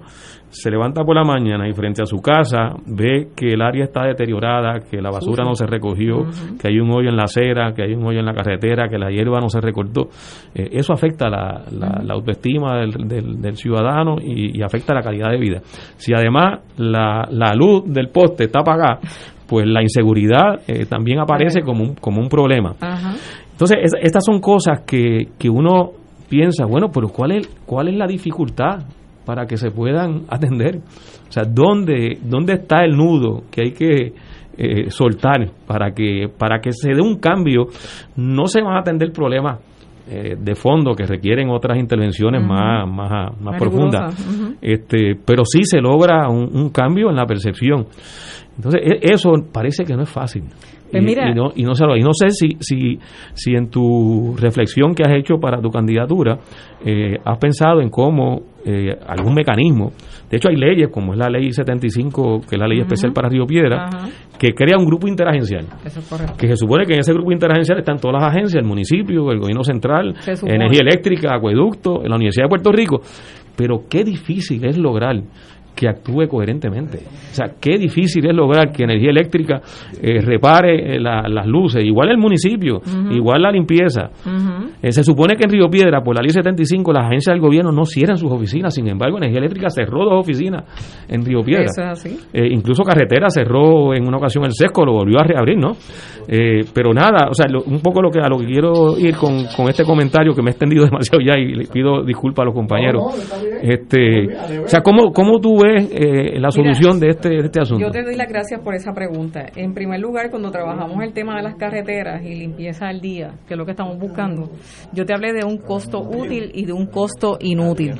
se levanta por la mañana y frente a su casa ve que el área está deteriorada, que la basura no se recogió, que hay un hoyo en la acera, que hay un hoyo en la carretera, que la hierba no se recortó, eh, eso afecta la, la, autoestima del, del, ciudadano y, afecta la calidad de vida. Si además la, la luz del poste está apagada, pues la inseguridad eh, también aparece como un, como un problema. Entonces, estas son cosas que, que uno piensa, bueno, pero ¿cuál es, ¿cuál es la dificultad para que se puedan atender? O sea, ¿dónde, dónde está el nudo que hay que eh, soltar para que, para que se dé un cambio? No se van a atender problemas eh, de fondo que requieren otras intervenciones más, más, más profundas. este, pero sí se logra un, un, cambio en la percepción. Entonces, e, eso parece que no es fácil. Pues y, no, y, no, y no sé si, si, si en tu reflexión que has hecho para tu candidatura eh, has pensado en cómo eh, algún mecanismo, de hecho hay leyes como es la ley 75, que es la ley especial para Río Piedra, que crea un grupo interagencial. que se supone que en ese grupo interagencial están todas las agencias, el municipio, el gobierno central, energía eléctrica, acueducto, la Universidad de Puerto Rico. Pero qué difícil es lograr que actúe coherentemente. O sea, qué difícil es lograr que energía eléctrica eh, repare eh, las luces, igual el municipio, igual la limpieza. Eh, se supone que en Río Piedra, por la ley 75, las agencias del gobierno no cierran sus oficinas, sin embargo, energía eléctrica cerró dos oficinas en Río Piedra. incluso carretera cerró en una ocasión el sesco, lo volvió a reabrir, ¿no? pero nada, o sea, un poco lo que a lo que quiero ir con, con, este comentario que me he extendido demasiado ya y le pido disculpas a los compañeros. este, o sea, ¿cómo, cómo tú eh, la solución de, este, de este asunto? Yo te doy las gracias por esa pregunta. En primer lugar, cuando trabajamos el tema de las carreteras y limpieza al día, que es lo que estamos buscando, yo te hablé de un costo útil y de un costo inútil.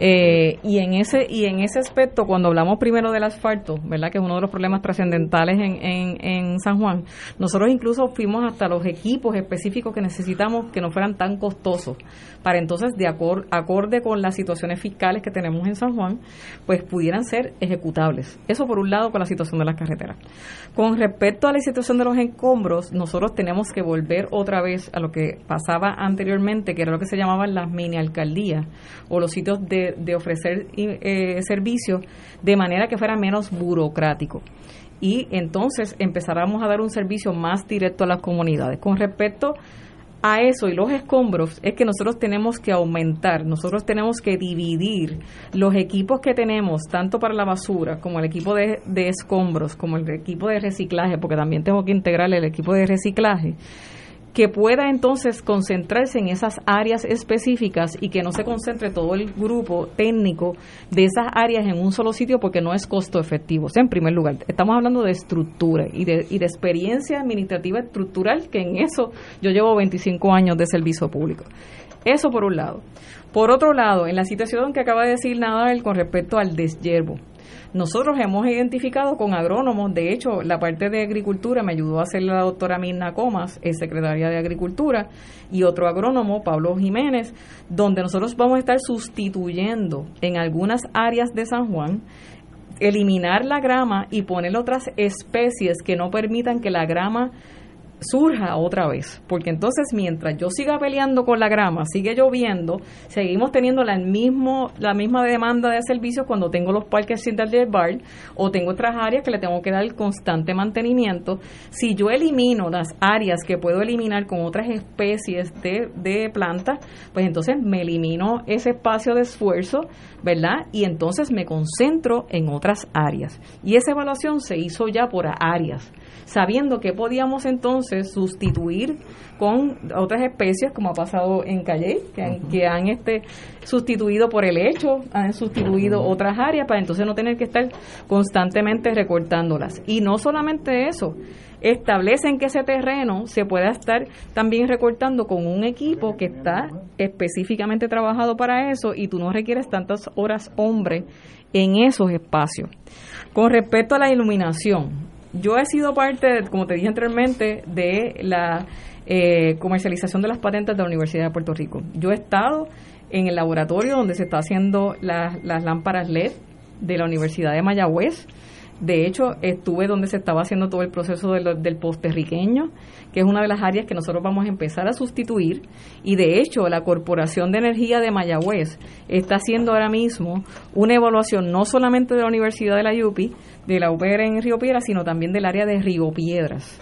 Eh, y en ese y en ese aspecto, cuando hablamos primero del asfalto, ¿verdad? que es uno de los problemas trascendentales en, en, en San Juan, nosotros incluso fuimos hasta los equipos específicos que necesitamos que no fueran tan costosos, para entonces, de acorde con las situaciones fiscales que tenemos en San Juan, pues pudieran ser ejecutables. Eso por un lado con la situación de las carreteras. Con respecto a la situación de los escombros, nosotros tenemos que volver otra vez a lo que pasaba anteriormente, que era lo que se llamaban las mini alcaldías o los sitios de, ofrecer eh, servicios de manera que fuera menos burocrático y entonces empezáramos a dar un servicio más directo a las comunidades. Con respecto a eso y los escombros es que nosotros tenemos que aumentar, nosotros tenemos que dividir los equipos que tenemos, tanto para la basura como el equipo de, de escombros, como el equipo de reciclaje, porque también tengo que integrar el equipo de reciclaje que pueda entonces concentrarse en esas áreas específicas y que no se concentre todo el grupo técnico de esas áreas en un solo sitio porque no es costo efectivo. En primer lugar, estamos hablando de estructura y de, y de experiencia administrativa estructural, que en eso yo llevo 25 años de servicio público. Eso por un lado. Por otro lado, en la situación que acaba de decir Nadal con respecto al deshiervo, nosotros hemos identificado con agrónomos, de hecho, la parte de agricultura me ayudó a hacer la doctora Mirna Comas, es secretaria de Agricultura, y otro agrónomo, Pablo Jiménez, donde nosotros vamos a estar sustituyendo en algunas áreas de San Juan eliminar la grama y poner otras especies que no permitan que la grama surja otra vez, porque entonces mientras yo siga peleando con la grama, sigue lloviendo, seguimos teniendo la, mismo, la misma demanda de servicios cuando tengo los parques sin del bar o tengo otras áreas que le tengo que dar el constante mantenimiento. Si yo elimino las áreas que puedo eliminar con otras especies de, de plantas, pues entonces me elimino ese espacio de esfuerzo, ¿verdad? Y entonces me concentro en otras áreas. Y esa evaluación se hizo ya por áreas sabiendo que podíamos entonces sustituir con otras especies, como ha pasado en Calle, que han, que han este, sustituido por el hecho, han sustituido otras áreas para entonces no tener que estar constantemente recortándolas. Y no solamente eso, establecen que ese terreno se pueda estar también recortando con un equipo que está específicamente trabajado para eso y tú no requieres tantas horas hombre en esos espacios. Con respecto a la iluminación, yo he sido parte, como te dije anteriormente, de la eh, comercialización de las patentes de la Universidad de Puerto Rico. Yo he estado en el laboratorio donde se está haciendo las lámparas LED de la Universidad de Mayagüez de hecho, estuve donde se estaba haciendo todo el proceso del, posterriqueño, que es una de las áreas que nosotros vamos a empezar a sustituir. Y de hecho, la Corporación de Energía de Mayagüez está haciendo ahora mismo una evaluación no solamente de la Universidad de la UPI, de la UPR en Río Piedras, sino también del área de Río Piedras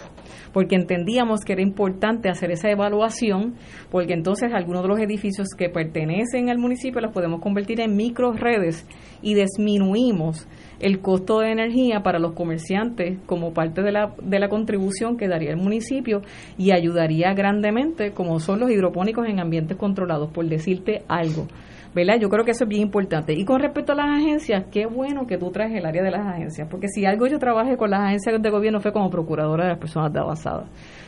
porque entendíamos que era importante hacer esa evaluación, porque entonces algunos de los edificios que pertenecen al municipio los podemos convertir en micro redes y disminuimos el costo de energía para los comerciantes como parte de la, de la contribución que daría el municipio y ayudaría grandemente como son los hidropónicos en ambientes controlados, por decirte algo. ¿verdad? Yo creo que eso es bien importante. Y con respecto a las agencias, qué bueno que tú traes el área de las agencias, porque si algo yo trabajé con las agencias de gobierno fue como procuradora de las personas de.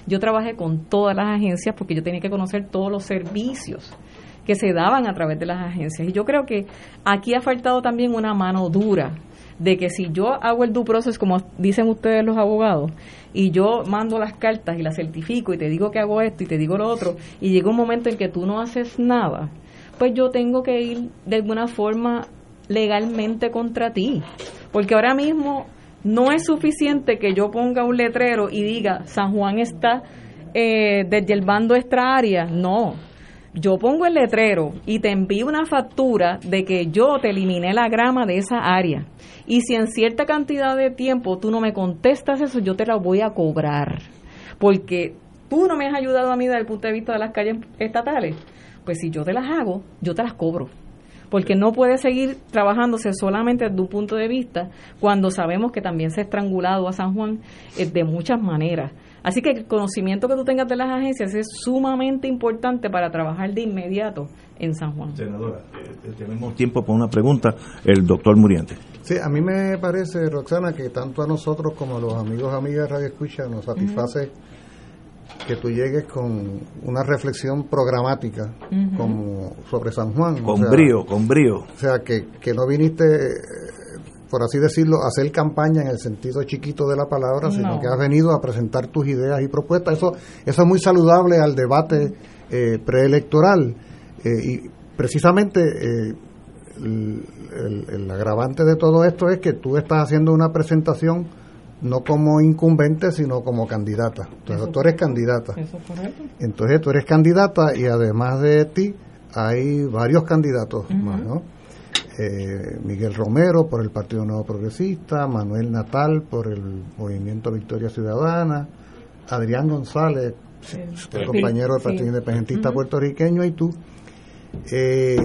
Yo trabajé con todas las agencias porque yo tenía que conocer todos los servicios que se daban a través de las agencias. Y yo creo que aquí ha faltado también una mano dura de que si yo hago el due process, como dicen ustedes los abogados, y yo mando las cartas y las certifico y te digo que hago esto y te digo lo otro, y llega un momento en que tú no haces nada, pues yo tengo que ir de alguna forma legalmente contra ti. Porque ahora mismo no es suficiente que yo ponga un letrero y diga San Juan está eh, desde el bando extra área. No, yo pongo el letrero y te envío una factura de que yo te eliminé la grama de esa área. Y si en cierta cantidad de tiempo tú no me contestas eso, yo te la voy a cobrar. Porque tú no me has ayudado a mí desde el punto de vista de las calles estatales. Pues si yo te las hago, yo te las cobro. Porque no puede seguir trabajándose solamente desde un punto de vista cuando sabemos que también se ha estrangulado a San Juan eh, de muchas maneras. Así que el conocimiento que tú tengas de las agencias es sumamente importante para trabajar de inmediato en San Juan. Senadora, eh, eh, tenemos tiempo para una pregunta. El doctor Muriente. Sí, a mí me parece, Roxana, que tanto a nosotros como a los amigos, amigas de Radio Escucha nos satisface que tú llegues con una reflexión programática como sobre San Juan. Con brío, con brío. O sea, que, que no viniste por así decirlo, hacer campaña en el sentido chiquito de la palabra, sino que has venido a presentar tus ideas y propuestas. Eso, eso es muy saludable al debate eh, preelectoral. Eh, y precisamente eh, el, agravante de todo esto es que tú estás haciendo una presentación no como incumbente, sino como candidata. Entonces, tú eres candidata. Entonces, tú eres candidata y además de ti hay varios candidatos más, ¿no? Eh, Miguel Romero por el Partido Nuevo Progresista, Manuel Natal por el Movimiento Victoria Ciudadana, Adrián González, el compañero del Partido Independentista puertorriqueño, y tú. Eh,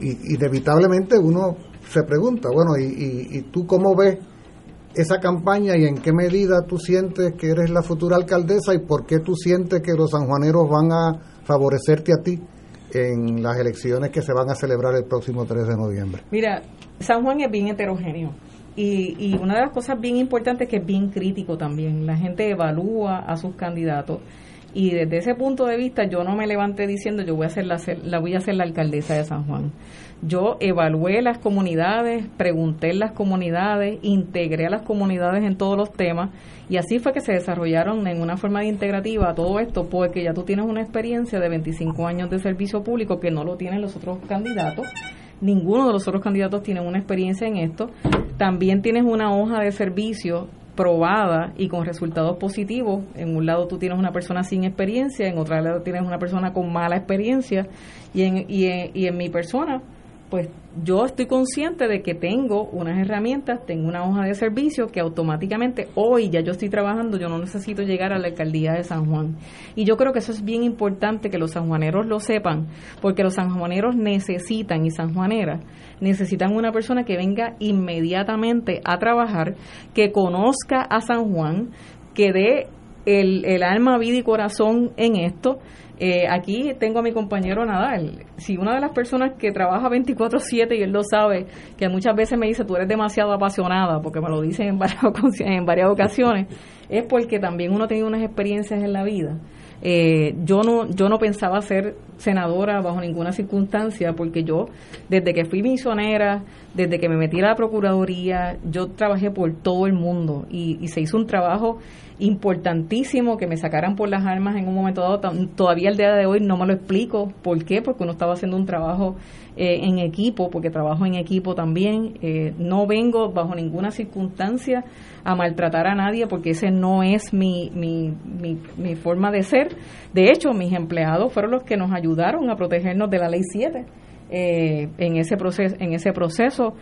y, inevitablemente uno se pregunta, bueno, y, tú cómo ves esa campaña y en qué medida tú sientes que eres la futura alcaldesa y por qué tú sientes que los sanjuaneros van a favorecerte a ti en las elecciones que se van a celebrar el próximo 3 de noviembre? Mira, San Juan es bien heterogéneo. Y, y una de las cosas bien importantes es que es bien crítico también. La gente evalúa a sus candidatos y desde ese punto de vista yo no me levanté diciendo yo voy a ser la, la voy a ser la alcaldesa de San Juan. Yo evalué las comunidades, pregunté en las comunidades, integré a las comunidades en todos los temas y así fue que se desarrollaron en una forma de integrativa todo esto porque ya tú tienes una experiencia de 25 años de servicio público que no lo tienen los otros candidatos ninguno de los otros candidatos tiene una experiencia en esto. También tienes una hoja de servicio probada y con resultados positivos. En un lado tú tienes una persona sin experiencia, en otro lado tienes una persona con mala experiencia y en, y en, y en mi persona pues yo estoy consciente de que tengo unas herramientas, tengo una hoja de servicio que automáticamente hoy ya yo estoy trabajando, yo no necesito llegar a la alcaldía de San Juan. Y yo creo que eso es bien importante que los sanjuaneros lo sepan, porque los sanjuaneros necesitan y sanjuaneras necesitan una persona que venga inmediatamente a trabajar, que conozca a San Juan, que dé el, el alma, vida y corazón en esto. Eh, aquí tengo a mi compañero Nadal. Si una de las personas que trabaja 24/7 y él lo sabe, que muchas veces me dice tú eres demasiado apasionada, porque me lo dicen en varias, en varias ocasiones, es porque también uno tiene unas experiencias en la vida. Eh, yo no yo no pensaba ser senadora bajo ninguna circunstancia porque yo desde que fui misionera desde que me metí a la procuraduría yo trabajé por todo el mundo y, y se hizo un trabajo importantísimo que me sacaran por las armas en un momento dado. Todavía el día de hoy no me lo explico. ¿Por qué? Porque uno estaba haciendo un trabajo eh, en equipo, porque trabajo en equipo también. Eh, no vengo bajo ninguna circunstancia a maltratar a nadie porque ese no es mi, mi, mi, forma de ser. De hecho, mis empleados fueron los que nos ayudaron a protegernos de la ley 7 eh, en, ese proceso, en ese proceso.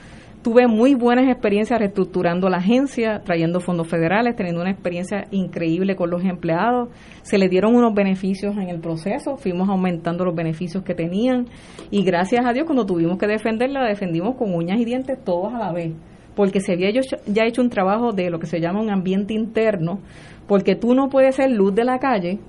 Tuve muy buenas experiencias reestructurando la agencia, trayendo fondos federales, teniendo una experiencia increíble con los empleados. Se les dieron unos beneficios en el proceso, fuimos aumentando los beneficios que tenían y gracias a Dios cuando tuvimos que defenderla, defendimos con uñas y dientes todos a la vez, porque se había ya hecho un trabajo de lo que se llama un ambiente interno, porque tú no puedes ser luz de la calle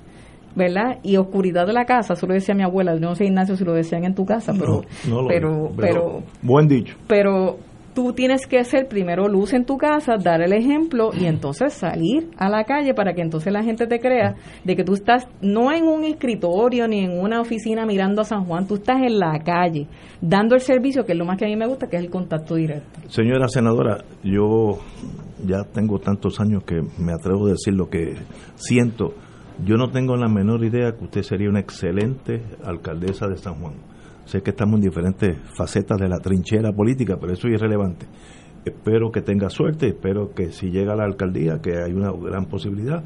¿verdad? Y oscuridad de la casa, eso lo decía mi abuela, no sé Ignacio si lo decían en tu casa, pero, pero, pero, buen dicho. Pero tú tienes que ser primero luz en tu casa, dar el ejemplo y entonces salir a la calle para que entonces la gente te crea de que tú estás no en un escritorio ni en una oficina mirando a San Juan, tú estás en la calle dando el servicio, que es lo más que a mí me gusta, que es el contacto directo. Señora senadora, yo ya tengo tantos años que me atrevo a decir lo que siento. Yo no tengo la menor idea que usted sería una excelente alcaldesa de San Juan Sé que estamos en diferentes facetas de la trinchera política, pero eso es irrelevante. Espero que tenga suerte, espero que si llega a la alcaldía, que hay una gran posibilidad,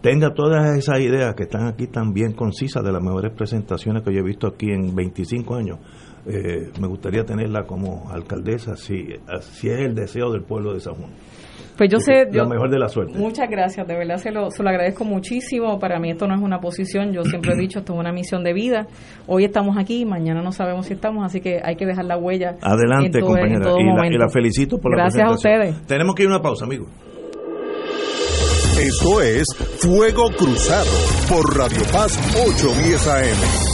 tenga todas esas ideas que están aquí tan bien concisas de las mejores presentaciones que yo he visto aquí en 25 años. Eh, me gustaría tenerla como alcaldesa, si, si es el deseo del pueblo de San Juan. Pues yo sé... Lo mejor de la suerte. Muchas gracias, de verdad se lo, se lo agradezco muchísimo. Para mí esto no es una posición, yo siempre he dicho, esto es una misión de vida. Hoy estamos aquí, mañana no sabemos si estamos, así que hay que dejar la huella. Adelante, compañera, y, la, felicito por la presentación. Gracias a ustedes. Tenemos que ir a una pausa, amigos. Esto es Fuego Cruzado por Radio Paz 810 AM.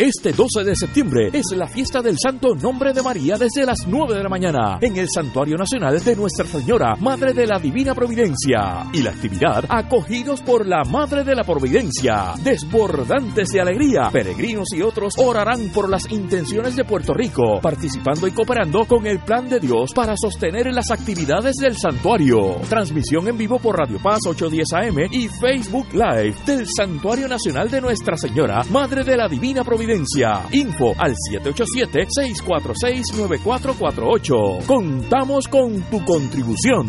Este 12 de septiembre es la fiesta del Santo Nombre de María desde las 9 de la mañana en el Santuario Nacional de Nuestra Señora, Madre de la Divina Providencia. Y la actividad, acogidos por la Madre de la Providencia, desbordantes de alegría, peregrinos y otros orarán por las intenciones de Puerto Rico, participando y cooperando con el plan de Dios para sostener las actividades del santuario. Transmisión en vivo por Radio Paz 810 AM y Facebook Live del Santuario Nacional de Nuestra Señora, Madre de la Divina Providencia Info al 787-646-9448. Contamos con tu contribución.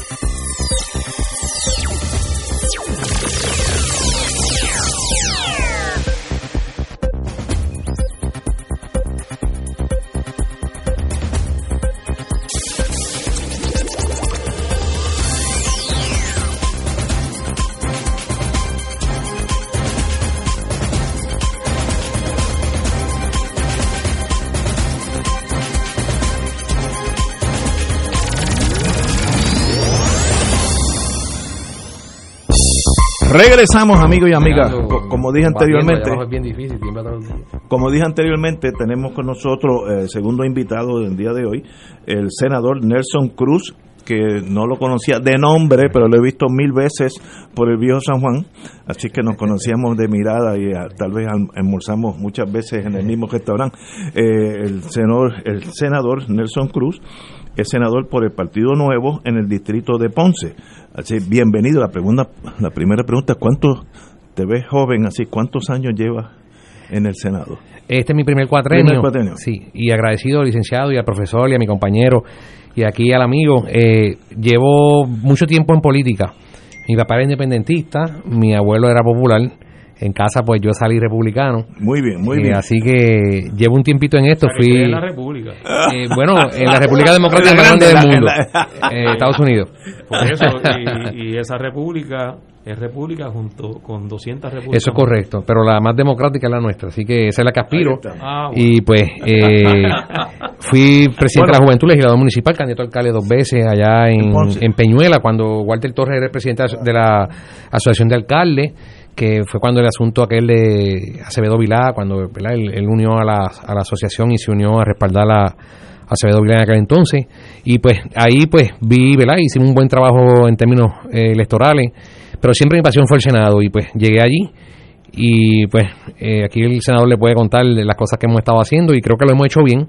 Regresamos, amigos y amigas. Como dije anteriormente, como dije anteriormente, tenemos con nosotros el segundo invitado del día de hoy, el senador Nelson Cruz, que no lo conocía de nombre, pero lo he visto mil veces por el viejo San Juan, así que nos conocíamos de mirada y ah, tal vez alm- almorzamos muchas veces en el mismo restaurante. Eh, el, senador, el senador Nelson Cruz es senador por el Partido Nuevo en el distrito de Ponce. Así, bienvenido. La, pregunta, la primera pregunta, ¿cuánto te ves joven así? ¿Cuántos años llevas en el Senado? Este es mi primer cuatrenio. Primer cuatrenio. Sí, y agradecido al licenciado y al profesor y a mi compañero y aquí al amigo. Eh, llevo mucho tiempo en política. Mi papá era independentista, mi abuelo era popular. En casa, pues yo salí republicano. Muy bien, muy Eh, bien. Así que llevo un tiempito en esto. O sea, que Fui. en la República. Eh, bueno, en la República Democrática más grande del mundo, eh, Estados Unidos. Por eso, y, y esa república es república junto con 200 repúblicas. Eso es correcto, pero la más democrática es la nuestra, así que esa es la que aspiro. Ah, bueno. Y pues eh, fui presidente de la Juventud, legislador municipal, candidato a alcalde dos veces allá en, Peñuela, cuando Walter Torres era el presidente de la Asociación de Alcaldes, que fue cuando el asunto aquel de Acevedo Vilá, cuando ¿verdad? Él, él unió a la, a la asociación y se unió a respaldar a Acevedo Vilá en aquel entonces. Y pues ahí pues vi, ¿verdad? Hicimos un buen trabajo en términos eh, electorales, pero siempre mi pasión fue el Senado y pues llegué allí y pues eh, aquí el senador le puede contar las cosas que hemos estado haciendo y creo que lo hemos hecho bien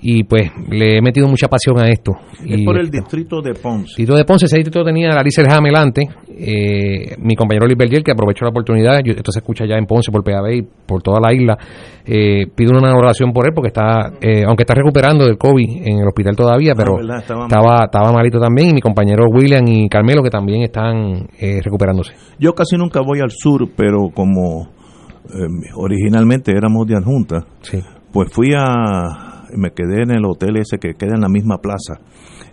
y pues le he metido mucha pasión a esto. Es y por el distrito de Ponce. Distrito de Ponce, ese distrito tenía a Larissa El Jamelante, eh, mi compañero Luis Berger, que aprovechó la oportunidad, yo- esto se escucha ya en Ponce, por PAB y por toda la isla, eh, pido una oración por él porque está, eh, aunque está recuperando del COVID en el hospital todavía, pero Ah, verdad, estaba mal. estaba, malito también, y mi compañero William y Carmelo, que también están recuperándose. Yo casi nunca voy al sur, pero como originalmente éramos de adjunta, pues fui a. Me quedé en el hotel ese que queda en la misma plaza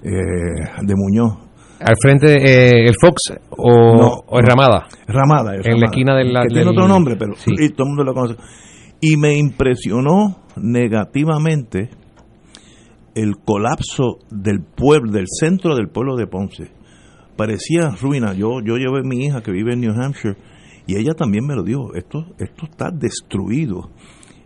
eh, de Muñoz. Al frente, eh, el Fox o, No, o el. Ramada. Ramada. es En la esquina del- Que tiene del- otro nombre, pero Sí. y todo el mundo lo conoce. Y me impresionó negativamente el colapso del pueblo, del centro del pueblo de Ponce. Parecía ruina. Yo, yo llevé a mi hija que vive en New Hampshire y ella también me lo dijo. Esto, esto está destruido.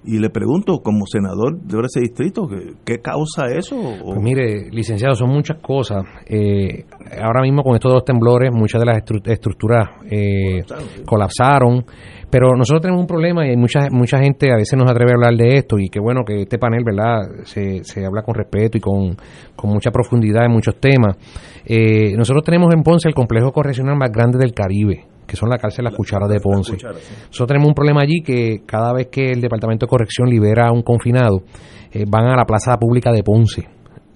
Y le pregunto, como senador de ese distrito, ¿qué, qué causa eso? O- Pues mire, licenciado, son muchas cosas. Eh, ahora mismo con estos dos temblores, muchas de las estru- estructuras eh, colapsaron. Pero nosotros tenemos un problema y hay mucha, mucha gente a veces nos atreve a hablar de esto y qué bueno que este panel, ¿verdad? Se, se habla con respeto y con, con mucha profundidad en muchos temas. Eh, nosotros tenemos en Ponce el complejo correccional más grande del Caribe que son la cárcel Las Cucharas de Ponce. Nosotros tenemos un problema allí que cada vez que el Departamento de Corrección libera a un confinado, eh, van a la plaza pública de Ponce.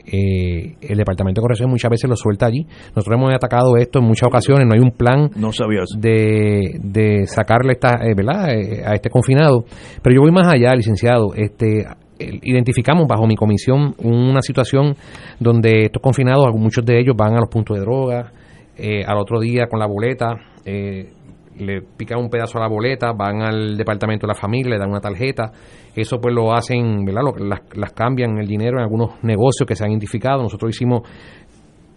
Eh, el Departamento de Corrección muchas veces lo suelta allí. Nosotros hemos atacado esto en muchas ocasiones, no hay un plan no de, de sacarle esta, eh, ¿verdad? Eh, a este confinado. Pero yo voy más allá, licenciado. Este, identificamos bajo mi comisión una situación donde estos confinados, muchos de ellos van a los puntos de droga, eh, al otro día con la boleta, eh, le pican un pedazo a la boleta, van al departamento de la familia, le dan una tarjeta, eso pues lo hacen, ¿verdad? Lo- las, las cambian el dinero en algunos negocios que se han identificado. Nosotros hicimos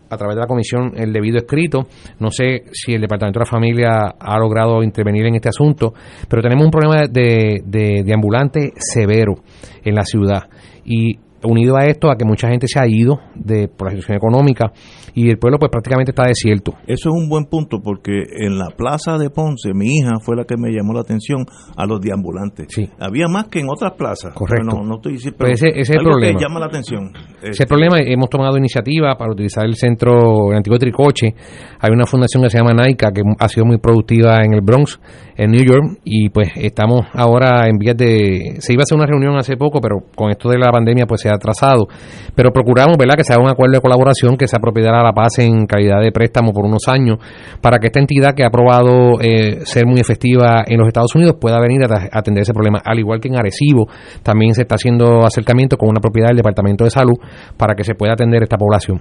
a través de la comisión el debido escrito. No sé si el Departamento de la Familia ha logrado intervenir en este asunto, pero tenemos un problema de, de, de ambulante severo en la ciudad. Y unido a esto, a que mucha gente se ha ido de, por la situación económica y el pueblo pues prácticamente está desierto. Eso es un buen punto porque en la plaza de Ponce mi hija fue la que me llamó la atención a los deambulantes. Había más que en otras plazas. Correcto. Pero No, estoy diciendo. Pues ese- ese es el problema. que llama la atención. Ese es el problema, hemos tomado iniciativa para utilizar el centro, el antiguo Tricoche. Hay una fundación que se llama NAICA que ha sido muy productiva en el Bronx, en New York, y pues estamos ahora en vías de... Se iba a hacer una reunión hace poco, pero con esto de la pandemia pues se ha atrasado. Pero procuramos, ¿verdad?, que se haga un acuerdo de colaboración que sea propiedad a la paz en calidad de préstamo por unos años, para que esta entidad que ha probado eh, ser muy efectiva en los Estados Unidos pueda venir a atender ese problema. Al igual que en Arecibo, también se está haciendo acercamiento con una propiedad del Departamento de Salud para que se pueda atender esta población.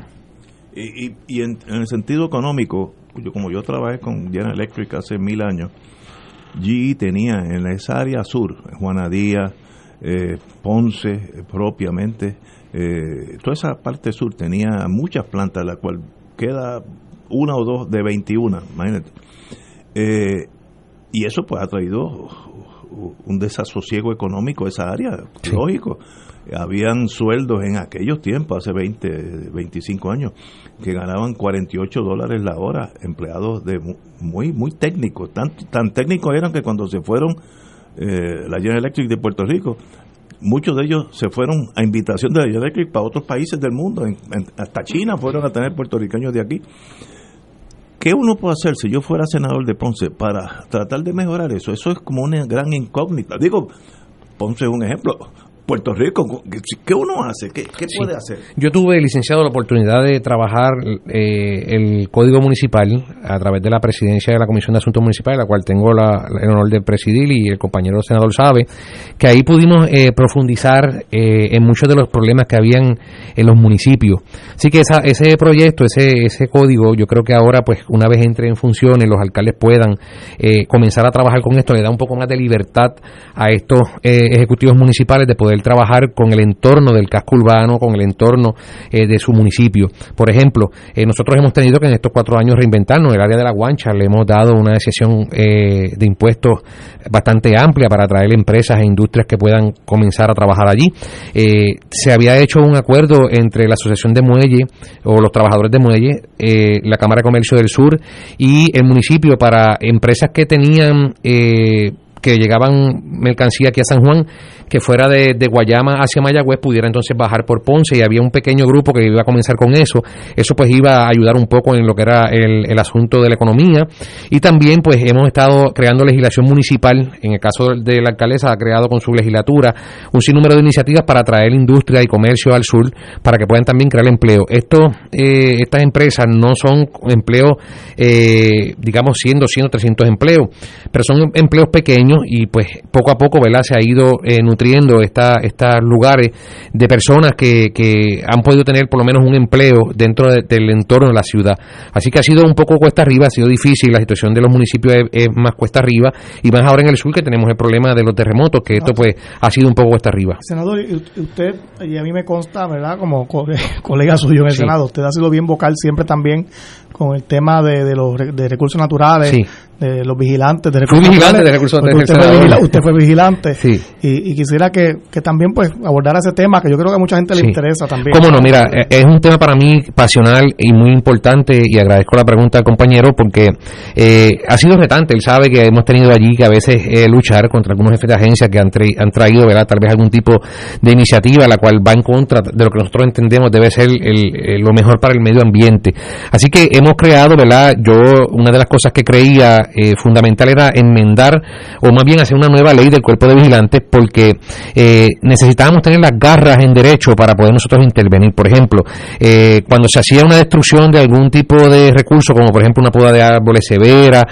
Y, y, y en, en el sentido económico, yo, como yo trabajé con General Electric hace mil años, GE tenía en esa área sur, Juana Díaz, eh, Ponce eh, propiamente, eh, toda esa parte sur tenía muchas plantas, la cual queda una o dos de 21, imagínate. Eh, Y eso pues ha traído un desasosiego económico a esa área, lógico. Habían sueldos en aquellos tiempos, hace 20, 25 años, que ganaban 48 dólares la hora, empleados de muy muy técnicos, tan, tan técnicos eran que cuando se fueron eh, la General Electric de Puerto Rico, muchos de ellos se fueron a invitación de la General Electric para otros países del mundo, hasta China fueron a tener puertorriqueños de aquí. ¿Qué uno puede hacer si yo fuera senador de Ponce para tratar de mejorar eso? Eso es como una gran incógnita. Digo, Ponce es un ejemplo. Puerto Rico, ¿qué uno hace? ¿Qué, puede hacer? Yo tuve, licenciado, la oportunidad de trabajar eh, el Código Municipal a través de la presidencia de la Comisión de Asuntos Municipales, la cual tengo el honor de presidir y el compañero senador sabe, que ahí pudimos eh, profundizar eh, en muchos de los problemas que habían en los municipios. Así que esa, ese proyecto, ese, ese código, yo creo que ahora, pues una vez entre en funciones, los alcaldes puedan comenzar a trabajar con esto, le da un poco más de libertad a estos ejecutivos municipales de poder trabajar con el entorno del casco urbano, con el entorno eh, de su municipio. Por ejemplo, eh, nosotros hemos tenido que en estos cuatro años reinventarnos. El área de la guancha le hemos dado una sesión eh, de impuestos bastante amplia para atraer empresas e industrias que puedan comenzar a trabajar allí. se había hecho un acuerdo entre la Asociación de Muelle o los trabajadores de Muelle, la Cámara de Comercio del Sur y el municipio para empresas que tenían que llegaban mercancía aquí a San Juan que fuera de, Guayama hacia Mayagüez pudiera entonces bajar por Ponce y había un pequeño grupo que iba a comenzar con eso. Eso pues iba a ayudar un poco en lo que era el, asunto de la economía y también pues hemos estado creando legislación municipal, en el caso de la alcaldesa ha creado con su legislatura un sinnúmero de iniciativas para atraer industria y comercio al sur para que puedan también crear empleo. Esto, eh, estas empresas no son empleos, eh, digamos, 100, 200, 300 empleos, pero son empleos pequeños y pues poco a poco, ¿verdad? Se ha ido eh, nutriendo esta, estos lugares de personas que, que han podido tener por lo menos un empleo dentro del entorno de la ciudad. Así que ha sido un poco cuesta arriba, ha sido difícil, la situación de los municipios es, más cuesta arriba y más ahora en el sur que tenemos el problema de los terremotos, que esto pues ha sido un poco cuesta arriba. Senador, usted, y a mí me consta, ¿verdad? Como colega suyo en el Senado, usted ha sido bien vocal siempre también con el tema de, de los de recursos naturales, de los vigilantes de recursos vigilante de recursos naturales. Usted, fue, usted fue vigilante y, y, quisiera que, que, también pues abordara ese tema que yo creo que a mucha gente le interesa también. Cómo no, mira, eh, es un tema para mí pasional y muy importante y agradezco la pregunta al compañero porque eh, ha sido retante. Él sabe que hemos tenido allí que a veces eh, luchar contra algunos jefes de agencia que han, han traído, ¿verdad? Tal vez algún tipo de iniciativa la cual va en contra de lo que nosotros entendemos debe ser el, lo mejor para el medio ambiente. Así que hemos creado, ¿verdad? Yo, una de las cosas que creía eh, fundamental era enmendar o más bien hacer una nueva ley del cuerpo de vigilantes porque eh, necesitábamos tener las garras en derecho para poder nosotros intervenir. Por ejemplo, eh, cuando se hacía una destrucción de algún tipo de recurso, como por ejemplo una poda de árboles severa,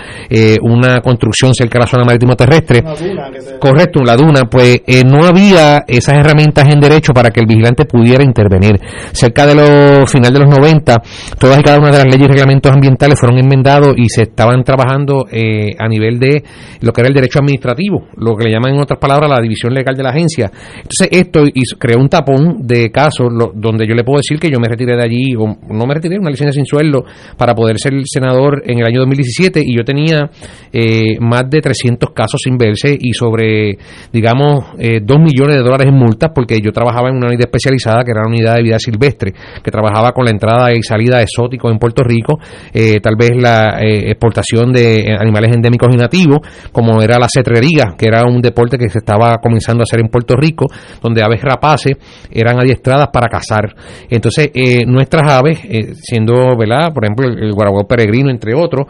una construcción cerca de la zona marítimo terrestre, correcto, la duna, pues no había esas herramientas en derecho para que el vigilante pudiera intervenir. Cerca de los final de los 90, todas y cada una de las leyes reglamentos ambientales fueron enmendados y se estaban trabajando eh, a nivel de lo que era el derecho administrativo, lo que le llaman en otras palabras la división legal de la agencia. Entonces esto creó un tapón de casos donde yo le puedo decir que yo me retiré de allí, o no me retiré, una licencia sin sueldo para poder ser senador en el año 2017 y yo tenía eh, más de 300 casos sin verse y sobre, digamos, eh, 2 millones de dólares en multas porque yo trabajaba en una unidad especializada que era la unidad de vida silvestre, que trabajaba con la entrada y salida de exóticos en Puerto Rico, eh, tal vez la eh, exportación de animales endémicos y nativos, como era la cetrería, que era un deporte que se estaba comenzando a hacer en Puerto Rico, donde aves rapaces eran adiestradas para cazar. Entonces, eh, nuestras aves, siendo, ¿verdad? Por ejemplo, el, el peregrino, entre otros,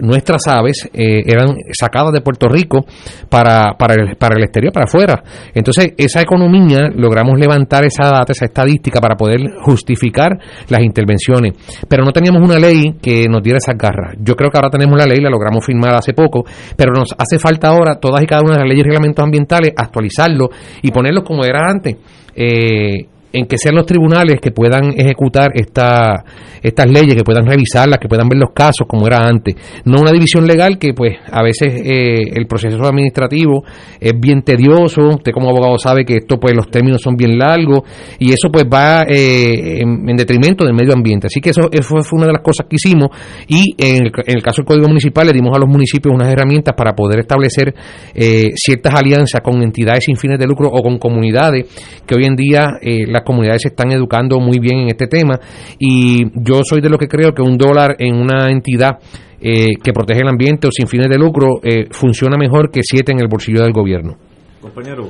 nuestras aves eran sacadas de Puerto Rico para, para, el, para el exterior, para afuera. Entonces, esa economía, logramos levantar esa data, esa estadística para poder justificar las intervenciones. Pero no teníamos una ley que nos diera esas garras. Yo creo que ahora tenemos la ley, la logramos firmar hace poco, pero nos hace falta ahora todas y cada una de las leyes y reglamentos ambientales actualizarlo y ponerlos como era antes. Eh, en que sean los tribunales que puedan ejecutar esta, estas leyes, que puedan revisarlas, que puedan ver los casos como era antes. No una división legal que pues a veces eh, el proceso administrativo es bien tedioso, usted como abogado sabe que esto pues los términos son bien largos y eso pues va eh, en, detrimento del medio ambiente. Así que eso, fue una de las cosas que hicimos y en el, caso del Código Municipal le dimos a los municipios unas herramientas para poder establecer eh, ciertas alianzas con entidades sin fines de lucro o con comunidades que hoy en día las comunidades se están educando muy bien en este tema y yo soy de los que creo que un dólar en una entidad eh, que protege el ambiente o sin fines de lucro eh, funciona mejor que siete en el bolsillo del gobierno. Compañero,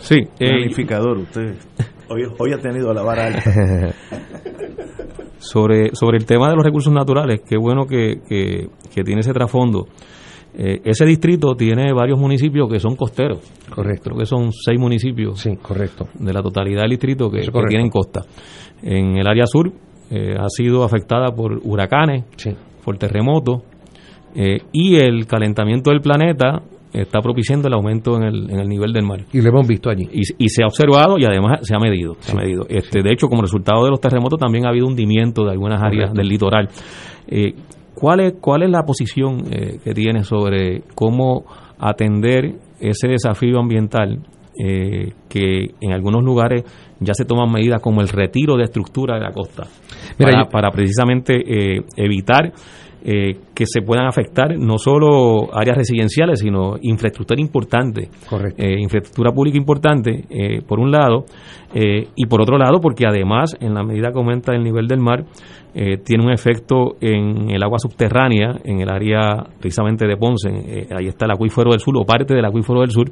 sí, planificador, usted hoy, ha tenido la vara sobre, sobre el tema de los recursos naturales, qué bueno que, que, tiene ese trasfondo. Eh, ese distrito tiene varios municipios que son costeros. Correcto. Creo que son seis municipios. Sí, correcto. De la totalidad del distrito que, tienen costa. En el área sur ha sido afectada por huracanes, sí por terremotos eh, y el calentamiento del planeta está propiciando el aumento en el, en el nivel del mar. Y lo hemos visto allí. Y, se ha observado y además se ha medido. Se ha medido. Este, de hecho, como resultado de los terremotos también ha habido hundimiento de algunas áreas del litoral. Eh, ¿cuál, es, ¿Cuál es la posición eh, que tiene sobre cómo atender ese desafío ambiental que en algunos lugares ya se toman medidas como el retiro de estructura de la costa para, precisamente eh, evitar eh, que se puedan afectar no solo áreas residenciales, sino infraestructura importante, eh, infraestructura pública importante, por un lado, y por otro lado, porque además, en la medida que aumenta el nivel del mar, tiene un efecto en el agua subterránea, en el área precisamente de Ponce, ahí está el acuífero del sur o parte del acuífero del sur,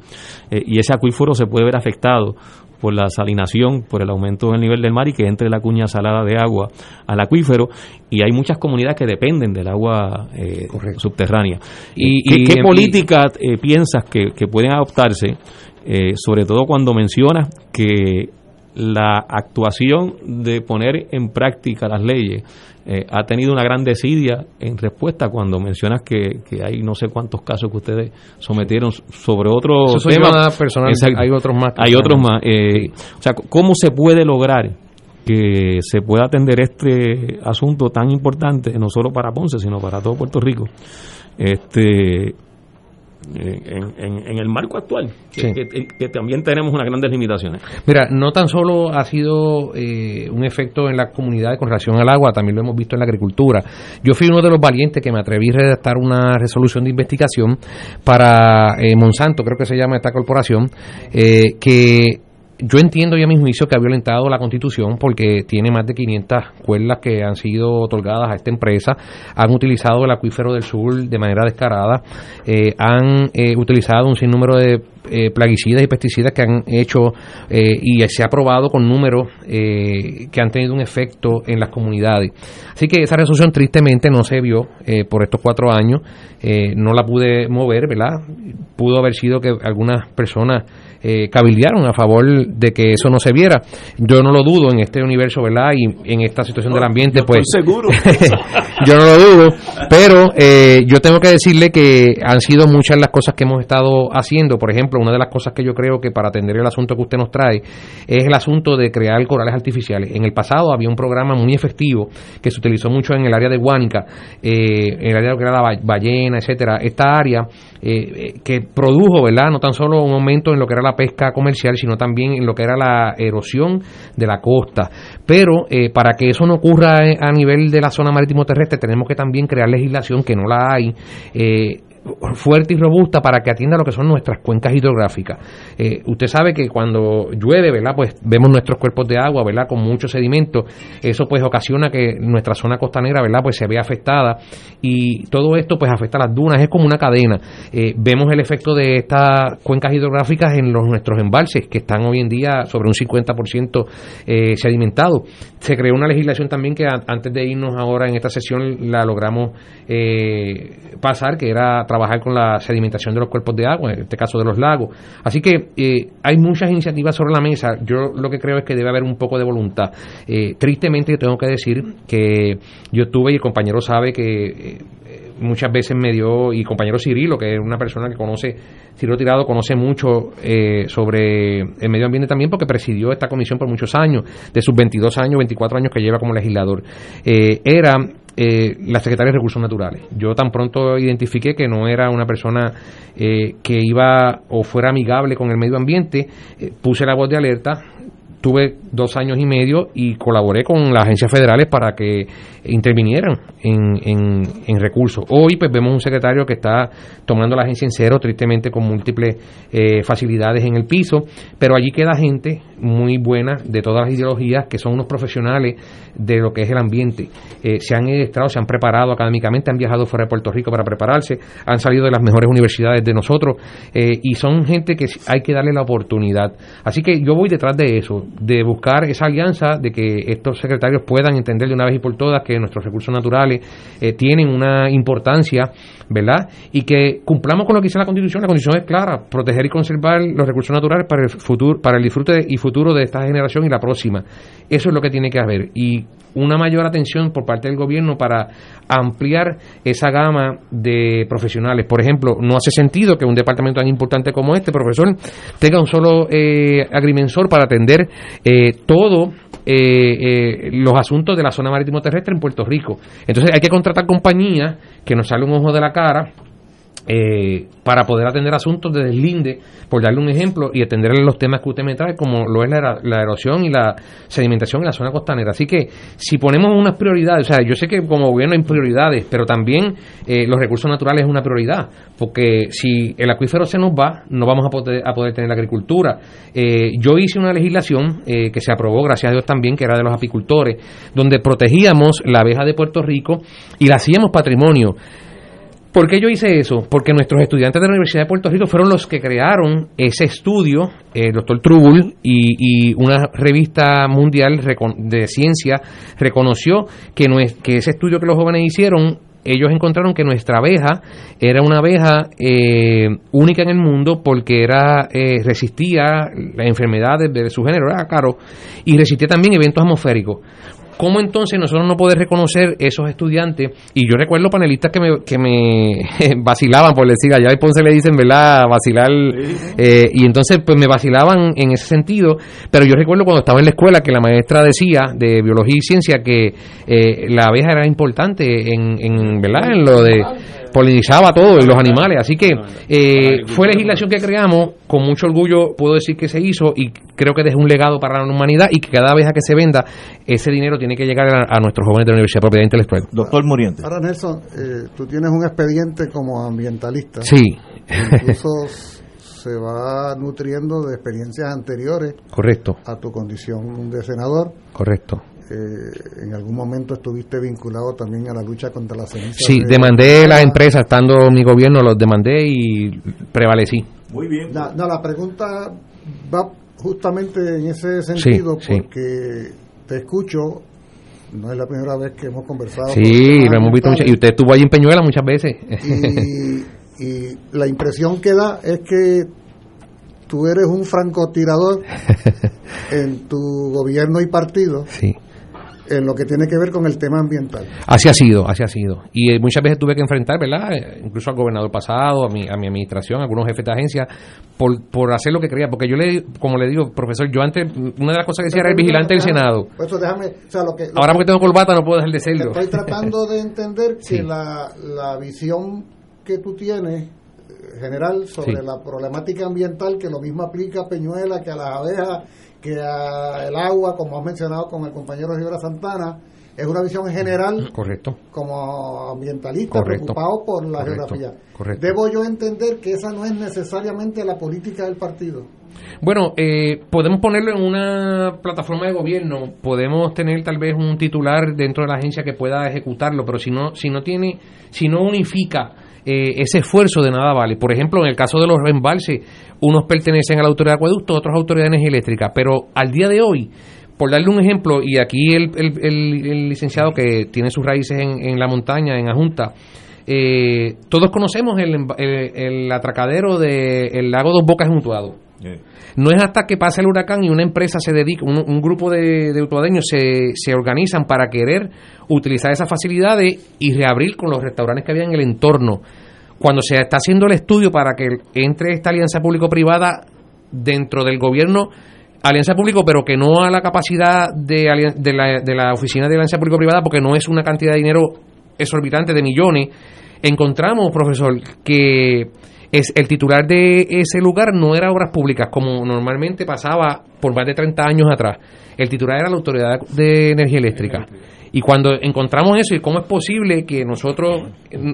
y ese acuífero se puede ver afectado por la salinación, por el aumento del nivel del mar y que entre la cuña salada de agua al acuífero. Y hay muchas comunidades que dependen del agua eh, subterránea. ¿Y, qué, políticas eh, piensas que, que, pueden adoptarse, eh, sobre todo cuando mencionas que la actuación de poner en práctica las leyes eh, ha tenido una gran desidia en respuesta cuando mencionas que, hay no sé cuántos casos que ustedes sometieron sobre otros temas. Personal, hay otros más. Hay otros más. Eh, o sea, ¿cómo se puede lograr que se pueda atender este asunto tan importante, no solo para Ponce, sino para todo Puerto Rico? Este, en, el marco actual, que, también tenemos unas grandes limitaciones. Mira, no tan solo ha sido eh, un efecto en la comunidad con relación al agua, también lo hemos visto en la agricultura. Yo fui uno de los valientes que me atreví a redactar una resolución de investigación para eh, Monsanto, creo que se llama esta corporación, eh, que yo entiendo ya mi juicio que ha violentado la constitución porque tiene más de 500 cuerdas que han sido otorgadas a esta empresa, han utilizado el acuífero del sur de manera descarada, eh, han eh, utilizado un sinnúmero de eh, plaguicidas y pesticidas que han hecho y se ha probado con números que han tenido un efecto en las comunidades. Así que esa resolución tristemente no se vio por estos cuatro años, no la pude mover, ¿verdad? Pudo haber sido que algunas personas eh, cabildearon a favor de que eso no se viera. Yo no lo dudo en este universo, ¿verdad? Y en esta situación del ambiente, pues. seguro. yo no lo dudo, pero eh, yo tengo que decirle que han sido muchas las cosas que hemos estado haciendo. Por ejemplo, una de las cosas que yo creo que para atender el asunto que usted nos trae es el asunto de crear corales artificiales. En el pasado había un programa muy efectivo que se utilizó mucho en el área de Guánica, eh, en el área de la ballena, etcétera. Esta área eh, que produjo, ¿verdad? No tan solo un aumento en lo que era la pesca comercial, sino también en lo que era la erosión de la costa. Pero eh, para que eso no ocurra a nivel de la zona marítimo terrestre, tenemos que también crear legislación que no la hay. Eh, fuerte y robusta para que atienda lo que son nuestras cuencas hidrográficas. Eh, usted sabe que cuando llueve, ¿verdad? Pues vemos nuestros cuerpos de agua, ¿verdad? Con mucho sedimento. Eso pues ocasiona que nuestra zona costanera, ¿verdad? Pues se vea afectada y todo esto pues afecta a las dunas, es como una cadena. Eh, vemos el efecto de estas cuencas hidrográficas en los, nuestros embalses que están hoy en día sobre un 50% eh, sedimentados. Se creó una legislación también que antes de irnos ahora en esta sesión la logramos eh, pasar, que era trabajar con la sedimentación de los cuerpos de agua, en este caso de los lagos. Así que eh, hay muchas iniciativas sobre la mesa. Yo lo que creo es que debe haber un poco de voluntad. Eh, tristemente yo tengo que decir que yo tuve, y el compañero sabe que muchas veces me dio, y compañero Cirilo, que es una persona que conoce, Cirilo Tirado conoce mucho eh, sobre el medio ambiente también porque presidió esta comisión por muchos años, de sus 22 años, 24 años que lleva como legislador. Eh, era eh, la secretaria de Recursos Naturales. Yo tan pronto identifiqué que no era una persona eh, que iba o fuera amigable con el medio ambiente, eh, puse la voz de alerta, tuve dos años y medio y colaboré con las agencias federales para que intervinieran en, en, en recursos. Hoy pues vemos un secretario que está tomando la agencia en cero, tristemente con múltiples eh, facilidades en el piso, pero allí queda gente muy buena de todas las ideologías que son unos profesionales de lo que es el ambiente. Eh, se han estrado, se han preparado académicamente, han viajado fuera de Puerto Rico para prepararse, han salido de las mejores universidades de nosotros eh, y son gente que hay que darle la oportunidad. Así que yo voy detrás de eso, de buscar esa alianza, de que estos secretarios puedan entender de una vez y por todas que nuestros recursos naturales eh, tienen una importancia, ¿verdad? Y que cumplamos con lo que dice la Constitución. La Constitución es clara, proteger y conservar los recursos naturales para el futuro, para el disfrute y futuro de esta generación y la próxima. Eso es lo que tiene que haber. Y una mayor atención por parte del gobierno para ampliar esa gama de profesionales. Por ejemplo, no hace sentido que un departamento tan importante como este, profesor, tenga un solo eh, agrimensor para atender eh, todo eh, los asuntos de la zona marítimo terrestre en Puerto Rico. Entonces hay que contratar compañías que nos sale un ojo de la cara eh, para poder atender asuntos de deslinde, por darle un ejemplo, y atender los temas que usted me trae, como lo es la, la, erosión y la sedimentación en la zona costanera. Así que si ponemos unas prioridades, o sea, yo sé que como gobierno hay prioridades, pero también eh, los recursos naturales es una prioridad, porque si el acuífero se nos va, no vamos a poder, a poder tener la agricultura. Eh, yo hice una legislación eh, que se aprobó, gracias a Dios también, que era de los apicultores, donde protegíamos la abeja de Puerto Rico y la hacíamos patrimonio. ¿Por qué yo hice eso? Porque nuestros estudiantes de la Universidad de Puerto Rico fueron los que crearon ese estudio, el doctor Trubul y, una revista mundial de ciencia reconoció que, no es, que ese estudio que los jóvenes hicieron ellos encontraron que nuestra abeja era una abeja eh, única en el mundo porque era eh, resistía las enfermedades de su género, era caro, y resistía también eventos atmosféricos. ¿Cómo entonces nosotros no poder reconocer esos estudiantes? Y yo recuerdo panelistas que me, que me vacilaban, por decir, allá de Ponce le dicen, ¿verdad? Vacilar. Eh, y entonces, pues me vacilaban en ese sentido. Pero yo recuerdo cuando estaba en la escuela que la maestra decía de biología y ciencia que eh, la abeja era importante en, en, ¿verdad? En lo de polinizaba todo y los animales. Así que eh, fue legislación que creamos, con mucho orgullo puedo decir que se hizo y creo que dejó un legado para la humanidad y que cada vez que se venda, ese dinero tiene que llegar a, a nuestros jóvenes de la Universidad de Propiedad Intelectual. Doctor Muriente. Ahora, Nelson, eh, tú tienes un expediente como ambientalista. Sí. Incluso se va nutriendo de experiencias anteriores. Correcto. A tu condición de senador. Correcto. Eh, en algún momento estuviste vinculado también a la lucha contra la ceniza. Sí, de demandé las empresas, estando mi gobierno, los demandé y prevalecí. Muy bien. No la pregunta va justamente en ese sentido, sí, porque sí. te escucho. No es la primera vez que hemos conversado. Sí, lo hemos visto muchas, y usted estuvo allí en Peñuela muchas veces. Y, y la impresión que da es que tú eres un francotirador en tu gobierno y partido. Sí en lo que tiene que ver con el tema ambiental. Así ha sido, así ha sido. Y muchas veces tuve que enfrentar, ¿verdad? Incluso al gobernador pasado, a mi, a mi administración, a algunos jefes de agencia, por, por hacer lo que quería. Porque yo le, como le digo, profesor, yo antes, una de las cosas que decía era el vigilante del Senado. Pues eso déjame, o sea, lo que, lo Ahora porque tengo corbata no puedo dejar de serlo. Estoy tratando de entender sí. que la, la visión que tú tienes general sobre sí. la problemática ambiental que lo mismo aplica a Peñuela que a las abejas que al agua, como has mencionado con el compañero Rivera Santana, es una visión general correcto como ambientalista correcto. preocupado por la correcto. geografía. Correcto. Debo yo entender que esa no es necesariamente la política del partido. Bueno, eh, podemos ponerlo en una plataforma de gobierno, podemos tener tal vez un titular dentro de la agencia que pueda ejecutarlo, pero si no, si no tiene, si no unifica eh, ese esfuerzo de nada vale. Por ejemplo, en el caso de los embalses, unos pertenecen a la autoridad de acueducto, otros a autoridad de energía eléctrica, pero al día de hoy, por darle un ejemplo, y aquí el, el, el, el licenciado que tiene sus raíces en, en la montaña, en Ajunta, eh, todos conocemos el, el, atracadero del lago Dos Bocas Juntuado. No es hasta que pasa el huracán y una empresa se dedica, un, un grupo de, de utuadeños se, se organizan para querer utilizar esas facilidades y reabrir con los restaurantes que había en el entorno. Cuando se está haciendo el estudio para que entre esta alianza público-privada dentro del gobierno, alianza público, pero que no a la capacidad de, de, la, de la oficina de alianza público-privada, porque no es una cantidad de dinero exorbitante de millones, encontramos, profesor, que es el titular de ese lugar no era obras públicas, como normalmente pasaba por más de 30 años atrás. El titular era la Autoridad de Energía Eléctrica. Y cuando encontramos eso y cómo es posible que nosotros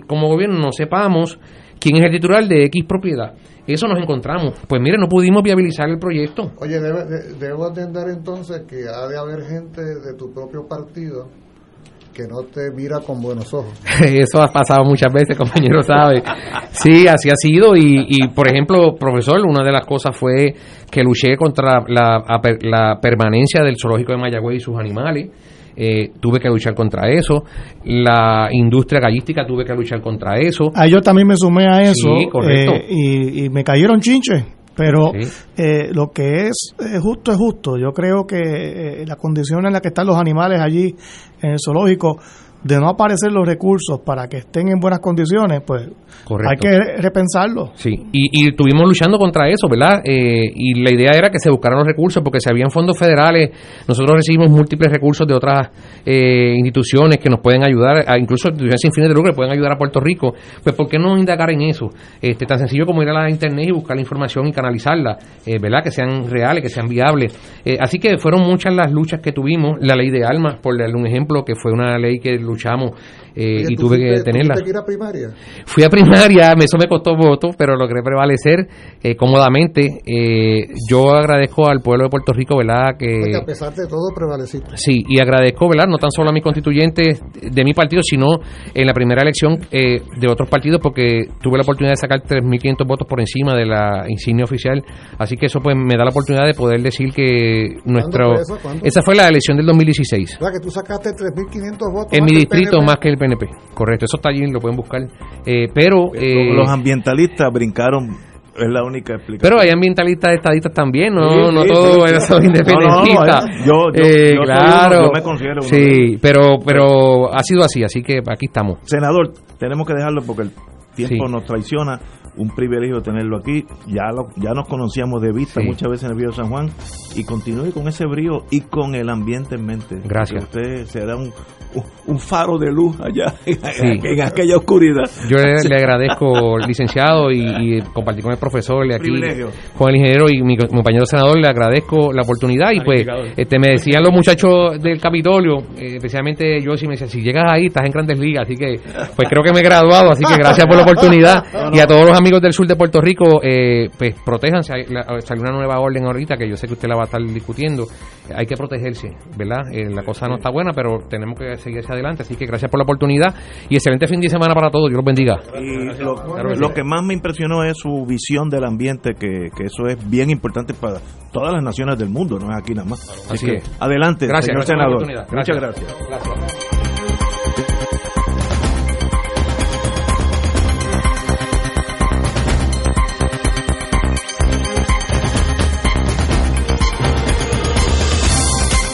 como gobierno no sepamos quién es el titular de X propiedad, eso nos encontramos. Pues mire, no pudimos viabilizar el proyecto. Oye, debe- de- debo entender entonces que ha de haber gente de tu propio partido que no te mira con buenos ojos. Eso ha pasado muchas veces, compañero, sabe. Sí, así ha sido. Y, y, por ejemplo, profesor, una de las cosas fue que luché contra la, la permanencia del zoológico de Mayagüez y sus animales. Eh, tuve que luchar contra eso. La industria gallística tuve que luchar contra eso. A yo también me sumé a eso Sí, correcto. eh, y, y me cayeron chinches. Pero Sí. eh, lo que es eh, justo es justo. Yo creo que eh, la condición en la que están los animales allí en el zoológico, de no aparecer los recursos para que estén en buenas condiciones, pues Correcto. hay que re- repensarlo. Sí, y, y estuvimos luchando contra eso, ¿verdad? Eh, y la idea era que se buscaran los recursos, porque si habían fondos federales, nosotros recibimos múltiples recursos de otras eh, instituciones que nos pueden ayudar, a, incluso instituciones sin fines de lucro que pueden ayudar a Puerto Rico. Pues, ¿por qué no indagar en eso? Este, tan sencillo como ir a la internet y buscar la información y canalizarla, eh, ¿verdad? Que sean reales, que sean viables. Eh, así que fueron muchas las luchas que tuvimos. La ley de armas, por darle un ejemplo, que fue una ley que luchamos eh, y ¿tú tuve fuiste- que tenerla. que ir a primaria? Fui a primaria, eso me costó votos, pero logré prevalecer eh, cómodamente. Eh, yo agradezco al pueblo de Puerto Rico, ¿verdad? Porque Que a pesar de todo prevaleciste. sí, y agradezco, ¿verdad? No tan solo a mis constituyentes de mi partido, sino en la primera elección eh, de otros partidos, porque tuve la oportunidad de sacar 3.500 votos por encima de la insignia oficial. Así que eso pues me da la oportunidad de poder decir que nuestro... fue. Esa fue la elección del 2016. O sea, que tú sacaste 3.500 votos. En mi distrito PNP. más que el PNP, correcto, eso está allí, lo pueden buscar. Eh, pero eh, los ambientalistas brincaron, es la única explicación. Pero hay ambientalistas estadistas también, no, Sí, no sí, todos sí, sí. son independentistas. No, yo- yo- Eh, yo claro. uno, yo me considero uno de Sí, pero, pero ha sido así, así que aquí estamos. Senador, tenemos que dejarlo porque el tiempo Sí. nos traiciona. Un privilegio tenerlo aquí. Ya lo, ya nos conocíamos de vista Sí. muchas veces en el Río San Juan. Y continúe con ese brío y con el ambiente en mente. Gracias. Que usted será un, un, un faro de luz allá en, Sí. en aquella oscuridad. Yo le, le agradezco, licenciado, y, y compartir con el profesor y aquí, Privilegio. con el ingeniero y mi, co- mi compañero senador, le agradezco la oportunidad. Y pues, este me decían los muchachos del Capitolio, eh, especialmente yo, si me decía, si llegas ahí, estás en grandes ligas. Así que, pues creo que me he graduado, así que gracias por la oportunidad. Y a todos los amigos del sur de Puerto Rico, eh, pues protéjanse. Salió una nueva orden ahorita que yo sé que usted la va a estar discutiendo. Hay que protegerse, ¿verdad? Eh, la cosa no está buena, pero tenemos que seguir hacia adelante. Así que gracias por la oportunidad y excelente fin de semana para todos. Dios los bendiga. Y lo, Claro que lo sí. que más me impresionó es su visión del ambiente, que, que eso es bien importante para todas las naciones del mundo, no es aquí nada más. Así, Así que es. adelante, Gracias, señor gracias por la senador. oportunidad. Muchas gracias. Gracias.